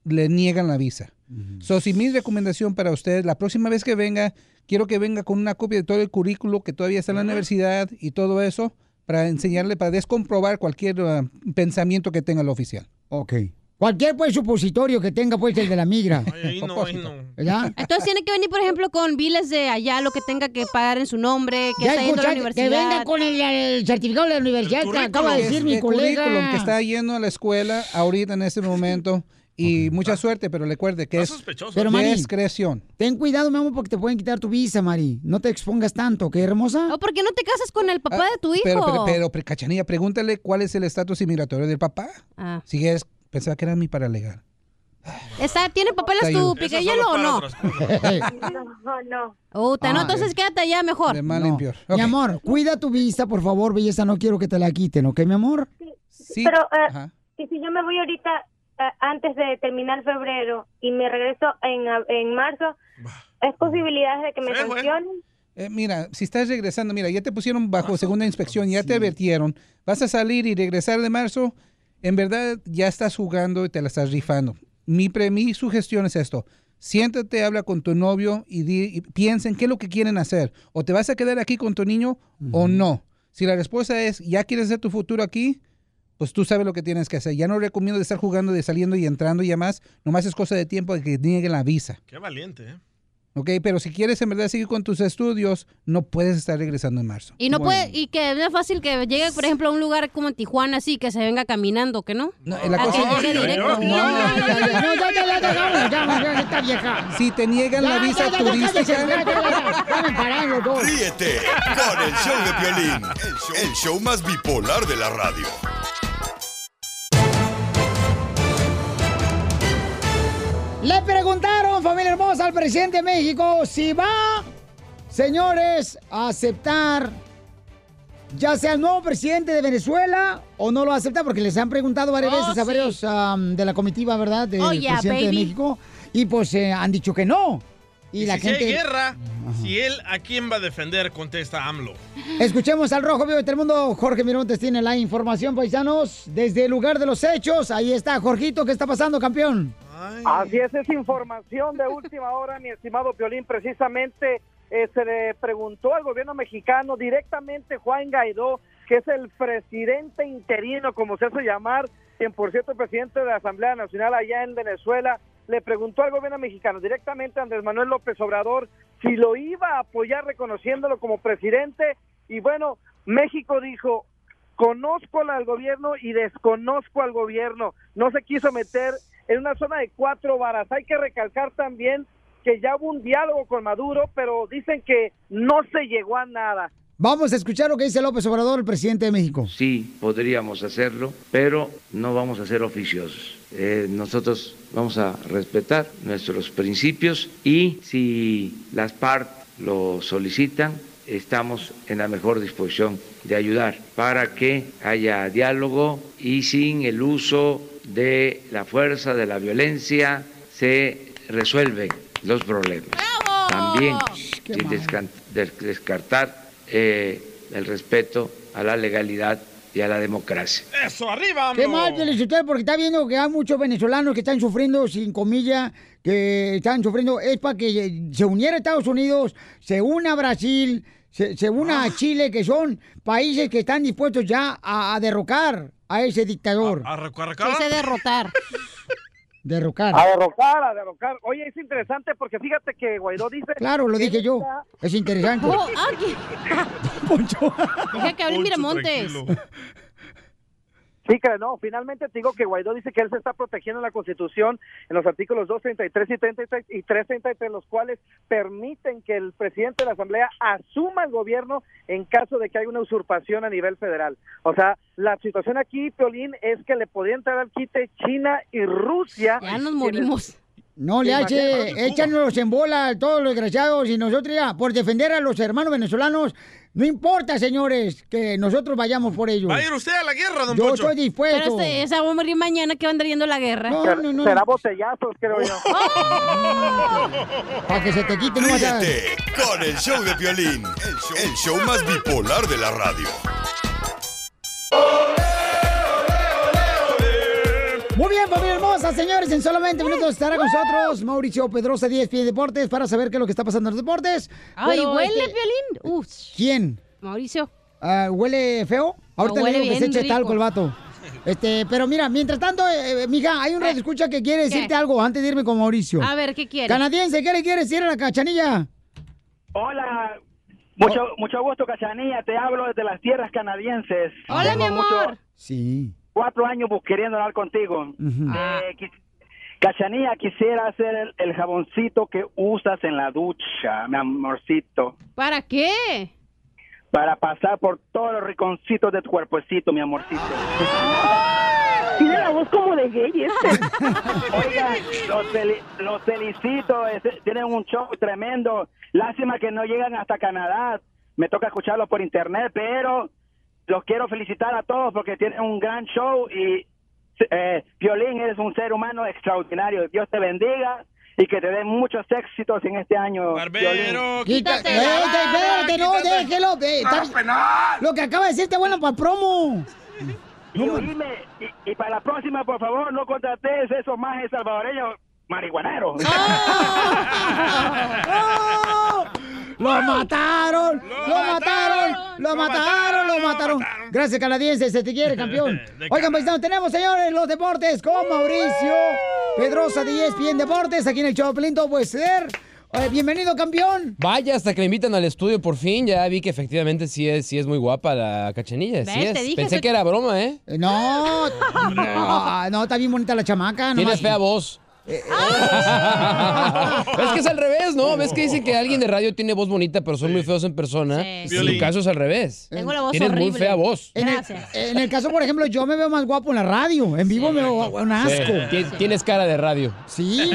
[SPEAKER 31] le niegan la visa. So, si mi recomendación para usted, la próxima vez que venga, quiero que venga con una copia de todo el currículo que todavía está en la universidad y todo eso, para enseñarle, para descomprobar cualquier ah, pensamiento que tenga el oficial.
[SPEAKER 2] Ok. Cualquier pues supositorio que tenga pues el de la migra.
[SPEAKER 3] Ahí no, ahí no.
[SPEAKER 8] Entonces tiene que venir, por ejemplo, con biles de allá, lo que tenga que pagar en su nombre, que
[SPEAKER 2] Ya
[SPEAKER 8] está yendo a la universidad.
[SPEAKER 2] que venga con el, el certificado de la universidad que acaba de decir mi
[SPEAKER 31] currículum
[SPEAKER 2] colega.
[SPEAKER 31] que está yendo a la escuela ahorita en este momento. Y mucha suerte, pero recuerde que es
[SPEAKER 2] Pero, Mari,
[SPEAKER 31] discreción.
[SPEAKER 2] Ten cuidado, mi amor, porque te pueden quitar tu visa, Mari. No te expongas tanto, ¿qué hermosa?
[SPEAKER 8] ¿O por qué no te casas con el papá de tu hijo?
[SPEAKER 31] Pero, pero, pero, pero, Cachanilla, pregúntale cuál es el estatus inmigratorio del papá.
[SPEAKER 8] Ah.
[SPEAKER 31] Si es, pensaba que era mi paralegal.
[SPEAKER 8] Está, ¿Tiene papeles piquehielo o no?
[SPEAKER 30] No, no.
[SPEAKER 8] Puta, no,
[SPEAKER 2] Ah.
[SPEAKER 8] entonces quédate allá mejor.
[SPEAKER 31] De mal
[SPEAKER 2] No.
[SPEAKER 31] en peor.
[SPEAKER 2] Mi amor, cuida tu visa, por favor, belleza. No quiero que te la quiten, ¿ok, mi amor?
[SPEAKER 31] Sí.
[SPEAKER 30] Pero, eh, y si yo me voy ahorita eh, antes de terminar febrero y me regreso en, en marzo, ¿es posibilidad de que me sancionen?
[SPEAKER 31] Eh, mira, si estás regresando, mira, ya te pusieron bajo segunda inspección, ya te advirtieron, vas a salir y regresar de marzo, en verdad ya estás jugando y te la estás rifando. Mi, pre, mi sugestión es esto, siéntate, habla con tu novio y, di- y piensen qué es lo que quieren hacer. O te vas a quedar aquí con tu niño o no. Si la respuesta es, ya quieres hacer tu futuro aquí, pues tú sabes lo que tienes que hacer. Ya no recomiendo de estar jugando, de saliendo y entrando y demás. Nomás es cosa de tiempo de que nieguen la visa.
[SPEAKER 3] Qué valiente, ¿eh?
[SPEAKER 31] ¿Ok? Pero si quieres en verdad seguir con tus estudios, no puedes estar regresando en marzo.
[SPEAKER 8] Y no
[SPEAKER 31] Bueno.
[SPEAKER 8] puede, y que no es fácil que llegue, por ejemplo, a un lugar como en Tijuana, así, que se venga caminando, ¿que no?
[SPEAKER 31] la cosa-. No, no,
[SPEAKER 2] No, ya, ya, ya, ya, ya, ya, ya, está vieja.
[SPEAKER 31] Si te niegan la visa turística.
[SPEAKER 7] Ríete con el show de Piolín, el show más bipolar de la radio.
[SPEAKER 2] Le preguntaron, familia hermosa, al presidente de México si va, señores, a aceptar ya sea el nuevo presidente de Venezuela o no lo acepta, porque les han preguntado varias
[SPEAKER 14] Oh,
[SPEAKER 2] veces a
[SPEAKER 14] sí.
[SPEAKER 2] varios de la comitiva, ¿verdad? Del
[SPEAKER 14] Oh, yeah,
[SPEAKER 2] presidente de. México. Y pues eh, han dicho que no. Y,
[SPEAKER 3] Y
[SPEAKER 2] la
[SPEAKER 3] si
[SPEAKER 2] gente.
[SPEAKER 3] hay guerra, si él a quién va a defender, contesta AMLO.
[SPEAKER 2] Escuchemos al Rojo Vivo de Telemundo. Jorge Mirontes tiene la información, paisanos, desde el lugar de los hechos. Ahí está, Jorgito, ¿qué está pasando, campeón?
[SPEAKER 18] Así es, es información de última hora, mi estimado Piolín. Precisamente eh, se le preguntó al gobierno mexicano directamente Juan Guaidó, que es el presidente interino, como se hace llamar, quien por cierto es presidente de la Asamblea Nacional allá en Venezuela, le preguntó al gobierno mexicano directamente a Andrés Manuel López Obrador si lo iba a apoyar reconociéndolo como presidente. Y bueno, México dijo, conozco al gobierno y desconozco al gobierno. No se quiso meter en una zona de cuatro varas. Hay que recalcar también que ya hubo un diálogo con Maduro, pero dicen que no se llegó a nada.
[SPEAKER 2] Vamos a escuchar lo que dice López Obrador, el presidente de México.
[SPEAKER 32] Sí, podríamos hacerlo, pero no vamos a ser oficiosos. Eh, nosotros vamos a respetar nuestros principios y si las PART lo solicitan, estamos en la mejor disposición de ayudar para que haya diálogo y sin el uso de la fuerza, de la violencia, se resuelven los problemas. También sin descartar eh, el respeto a la legalidad y a la democracia.
[SPEAKER 3] ¡Eso, arriba,
[SPEAKER 2] Qué
[SPEAKER 3] AMLO!
[SPEAKER 2] mal, Felicitero, porque está viendo que hay muchos venezolanos que están sufriendo, sin comillas, que están sufriendo. Es para que se uniera a Estados Unidos, se una a Brasil, se, se una
[SPEAKER 3] Ah.
[SPEAKER 2] a Chile, que son países que están dispuestos ya a, a derrocar a ese dictador.
[SPEAKER 3] ¿A recargar?
[SPEAKER 8] Dice derrotar.
[SPEAKER 2] Derrocar.
[SPEAKER 18] A derrocar, a derrocar. Oye, es interesante porque fíjate que Guaidó dice...
[SPEAKER 2] Claro, lo dije yo.
[SPEAKER 18] está-
[SPEAKER 2] Es interesante.
[SPEAKER 8] Oh, aquí. Deja que hable Miramontes.
[SPEAKER 18] Sí,
[SPEAKER 33] Sí, que no, finalmente te digo que Guaidó dice que él se está protegiendo en la Constitución en los artículos 233 y 33 y 333, los cuales permiten que el presidente de la Asamblea asuma el gobierno en caso de que haya una usurpación a nivel federal. O sea, la situación aquí, Piolín, es que le podría entrar al quite China y Rusia.
[SPEAKER 8] Ya nos morimos.
[SPEAKER 2] No le hace, échanos en bola a todos los desgraciados y nosotros ya, por defender a los hermanos venezolanos, no importa, señores, que nosotros vayamos por ellos.
[SPEAKER 3] ¿Va a ir usted a la guerra, don
[SPEAKER 2] Yo
[SPEAKER 3] Poncho?
[SPEAKER 2] estoy dispuesto.
[SPEAKER 8] Pero este, esa va a morir mañana que va a andar yendo a la guerra.
[SPEAKER 2] No, no, no.
[SPEAKER 33] Será botellazos, creo yo.
[SPEAKER 2] Para que se te quite, no vas a...
[SPEAKER 7] Ríete con el show de Piolín, el show, el show más bipolar de la radio.
[SPEAKER 2] Muy bien, familia hermosa, señores, en solamente minutos estará con nosotros Mauricio Pedrosa, 10 Pie Deportes, para saber qué es lo que está pasando en los deportes.
[SPEAKER 8] Ay,
[SPEAKER 2] Pero,
[SPEAKER 8] huele,
[SPEAKER 2] este,
[SPEAKER 8] Piolín. Uf,
[SPEAKER 2] ¿Quién?
[SPEAKER 8] Mauricio.
[SPEAKER 2] Ah, ¿Huele feo? Ahorita
[SPEAKER 8] No, huele
[SPEAKER 2] le digo que se eche talco el vato. Este, pero mira, mientras tanto, eh, eh, mija, hay un radio escucha que quiere decirte algo antes de irme con Mauricio.
[SPEAKER 8] A ver, ¿qué quiere?
[SPEAKER 2] Canadiense, ¿qué le quiere decir a la cachanilla?
[SPEAKER 34] Hola, mucho, mucho gusto, Cachanilla. Te hablo desde las tierras canadienses.
[SPEAKER 8] Hola, mi amor.
[SPEAKER 34] mucho-
[SPEAKER 2] Sí.
[SPEAKER 34] Cuatro años bus- queriendo hablar contigo. Eh, quis- Cachanilla, quisiera hacer el, el jaboncito que usas en la ducha, mi amorcito,
[SPEAKER 8] ¿Para qué?
[SPEAKER 34] para pasar por todos los rinconcitos de tu cuerpecito, mi amorcito.
[SPEAKER 13] Tiene la voz como de gay este.
[SPEAKER 34] Oiga, los, los felicito, es- tienen un show tremendo. Lástima que no llegan hasta Canadá. Me toca escucharlo por internet, pero los quiero felicitar a todos porque tienen un gran show y eh, Violín eres un ser humano extraordinario. Dios te bendiga y que te den muchos éxitos en este año. Violín.
[SPEAKER 2] Quítate, espérate, no, déjelo. eh, está- Lo que acaba de decirte, bueno, para promo.
[SPEAKER 34] Y, oíme, y, y para la próxima, por favor, no contrates esos majes salvadoreños marihuaneros.
[SPEAKER 2] ¡Lo mataron! ¡Lo mataron! ¡Lo mataron! ¡Lo mataron! Gracias, canadiense, se te quiere, campeón. Oigan, paisanos, tenemos, señores, los deportes con Mauricio Pedrosa de ESPN Deportes, aquí en el Pelín, todo puede ser. Eh, bienvenido, campeón.
[SPEAKER 35] Vaya, hasta que me invitan al estudio por fin, ya vi que efectivamente sí es, sí es muy guapa la cachanilla. Sí es.
[SPEAKER 2] Te dije,
[SPEAKER 35] Pensé que era broma, ¿eh?
[SPEAKER 2] Eh, No, no, no, está bien bonita la chamaca.
[SPEAKER 35] Tienes
[SPEAKER 2] nomás-
[SPEAKER 35] fea voz.
[SPEAKER 2] Eh,
[SPEAKER 35] es que es al revés, ¿no? ¿Ves que dicen que alguien de radio tiene voz bonita, pero son muy feos en persona? En
[SPEAKER 2] Violín.
[SPEAKER 35] tu caso es al revés.
[SPEAKER 2] Tengo la voz
[SPEAKER 35] Tienes muy fea voz.
[SPEAKER 2] En el, en el caso, por ejemplo, yo me veo más guapo en la radio. En vivo me veo un asco.
[SPEAKER 35] Sí, ti- Tienes cara de radio.
[SPEAKER 2] Sí,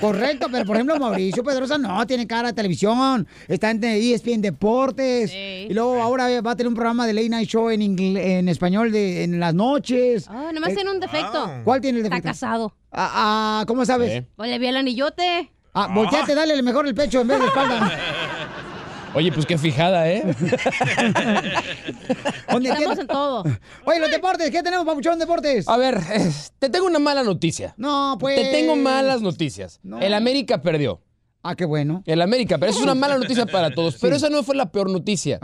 [SPEAKER 2] correcto, pero por ejemplo Mauricio Pedrosa no, tiene cara de televisión, está en ESPN Deportes, y luego ahora va a tener un programa de Late Night Show en, en español de, en las noches.
[SPEAKER 8] Ah, nomás
[SPEAKER 2] Eh,
[SPEAKER 8] tiene un defecto.
[SPEAKER 2] ¿Cuál tiene el
[SPEAKER 8] Está
[SPEAKER 2] defecto?
[SPEAKER 8] casado.
[SPEAKER 2] Ah, ah, ¿Cómo sabes?
[SPEAKER 8] Pues le vi el anillote.
[SPEAKER 2] Ah, volteate, dale mejor el pecho en vez de la espalda.
[SPEAKER 35] Oye, pues qué fijada, ¿eh?
[SPEAKER 2] ¿Dónde
[SPEAKER 8] Estamos en todo.
[SPEAKER 2] Oye, los deportes, ¿qué tenemos, Papuchón Deportes?
[SPEAKER 35] A ver, eh, te tengo una mala noticia.
[SPEAKER 2] No, pues.
[SPEAKER 35] Te tengo malas noticias. El América perdió.
[SPEAKER 2] Ah, qué bueno.
[SPEAKER 35] El América, pero eso es una mala noticia para todos. Pero esa no fue la peor noticia.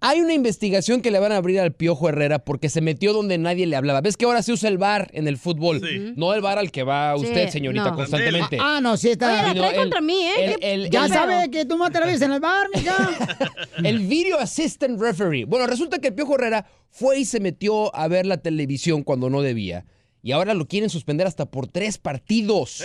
[SPEAKER 35] Hay una investigación que le van a abrir al Piojo Herrera porque se metió donde nadie le hablaba. ¿Ves que ahora se usa el bar en el fútbol? No el bar al que va usted,
[SPEAKER 2] Sí,
[SPEAKER 35] señorita,
[SPEAKER 2] no.
[SPEAKER 35] constantemente.
[SPEAKER 2] Ah, no, sí está.
[SPEAKER 35] Oye, la trae contra
[SPEAKER 8] mí,
[SPEAKER 35] ¿eh? El- el-
[SPEAKER 2] ya
[SPEAKER 35] el-
[SPEAKER 2] sabe que tú matas la vez en el bar, mija.
[SPEAKER 35] El video assistant referee. Bueno, resulta que el Piojo Herrera fue y se metió a ver la televisión cuando no debía. Y ahora lo quieren suspender hasta por tres partidos.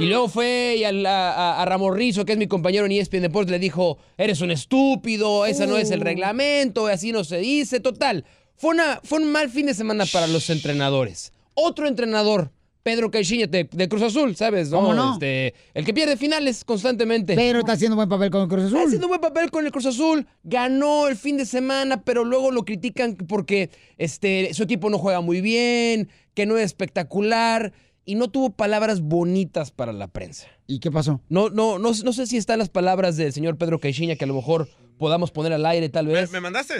[SPEAKER 35] Y luego fue y a, a, a Ramón Rizzo, que es mi compañero en ESPN Deportes, le dijo, eres un estúpido, ese no es el
[SPEAKER 2] Uh.
[SPEAKER 35] reglamento, así no se dice, total. Fue, una, fue un mal fin de semana para los entrenadores. Otro entrenador, Pedro Caixinha de, de Cruz Azul, ¿sabes?
[SPEAKER 2] ¿Cómo no?
[SPEAKER 35] Este, el que pierde finales constantemente.
[SPEAKER 2] Pero está haciendo buen papel con el Cruz Azul.
[SPEAKER 35] Está haciendo buen papel con el Cruz Azul. Ganó el fin de semana, pero luego lo critican porque este, su equipo no juega muy bien, que no es espectacular y no tuvo palabras bonitas para la prensa.
[SPEAKER 2] ¿Y qué pasó?
[SPEAKER 35] No, no, no, no sé si están las palabras del señor Pedro Caixinha que a lo mejor podamos poner al aire, tal vez.
[SPEAKER 3] ¿Me mandaste?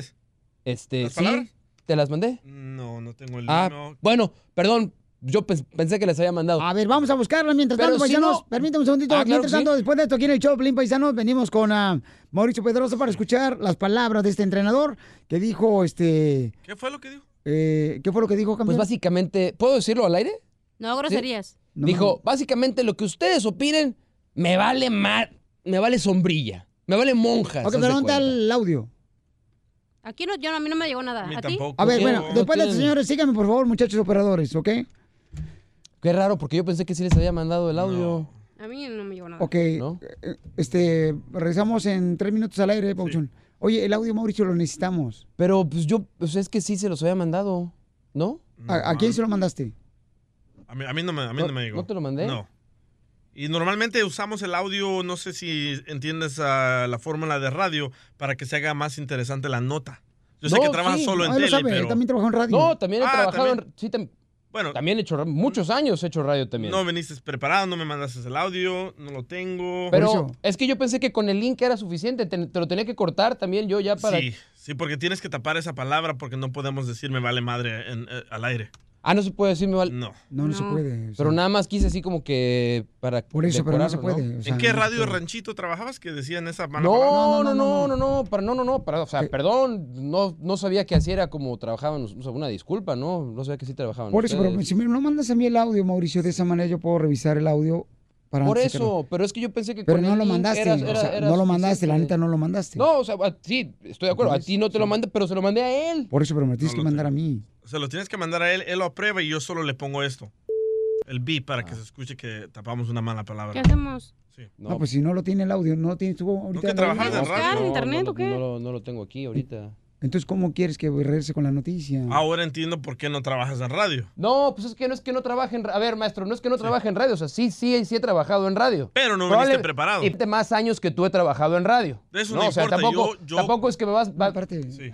[SPEAKER 35] Este,
[SPEAKER 3] las
[SPEAKER 35] ¿sí?
[SPEAKER 3] palabras?
[SPEAKER 35] ¿Te las mandé?
[SPEAKER 3] No, no tengo el
[SPEAKER 35] Ah,
[SPEAKER 3] no.
[SPEAKER 35] bueno, perdón. Yo pens- pensé que les había mandado.
[SPEAKER 2] A ver, vamos a buscarla mientras
[SPEAKER 35] Pero
[SPEAKER 2] tanto,
[SPEAKER 35] si
[SPEAKER 2] paisanos.
[SPEAKER 35] no-
[SPEAKER 2] Permítame un segundito.
[SPEAKER 35] Ah, claro
[SPEAKER 2] mientras
[SPEAKER 35] sí.
[SPEAKER 2] tanto, después de esto, aquí en el show, Pelín Paisanos, venimos con ah, Mauricio Pedrosa para escuchar las palabras de este entrenador que dijo, este...
[SPEAKER 3] ¿Qué fue lo que dijo?
[SPEAKER 2] eh, ¿Qué fue lo que dijo, campeón?
[SPEAKER 35] Pues básicamente, ¿puedo decirlo al aire?
[SPEAKER 8] No, groserías.
[SPEAKER 35] Dijo, básicamente lo que ustedes opinen me vale mar, me vale sombrilla, me vale monjas.
[SPEAKER 2] Ok, pero ¿dónde está el audio?
[SPEAKER 14] Aquí no, yo, a mí no me llegó nada. ¿A ti?
[SPEAKER 2] A ver, bueno, después de esto, señores, síganme, por favor, muchachos operadores, ¿ok?
[SPEAKER 35] Qué raro, porque yo pensé que sí les había mandado el audio.
[SPEAKER 14] A mí no me llegó nada.
[SPEAKER 2] Ok, eh, este, regresamos en tres minutos al aire, Pauchón. Oye, el audio, Mauricio, lo necesitamos.
[SPEAKER 35] Pero, pues yo, pues es que sí se los había mandado, ¿no?
[SPEAKER 2] ¿A, a quién se lo mandaste?
[SPEAKER 3] A mí, a mí no, me, a mí no, me llegó.
[SPEAKER 35] ¿No te lo mandé?
[SPEAKER 3] No. Y normalmente usamos el audio, no sé si entiendes ah, la fórmula de radio, para que se haga más interesante la nota. Yo sé
[SPEAKER 35] No,
[SPEAKER 3] que trabajas
[SPEAKER 35] sí.
[SPEAKER 3] solo en
[SPEAKER 35] Ah, lo
[SPEAKER 3] tele,
[SPEAKER 35] sabe,
[SPEAKER 3] pero...
[SPEAKER 2] También trabajó en radio.
[SPEAKER 35] No, también he
[SPEAKER 3] Ah,
[SPEAKER 35] trabajado
[SPEAKER 3] también.
[SPEAKER 35] en... Sí, tam-
[SPEAKER 3] Bueno.
[SPEAKER 35] También he hecho... Muchos años he hecho radio también.
[SPEAKER 3] No viniste preparado, no me mandaste el audio, no lo tengo.
[SPEAKER 35] Pero es que yo pensé que con el link era suficiente. Te, te lo tenía que cortar también yo ya para...
[SPEAKER 3] Sí, sí, porque tienes que tapar esa palabra porque no podemos decir me vale madre en- eh, al aire.
[SPEAKER 35] Ah, no se puede decir me vale...
[SPEAKER 3] No.
[SPEAKER 2] No, no, se puede.
[SPEAKER 35] Pero nada más quise así como que para
[SPEAKER 2] Por eso, pero no se
[SPEAKER 35] decorarlo,
[SPEAKER 2] puede. o sea,
[SPEAKER 3] ¿En qué
[SPEAKER 2] no se
[SPEAKER 3] radio
[SPEAKER 2] puede.
[SPEAKER 3] ranchito trabajabas que decían esa mala
[SPEAKER 35] No,
[SPEAKER 3] palabra?
[SPEAKER 35] no, no, no, no, para, no, no, no, para, o sea, perdón, no, no sabía que así era como trabajaban, o sea, una disculpa, ¿no? No sabía que sí trabajaban
[SPEAKER 2] Por eso, pero
[SPEAKER 35] ustedes.
[SPEAKER 2] si me no mandas a mí el audio, Mauricio, de esa manera yo puedo revisar el audio para
[SPEAKER 35] Por
[SPEAKER 2] antes de que
[SPEAKER 35] eso, pero es que yo pensé que
[SPEAKER 2] Pero
[SPEAKER 35] con
[SPEAKER 2] no
[SPEAKER 35] el
[SPEAKER 2] lo
[SPEAKER 35] link
[SPEAKER 2] mandaste,
[SPEAKER 35] era-
[SPEAKER 2] o
[SPEAKER 35] era-
[SPEAKER 2] sea,
[SPEAKER 35] era
[SPEAKER 2] no lo mandaste, la
[SPEAKER 35] suficiente.
[SPEAKER 2] neta no lo mandaste.
[SPEAKER 35] No, o sea, a- sí, estoy de acuerdo, a ti no te lo mandé, pero se lo mandé a él.
[SPEAKER 2] Por eso, pero me lo tienes que mandar a mí.
[SPEAKER 3] Se lo tienes que mandar a él, él lo aprueba y yo solo le pongo esto. El beep para que se escuche que tapamos una mala palabra.
[SPEAKER 14] ¿Qué hacemos?
[SPEAKER 2] No, pues si no lo tiene el audio, no lo tienes tú ahorita.
[SPEAKER 3] que
[SPEAKER 2] el
[SPEAKER 3] trabajas en radio.
[SPEAKER 35] No,
[SPEAKER 14] internet
[SPEAKER 35] no,
[SPEAKER 14] o qué?
[SPEAKER 35] No, no lo tengo aquí ahorita.
[SPEAKER 2] Entonces, ¿cómo quieres que regrese con la noticia?
[SPEAKER 3] Ahora entiendo por qué no trabajas en radio.
[SPEAKER 35] No, pues es que no es que no trabaje en... A ver, maestro, no es que no trabaje en radio, o sea, sí, sí, sí he trabajado en radio.
[SPEAKER 3] Pero no
[SPEAKER 35] Probable-
[SPEAKER 3] viniste preparado.
[SPEAKER 35] Y más años que tú he trabajado en radio.
[SPEAKER 3] De eso
[SPEAKER 35] no,
[SPEAKER 3] no
[SPEAKER 35] o sea,
[SPEAKER 3] importa,
[SPEAKER 35] tampoco,
[SPEAKER 3] yo- yo-
[SPEAKER 35] tampoco es que me vas... va-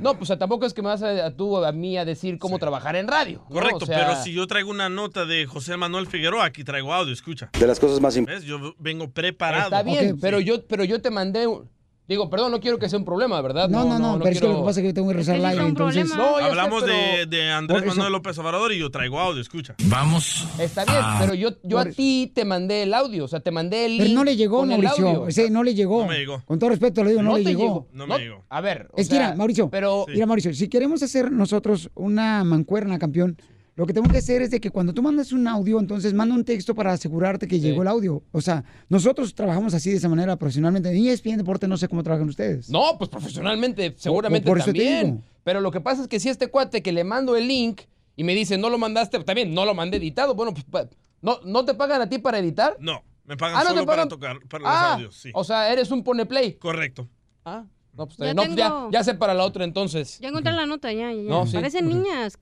[SPEAKER 35] No, pues o sea, tampoco es que me vas a, a tú a mí a decir cómo trabajar en radio. ¿no?
[SPEAKER 3] Correcto,
[SPEAKER 35] O sea,
[SPEAKER 3] pero si yo traigo una nota de José Manuel Figueroa, aquí traigo audio, escucha.
[SPEAKER 35] De las cosas más
[SPEAKER 3] ¿Ves? Yo vengo preparado.
[SPEAKER 35] Está bien, pero, yo, pero yo te mandé... un- Digo, perdón, no quiero que sea un problema, ¿verdad?
[SPEAKER 2] No, no, no, pero es que lo que pasa es que yo tengo que rezar al aire, entonces...
[SPEAKER 35] No, ya sé,
[SPEAKER 3] Hablamos
[SPEAKER 35] pero-
[SPEAKER 3] de, de Andrés Manuel López Obrador y yo traigo audio, escucha.
[SPEAKER 35] Vamos. Está bien,
[SPEAKER 3] Ah.
[SPEAKER 35] pero yo, yo a ti te mandé el audio, o sea, te mandé el link
[SPEAKER 2] Pero no le llegó, Mauricio. Ese no le llegó.
[SPEAKER 35] No me llegó.
[SPEAKER 2] Con todo respeto le digo, no,
[SPEAKER 35] No
[SPEAKER 2] le
[SPEAKER 35] te
[SPEAKER 2] llegó.
[SPEAKER 35] llegó. No me llegó. A ver, o
[SPEAKER 2] Es que mira, Mauricio,
[SPEAKER 35] pero-
[SPEAKER 2] mira, Mauricio, si queremos hacer nosotros una mancuerna, campeón, lo que tengo que hacer es de que cuando tú mandas un audio, entonces manda un texto para asegurarte que llegó el audio. O sea, nosotros trabajamos así de esa manera profesionalmente. En ESPN Deporte no sé cómo trabajan ustedes.
[SPEAKER 35] No, pues profesionalmente, seguramente
[SPEAKER 2] por eso te
[SPEAKER 35] también.
[SPEAKER 2] digo.
[SPEAKER 35] Pero lo que pasa es que si este cuate que le mando el link y me dice, no lo mandaste, también no lo mandé editado, bueno, pues, ¿no, ¿no te pagan a ti para editar?
[SPEAKER 3] No, me pagan
[SPEAKER 35] Ah, ¿no te
[SPEAKER 3] solo para
[SPEAKER 35] pagan?
[SPEAKER 3] tocar para los
[SPEAKER 35] Ah,
[SPEAKER 3] audios, sí.
[SPEAKER 35] O sea, eres un pone play.
[SPEAKER 3] Correcto.
[SPEAKER 35] Ah, no, pues,
[SPEAKER 14] Ya.
[SPEAKER 35] No, pues, ya, sé para la otra entonces.
[SPEAKER 14] Ya encontré la nota, ya, ya. ya.
[SPEAKER 35] No, sí.
[SPEAKER 14] Parecen niñas.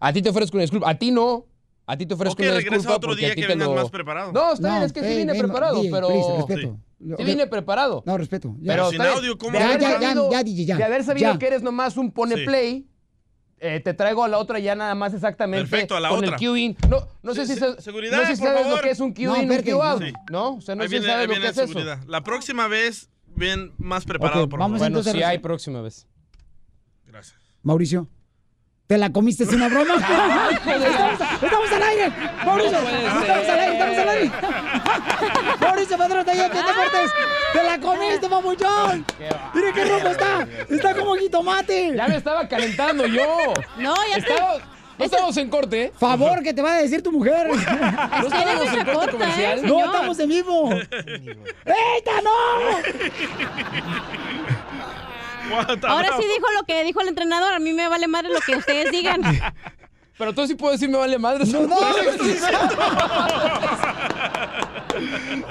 [SPEAKER 35] A ti te ofrezco una disculpa, a ti no. A ti te ofrezco
[SPEAKER 3] Ok,
[SPEAKER 35] una
[SPEAKER 3] regresa
[SPEAKER 35] disculpa
[SPEAKER 3] otro
[SPEAKER 35] porque
[SPEAKER 3] día
[SPEAKER 35] a ti
[SPEAKER 3] que
[SPEAKER 35] te lo-
[SPEAKER 3] más preparado.
[SPEAKER 35] No, está
[SPEAKER 2] No,
[SPEAKER 35] bien, es que sí
[SPEAKER 2] ey,
[SPEAKER 35] vine preparado, pero...
[SPEAKER 2] please, respeto.
[SPEAKER 35] Sí
[SPEAKER 2] Ok.
[SPEAKER 35] vine preparado.
[SPEAKER 2] No, respeto. ya.
[SPEAKER 35] Pero
[SPEAKER 3] sin
[SPEAKER 35] bien.
[SPEAKER 3] audio, ¿cómo no?
[SPEAKER 2] Ya, ya, ya, DJ, ya.
[SPEAKER 35] de haber sabido
[SPEAKER 2] Ya.
[SPEAKER 35] que eres nomás un pone
[SPEAKER 3] Sí.
[SPEAKER 35] play, eh, te traigo a la otra ya nada más exactamente
[SPEAKER 3] Perfecto, a la
[SPEAKER 35] con
[SPEAKER 3] otra.
[SPEAKER 35] el queuing. No, no sé
[SPEAKER 3] Sí,
[SPEAKER 35] si,
[SPEAKER 3] sí,
[SPEAKER 35] sa-
[SPEAKER 3] seguridad,
[SPEAKER 35] no sé si
[SPEAKER 3] por
[SPEAKER 35] sabes lo
[SPEAKER 3] favor.
[SPEAKER 35] que es un
[SPEAKER 2] No,
[SPEAKER 35] queuing y un queue out,
[SPEAKER 3] Sí.
[SPEAKER 35] ¿no? O sea, no
[SPEAKER 3] Ahí
[SPEAKER 35] sé si
[SPEAKER 3] viene,
[SPEAKER 35] sabes lo que es eso.
[SPEAKER 3] La próxima vez, ven más preparado,
[SPEAKER 2] Ok,
[SPEAKER 3] por
[SPEAKER 2] vamos
[SPEAKER 3] favor.
[SPEAKER 35] Bueno,
[SPEAKER 2] entonces
[SPEAKER 35] sí
[SPEAKER 2] a-
[SPEAKER 35] hay próxima vez.
[SPEAKER 3] Gracias.
[SPEAKER 2] Mauricio. ¿Te la comiste sin una broma? estamos, estamos al aire. Mauricio,
[SPEAKER 35] No
[SPEAKER 2] estamos al aire, estamos al aire. Mauricio Pedro te lleva deportes. Te la comiste, papuchón. Mire qué rojo está. Está como jitomate.
[SPEAKER 35] Ya me estaba calentando yo.
[SPEAKER 14] No, ya está.
[SPEAKER 35] Estaba- no estamos en corte, ¿eh?
[SPEAKER 2] Favor que te va a decir tu mujer.
[SPEAKER 35] No estábamos en corte
[SPEAKER 14] corta,
[SPEAKER 35] comercial.
[SPEAKER 14] ¿eh?
[SPEAKER 2] No, estamos en vivo. ¡Eita, no!
[SPEAKER 14] Ahora sí dijo lo que dijo el entrenador. A mí me vale madre lo que ustedes digan.
[SPEAKER 35] Pero tú sí puedes decir me vale madre.
[SPEAKER 2] No, no.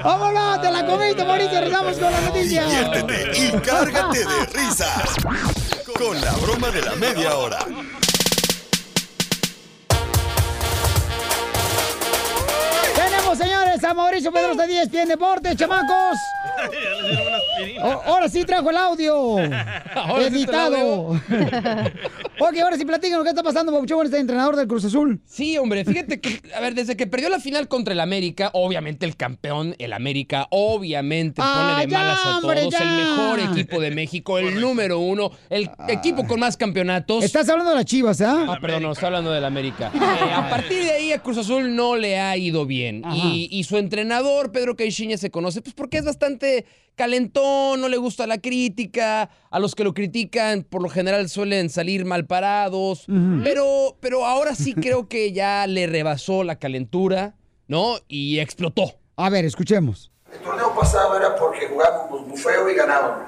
[SPEAKER 2] ¡Vámonos! ¡Te la comiste, Mauricio! ¡Regresamos con la noticia!
[SPEAKER 7] Diviértete y cárgate de risas con la broma de la media hora.
[SPEAKER 2] Tenemos, señores, a Mauricio Pedro de 10 Pien Deportes, chamacos. O- ahora sí trajo el audio.
[SPEAKER 35] Ahora sí
[SPEAKER 2] editado. ok, ahora sí platícanos qué está pasando, Papuchón, este entrenador del Cruz Azul.
[SPEAKER 35] Sí, hombre, fíjate que, a ver, desde que perdió la final contra el América, obviamente el campeón, el América, obviamente
[SPEAKER 2] Ah,
[SPEAKER 35] pone de
[SPEAKER 2] ya,
[SPEAKER 35] malas a
[SPEAKER 2] hombre,
[SPEAKER 35] todos,
[SPEAKER 2] ya.
[SPEAKER 35] el mejor equipo de México, el número uno, el equipo con más campeonatos.
[SPEAKER 2] Estás hablando de las chivas, ¿ah?
[SPEAKER 35] Ah, perdón, no, está hablando del América. Eh, a partir de ahí a Cruz Azul no le ha ido bien. Y, y su entrenador, Pedro Caixinha, se conoce pues porque es bastante calentón, no le gusta la crítica. A los que lo critican, por lo general suelen salir mal parados. pero, pero ahora sí creo que ya le rebasó la calentura, ¿no? Y explotó.
[SPEAKER 2] A ver, escuchemos.
[SPEAKER 36] El torneo pasado era porque jugábamos muy feo y ganábamos.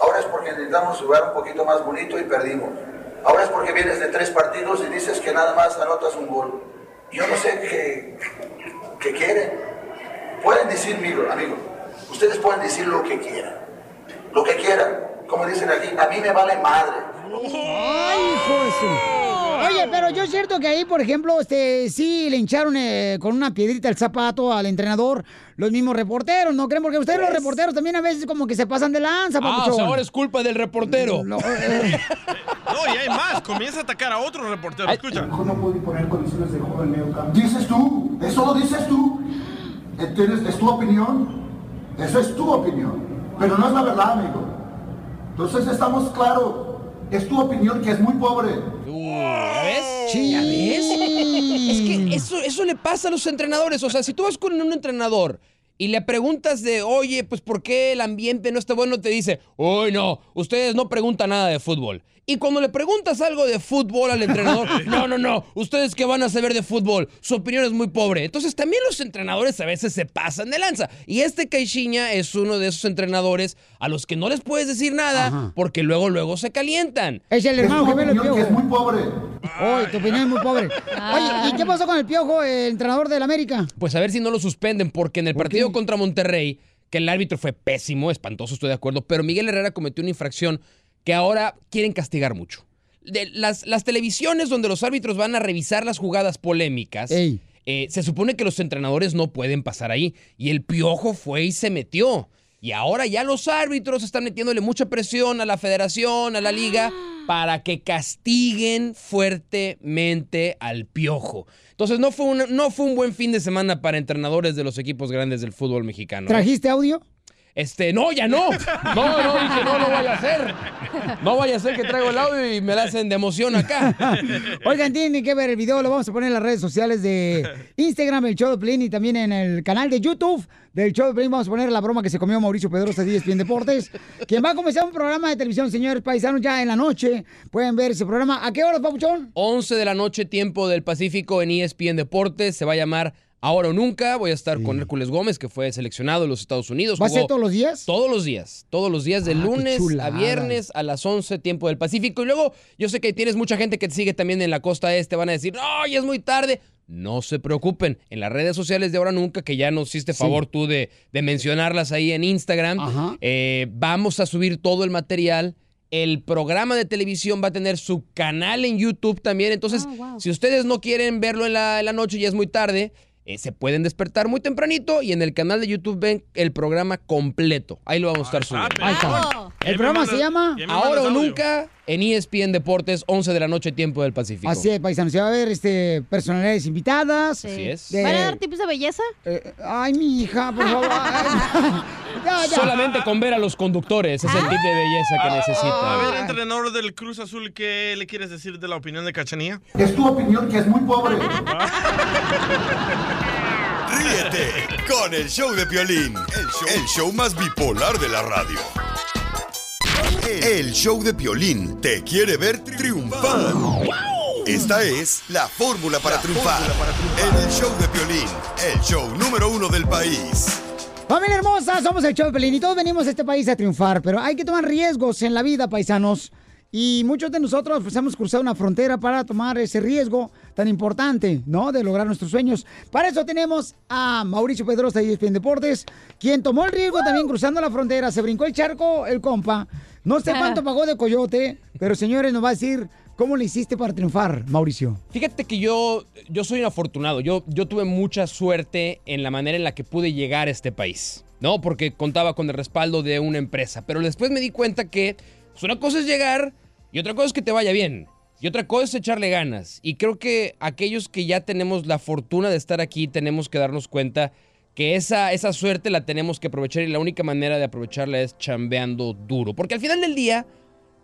[SPEAKER 36] Ahora es porque necesitamos jugar un poquito más bonito y perdimos. Ahora es porque vienes de tres partidos y dices que nada más anotas un gol. Yo no sé qué, qué quieren. Pueden decir, amigo, amigo, ustedes pueden decir lo que quieran. Lo que quieran. Como dicen aquí, a mí me vale madre.
[SPEAKER 2] ¡Ay, hijo de su- Oye, pero yo es cierto que ahí, por ejemplo, este, sí le hincharon eh, con una piedrita el zapato al entrenador los mismos reporteros, ¿no creen? Porque ustedes los reporteros también a veces como que se pasan de lanza,
[SPEAKER 35] Ah, o sea, ahora es culpa del reportero.
[SPEAKER 3] No, y hay más. Comienza a atacar a otro reportero. Escucha.
[SPEAKER 37] mejor no puedo imponer condiciones de juego en medio campo. Dices tú, eso lo dices tú. ¿Entiendes? Es tu opinión. Eso es tu opinión. Pero no es la verdad, amigo. Entonces estamos claros. Es tu opinión que es muy pobre.
[SPEAKER 35] ¿Ya ves? ¿Ya ves? Es que eso, eso le pasa a los entrenadores. O sea, si tú vas con un entrenador y le preguntas de, oye, pues ¿por qué el ambiente no está bueno? Te dice, uy, no, ustedes no preguntan nada de fútbol. Y cuando le preguntas algo de fútbol al entrenador, no, no, no, ustedes que van a saber de fútbol, su opinión es muy pobre. Entonces también los entrenadores a veces se pasan de lanza. Y este Caixinha es uno de esos entrenadores a los que no les puedes decir nada porque luego, luego se calientan.
[SPEAKER 2] Es el hermano gemelo del piojo.
[SPEAKER 37] es muy pobre.
[SPEAKER 2] Oye, tu opinión es muy pobre. Oye, ¿y qué pasó con el piojo, el entrenador del América?
[SPEAKER 35] Pues a ver si no lo suspenden, porque en el partido contra Monterrey, que el árbitro fue pésimo, espantoso, estoy de acuerdo, pero Miguel Herrera cometió una infracción que ahora quieren castigar mucho. De las, las televisiones donde los árbitros van a revisar las jugadas polémicas, eh, se supone que los entrenadores no pueden pasar ahí. Y el piojo fue y se metió. Y ahora ya los árbitros están metiéndole mucha presión a la federación, a la liga, para que castiguen fuertemente al piojo. Entonces no fue, un, no fue un buen fin de semana para entrenadores de los equipos grandes del fútbol mexicano. ¿eh?
[SPEAKER 2] ¿Trajiste audio?
[SPEAKER 35] Este, no, ya no. No, no, dije, no, no vaya a ser. No vaya a ser que traigo el audio y me la hacen de emoción acá.
[SPEAKER 2] Oigan, tienen que ver el video, lo vamos a poner en las redes sociales de Instagram, el show de Plin, y también en el canal de YouTube del show de Plin. Vamos a poner la broma que se comió Mauricio Pedrosa de ESPN Deportes, quien va a comenzar un programa de televisión, señores paisanos, ya en la noche. Pueden ver ese programa. ¿A qué hora, papuchón?
[SPEAKER 35] 11 de la noche, tiempo del Pacífico en ESPN Deportes. Se va a llamar Ahora o Nunca. Voy a estar con Hércules Gómez, que fue seleccionado en los Estados Unidos.
[SPEAKER 2] ¿Va a ser todos los días?
[SPEAKER 35] Todos los días. Todos los días, de
[SPEAKER 2] Ah,
[SPEAKER 35] lunes a viernes a las 11, tiempo del Pacífico. Y luego, yo sé que tienes mucha gente que te sigue también en la costa este. Van a decir, no, ya es muy tarde. No se preocupen. En las redes sociales de Ahora o Nunca, que ya nos hiciste
[SPEAKER 2] Sí.
[SPEAKER 35] favor tú de, de mencionarlas ahí en Instagram, eh, vamos a subir todo el material. El programa de televisión va a tener su canal en YouTube también. Entonces, si ustedes no quieren verlo en la, en la noche y es muy tarde, eh, se pueden despertar muy tempranito y en el canal de YouTube ven el programa completo. Ahí lo vamos a estar subiendo.
[SPEAKER 2] Ahí está. El programa se llama
[SPEAKER 35] Ahora o Nunca en ESPN Deportes, 11 de la noche, tiempo del Pacífico.
[SPEAKER 2] Así es, paisanos. Se va a ver este, personalidades invitadas.
[SPEAKER 35] Así es.
[SPEAKER 2] De-
[SPEAKER 8] ¿Van a dar tipos de belleza?
[SPEAKER 2] ay, mi hija, por favor. Ya, ya.
[SPEAKER 35] Solamente con ver a los conductores es el tip de belleza que
[SPEAKER 3] A
[SPEAKER 35] necesita.
[SPEAKER 3] ver, entrenador del Cruz Azul, ¿qué le quieres decir de la opinión de Cachanía?
[SPEAKER 37] Es tu opinión que es muy pobre.
[SPEAKER 7] Ríete con el show de Piolín, el show, el show más bipolar de la radio. El show de Piolín te quiere ver triunfar. Esta es la fórmula para triunfar. En el show de Piolín, el show número uno del país.
[SPEAKER 2] Familia hermosa, somos el show de Pelín y todos venimos a este país a triunfar, pero hay que tomar riesgos en la vida, paisanos. Y muchos de nosotros pues, hemos cruzado una frontera para tomar ese riesgo tan importante, ¿no? De lograr nuestros sueños. Para eso tenemos a Mauricio Pedrosa de ESPN Deportes, quien tomó el riesgo también cruzando la frontera, se brincó el charco, el compa. No sé cuánto pagó de coyote, pero señores, nos va a decir cómo le hiciste para triunfar, Mauricio.
[SPEAKER 35] Fíjate que yo, yo soy un afortunado. Yo, yo tuve mucha suerte en la manera en la que pude llegar a este país. ¿No? Porque contaba con el respaldo de una empresa. Pero después me di cuenta que pues, una cosa es llegar y otra cosa es que te vaya bien. Y otra cosa es echarle ganas. Y creo que aquellos que ya tenemos la fortuna de estar aquí tenemos que darnos cuenta que esa, esa suerte la tenemos que aprovechar y la única manera de aprovecharla es chambeando duro. Porque al final del día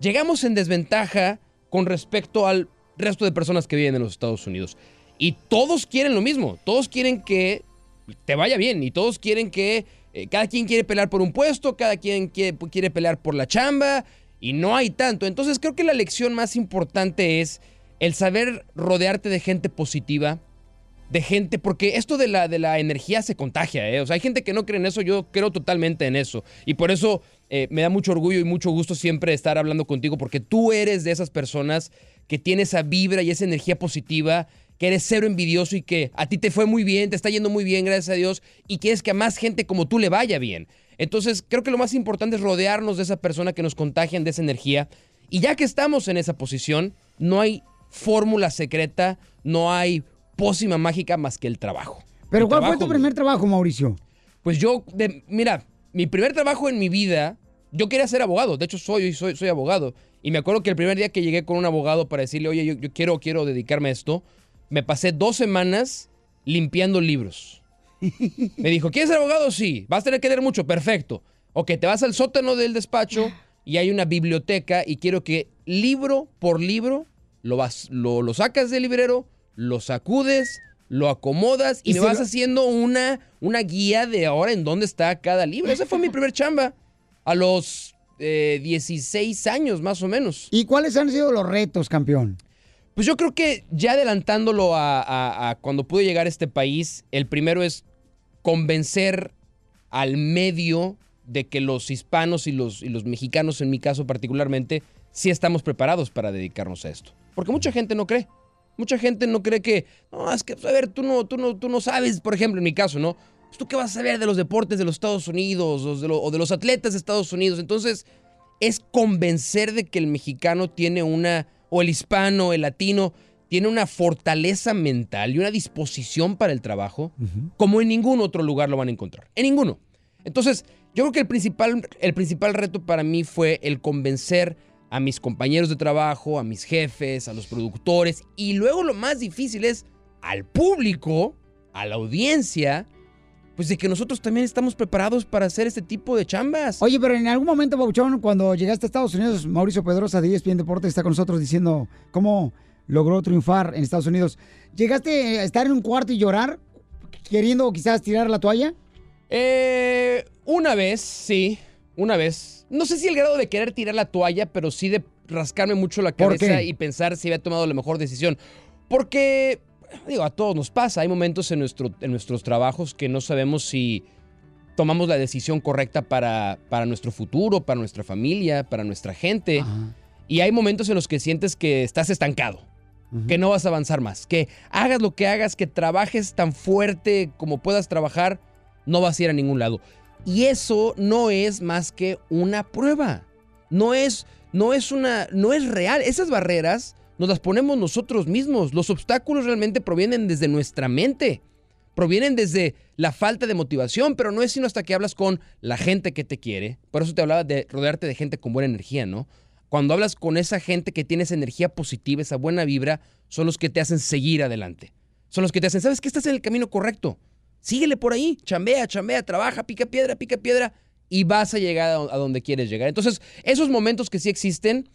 [SPEAKER 35] llegamos en desventaja con respecto al resto de personas que viven en los Estados Unidos. Y todos quieren lo mismo. Todos quieren que te vaya bien y todos quieren que eh, cada quien quiere pelear por un puesto, cada quien quiere, quiere pelear por la chamba y no hay tanto. Entonces creo que la lección más importante es el saber rodearte de gente positiva, de gente, porque esto de la, de la energía se contagia, ¿eh? O sea, hay gente que no cree en eso, yo creo totalmente en eso. Y por eso eh, me da mucho orgullo y mucho gusto siempre estar hablando contigo, porque tú eres de esas personas que tiene esa vibra y esa energía positiva, que eres cero envidioso y que a ti te fue muy bien, te está yendo muy bien, gracias a Dios, y quieres que a más gente como tú le vaya bien. Entonces, creo que lo más importante es rodearnos de esa persona que nos contagian de esa energía. Y ya que estamos en esa posición, no hay fórmula secreta, no hay pócima mágica más que el trabajo.
[SPEAKER 2] Pero
[SPEAKER 35] El
[SPEAKER 2] ¿cuál fue tu primer trabajo, Mauricio?
[SPEAKER 35] pues yo, de- mira, mi primer trabajo en mi vida, yo quería ser abogado. De hecho, soy, soy, soy abogado. Y me acuerdo que el primer día que llegué con un abogado para decirle, oye, yo, yo quiero, quiero dedicarme a esto, me pasé dos semanas limpiando libros. Me dijo, ¿quieres ser abogado? Sí. ¿Vas a tener que leer mucho? Perfecto. Ok, te vas al sótano del despacho y hay una biblioteca y quiero que libro por libro lo, vas, lo, lo sacas del librero, lo sacudes, lo acomodas y,
[SPEAKER 2] Y
[SPEAKER 35] me vas
[SPEAKER 2] lo-
[SPEAKER 35] haciendo una, una guía de ahora en dónde está cada libro. Esa fue mi primer chamba. A los eh, 16 años, más o menos.
[SPEAKER 2] ¿Y cuáles han sido los retos, campeón?
[SPEAKER 35] Pues yo creo que ya adelantándolo a, a- a cuando pude llegar a este país, el primero es convencer al medio de que los hispanos y los, y los mexicanos, en mi caso particularmente, sí estamos preparados para dedicarnos a esto. Porque mucha gente no cree. Mucha gente no cree que, no, es que, a ver, tú no, tú no, tú no sabes, por ejemplo, en mi caso, ¿no? Pues, ¿Tú qué vas a saber de los deportes de los Estados Unidos o de, lo- o de los atletas de Estados Unidos? Entonces, es convencer de que el mexicano tiene una, o el hispano, el latino, tiene una fortaleza mental y una disposición para el trabajo como en ningún otro lugar lo van a encontrar. En ninguno. Entonces, yo creo que el principal, el principal reto para mí fue el convencer a mis compañeros de trabajo, a mis jefes, a los productores y luego lo más difícil es al público, a la audiencia, pues de que nosotros también estamos preparados para hacer este tipo de chambas.
[SPEAKER 2] Oye, pero en algún momento, Bauchón, cuando llegaste a Estados Unidos, Mauricio Pedrosa de ESPN Deportes está con nosotros diciendo cómo logró triunfar en Estados Unidos. ¿Llegaste a estar en un cuarto y llorar, queriendo quizás tirar la toalla?
[SPEAKER 35] Eh, una vez, sí, una vez. No sé si el grado de querer tirar la toalla, pero sí de rascarme mucho la
[SPEAKER 2] ¿Por
[SPEAKER 35] cabeza y pensar si había tomado la mejor decisión. Porque, digo, a todos nos pasa. Hay momentos en, nuestro, en nuestros trabajos que no sabemos si tomamos la decisión correcta para, para nuestro futuro, para nuestra familia, para nuestra gente. Y hay momentos en los que sientes que estás estancado, que no vas a avanzar más, que hagas lo que hagas, que trabajes tan fuerte como puedas trabajar, no vas a ir a ningún lado. Y eso no es más que una prueba. No es, no es una, no es real. Esas barreras nos las ponemos nosotros mismos. Los obstáculos realmente provienen desde nuestra mente. Provienen desde la falta de motivación, pero no es sino hasta que hablas con la gente que te quiere. Por eso te hablaba de rodearte de gente con buena energía, ¿no? Cuando hablas con esa gente que tiene esa energía positiva, esa buena vibra, son los que te hacen seguir adelante. Son los que te hacen, ¿sabes que Estás en el camino correcto. Síguele por ahí, chambea, chambea, trabaja, pica piedra, pica piedra y vas a llegar a donde quieres llegar. Entonces, esos momentos que sí existen,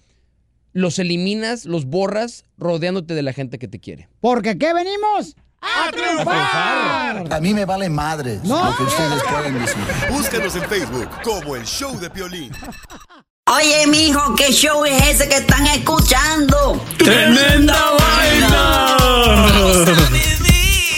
[SPEAKER 35] los eliminas, los borras, rodeándote de la gente que te quiere.
[SPEAKER 2] Porque aquí venimos
[SPEAKER 14] ¡A
[SPEAKER 2] triunfar!
[SPEAKER 7] A mí me vale madres
[SPEAKER 2] No.
[SPEAKER 7] lo que ustedes pueden decir. Búscanos en Facebook como el Show de Piolín.
[SPEAKER 38] Oye, mijo, ¿qué show es ese que están escuchando?
[SPEAKER 12] ¡Tremenda vaina!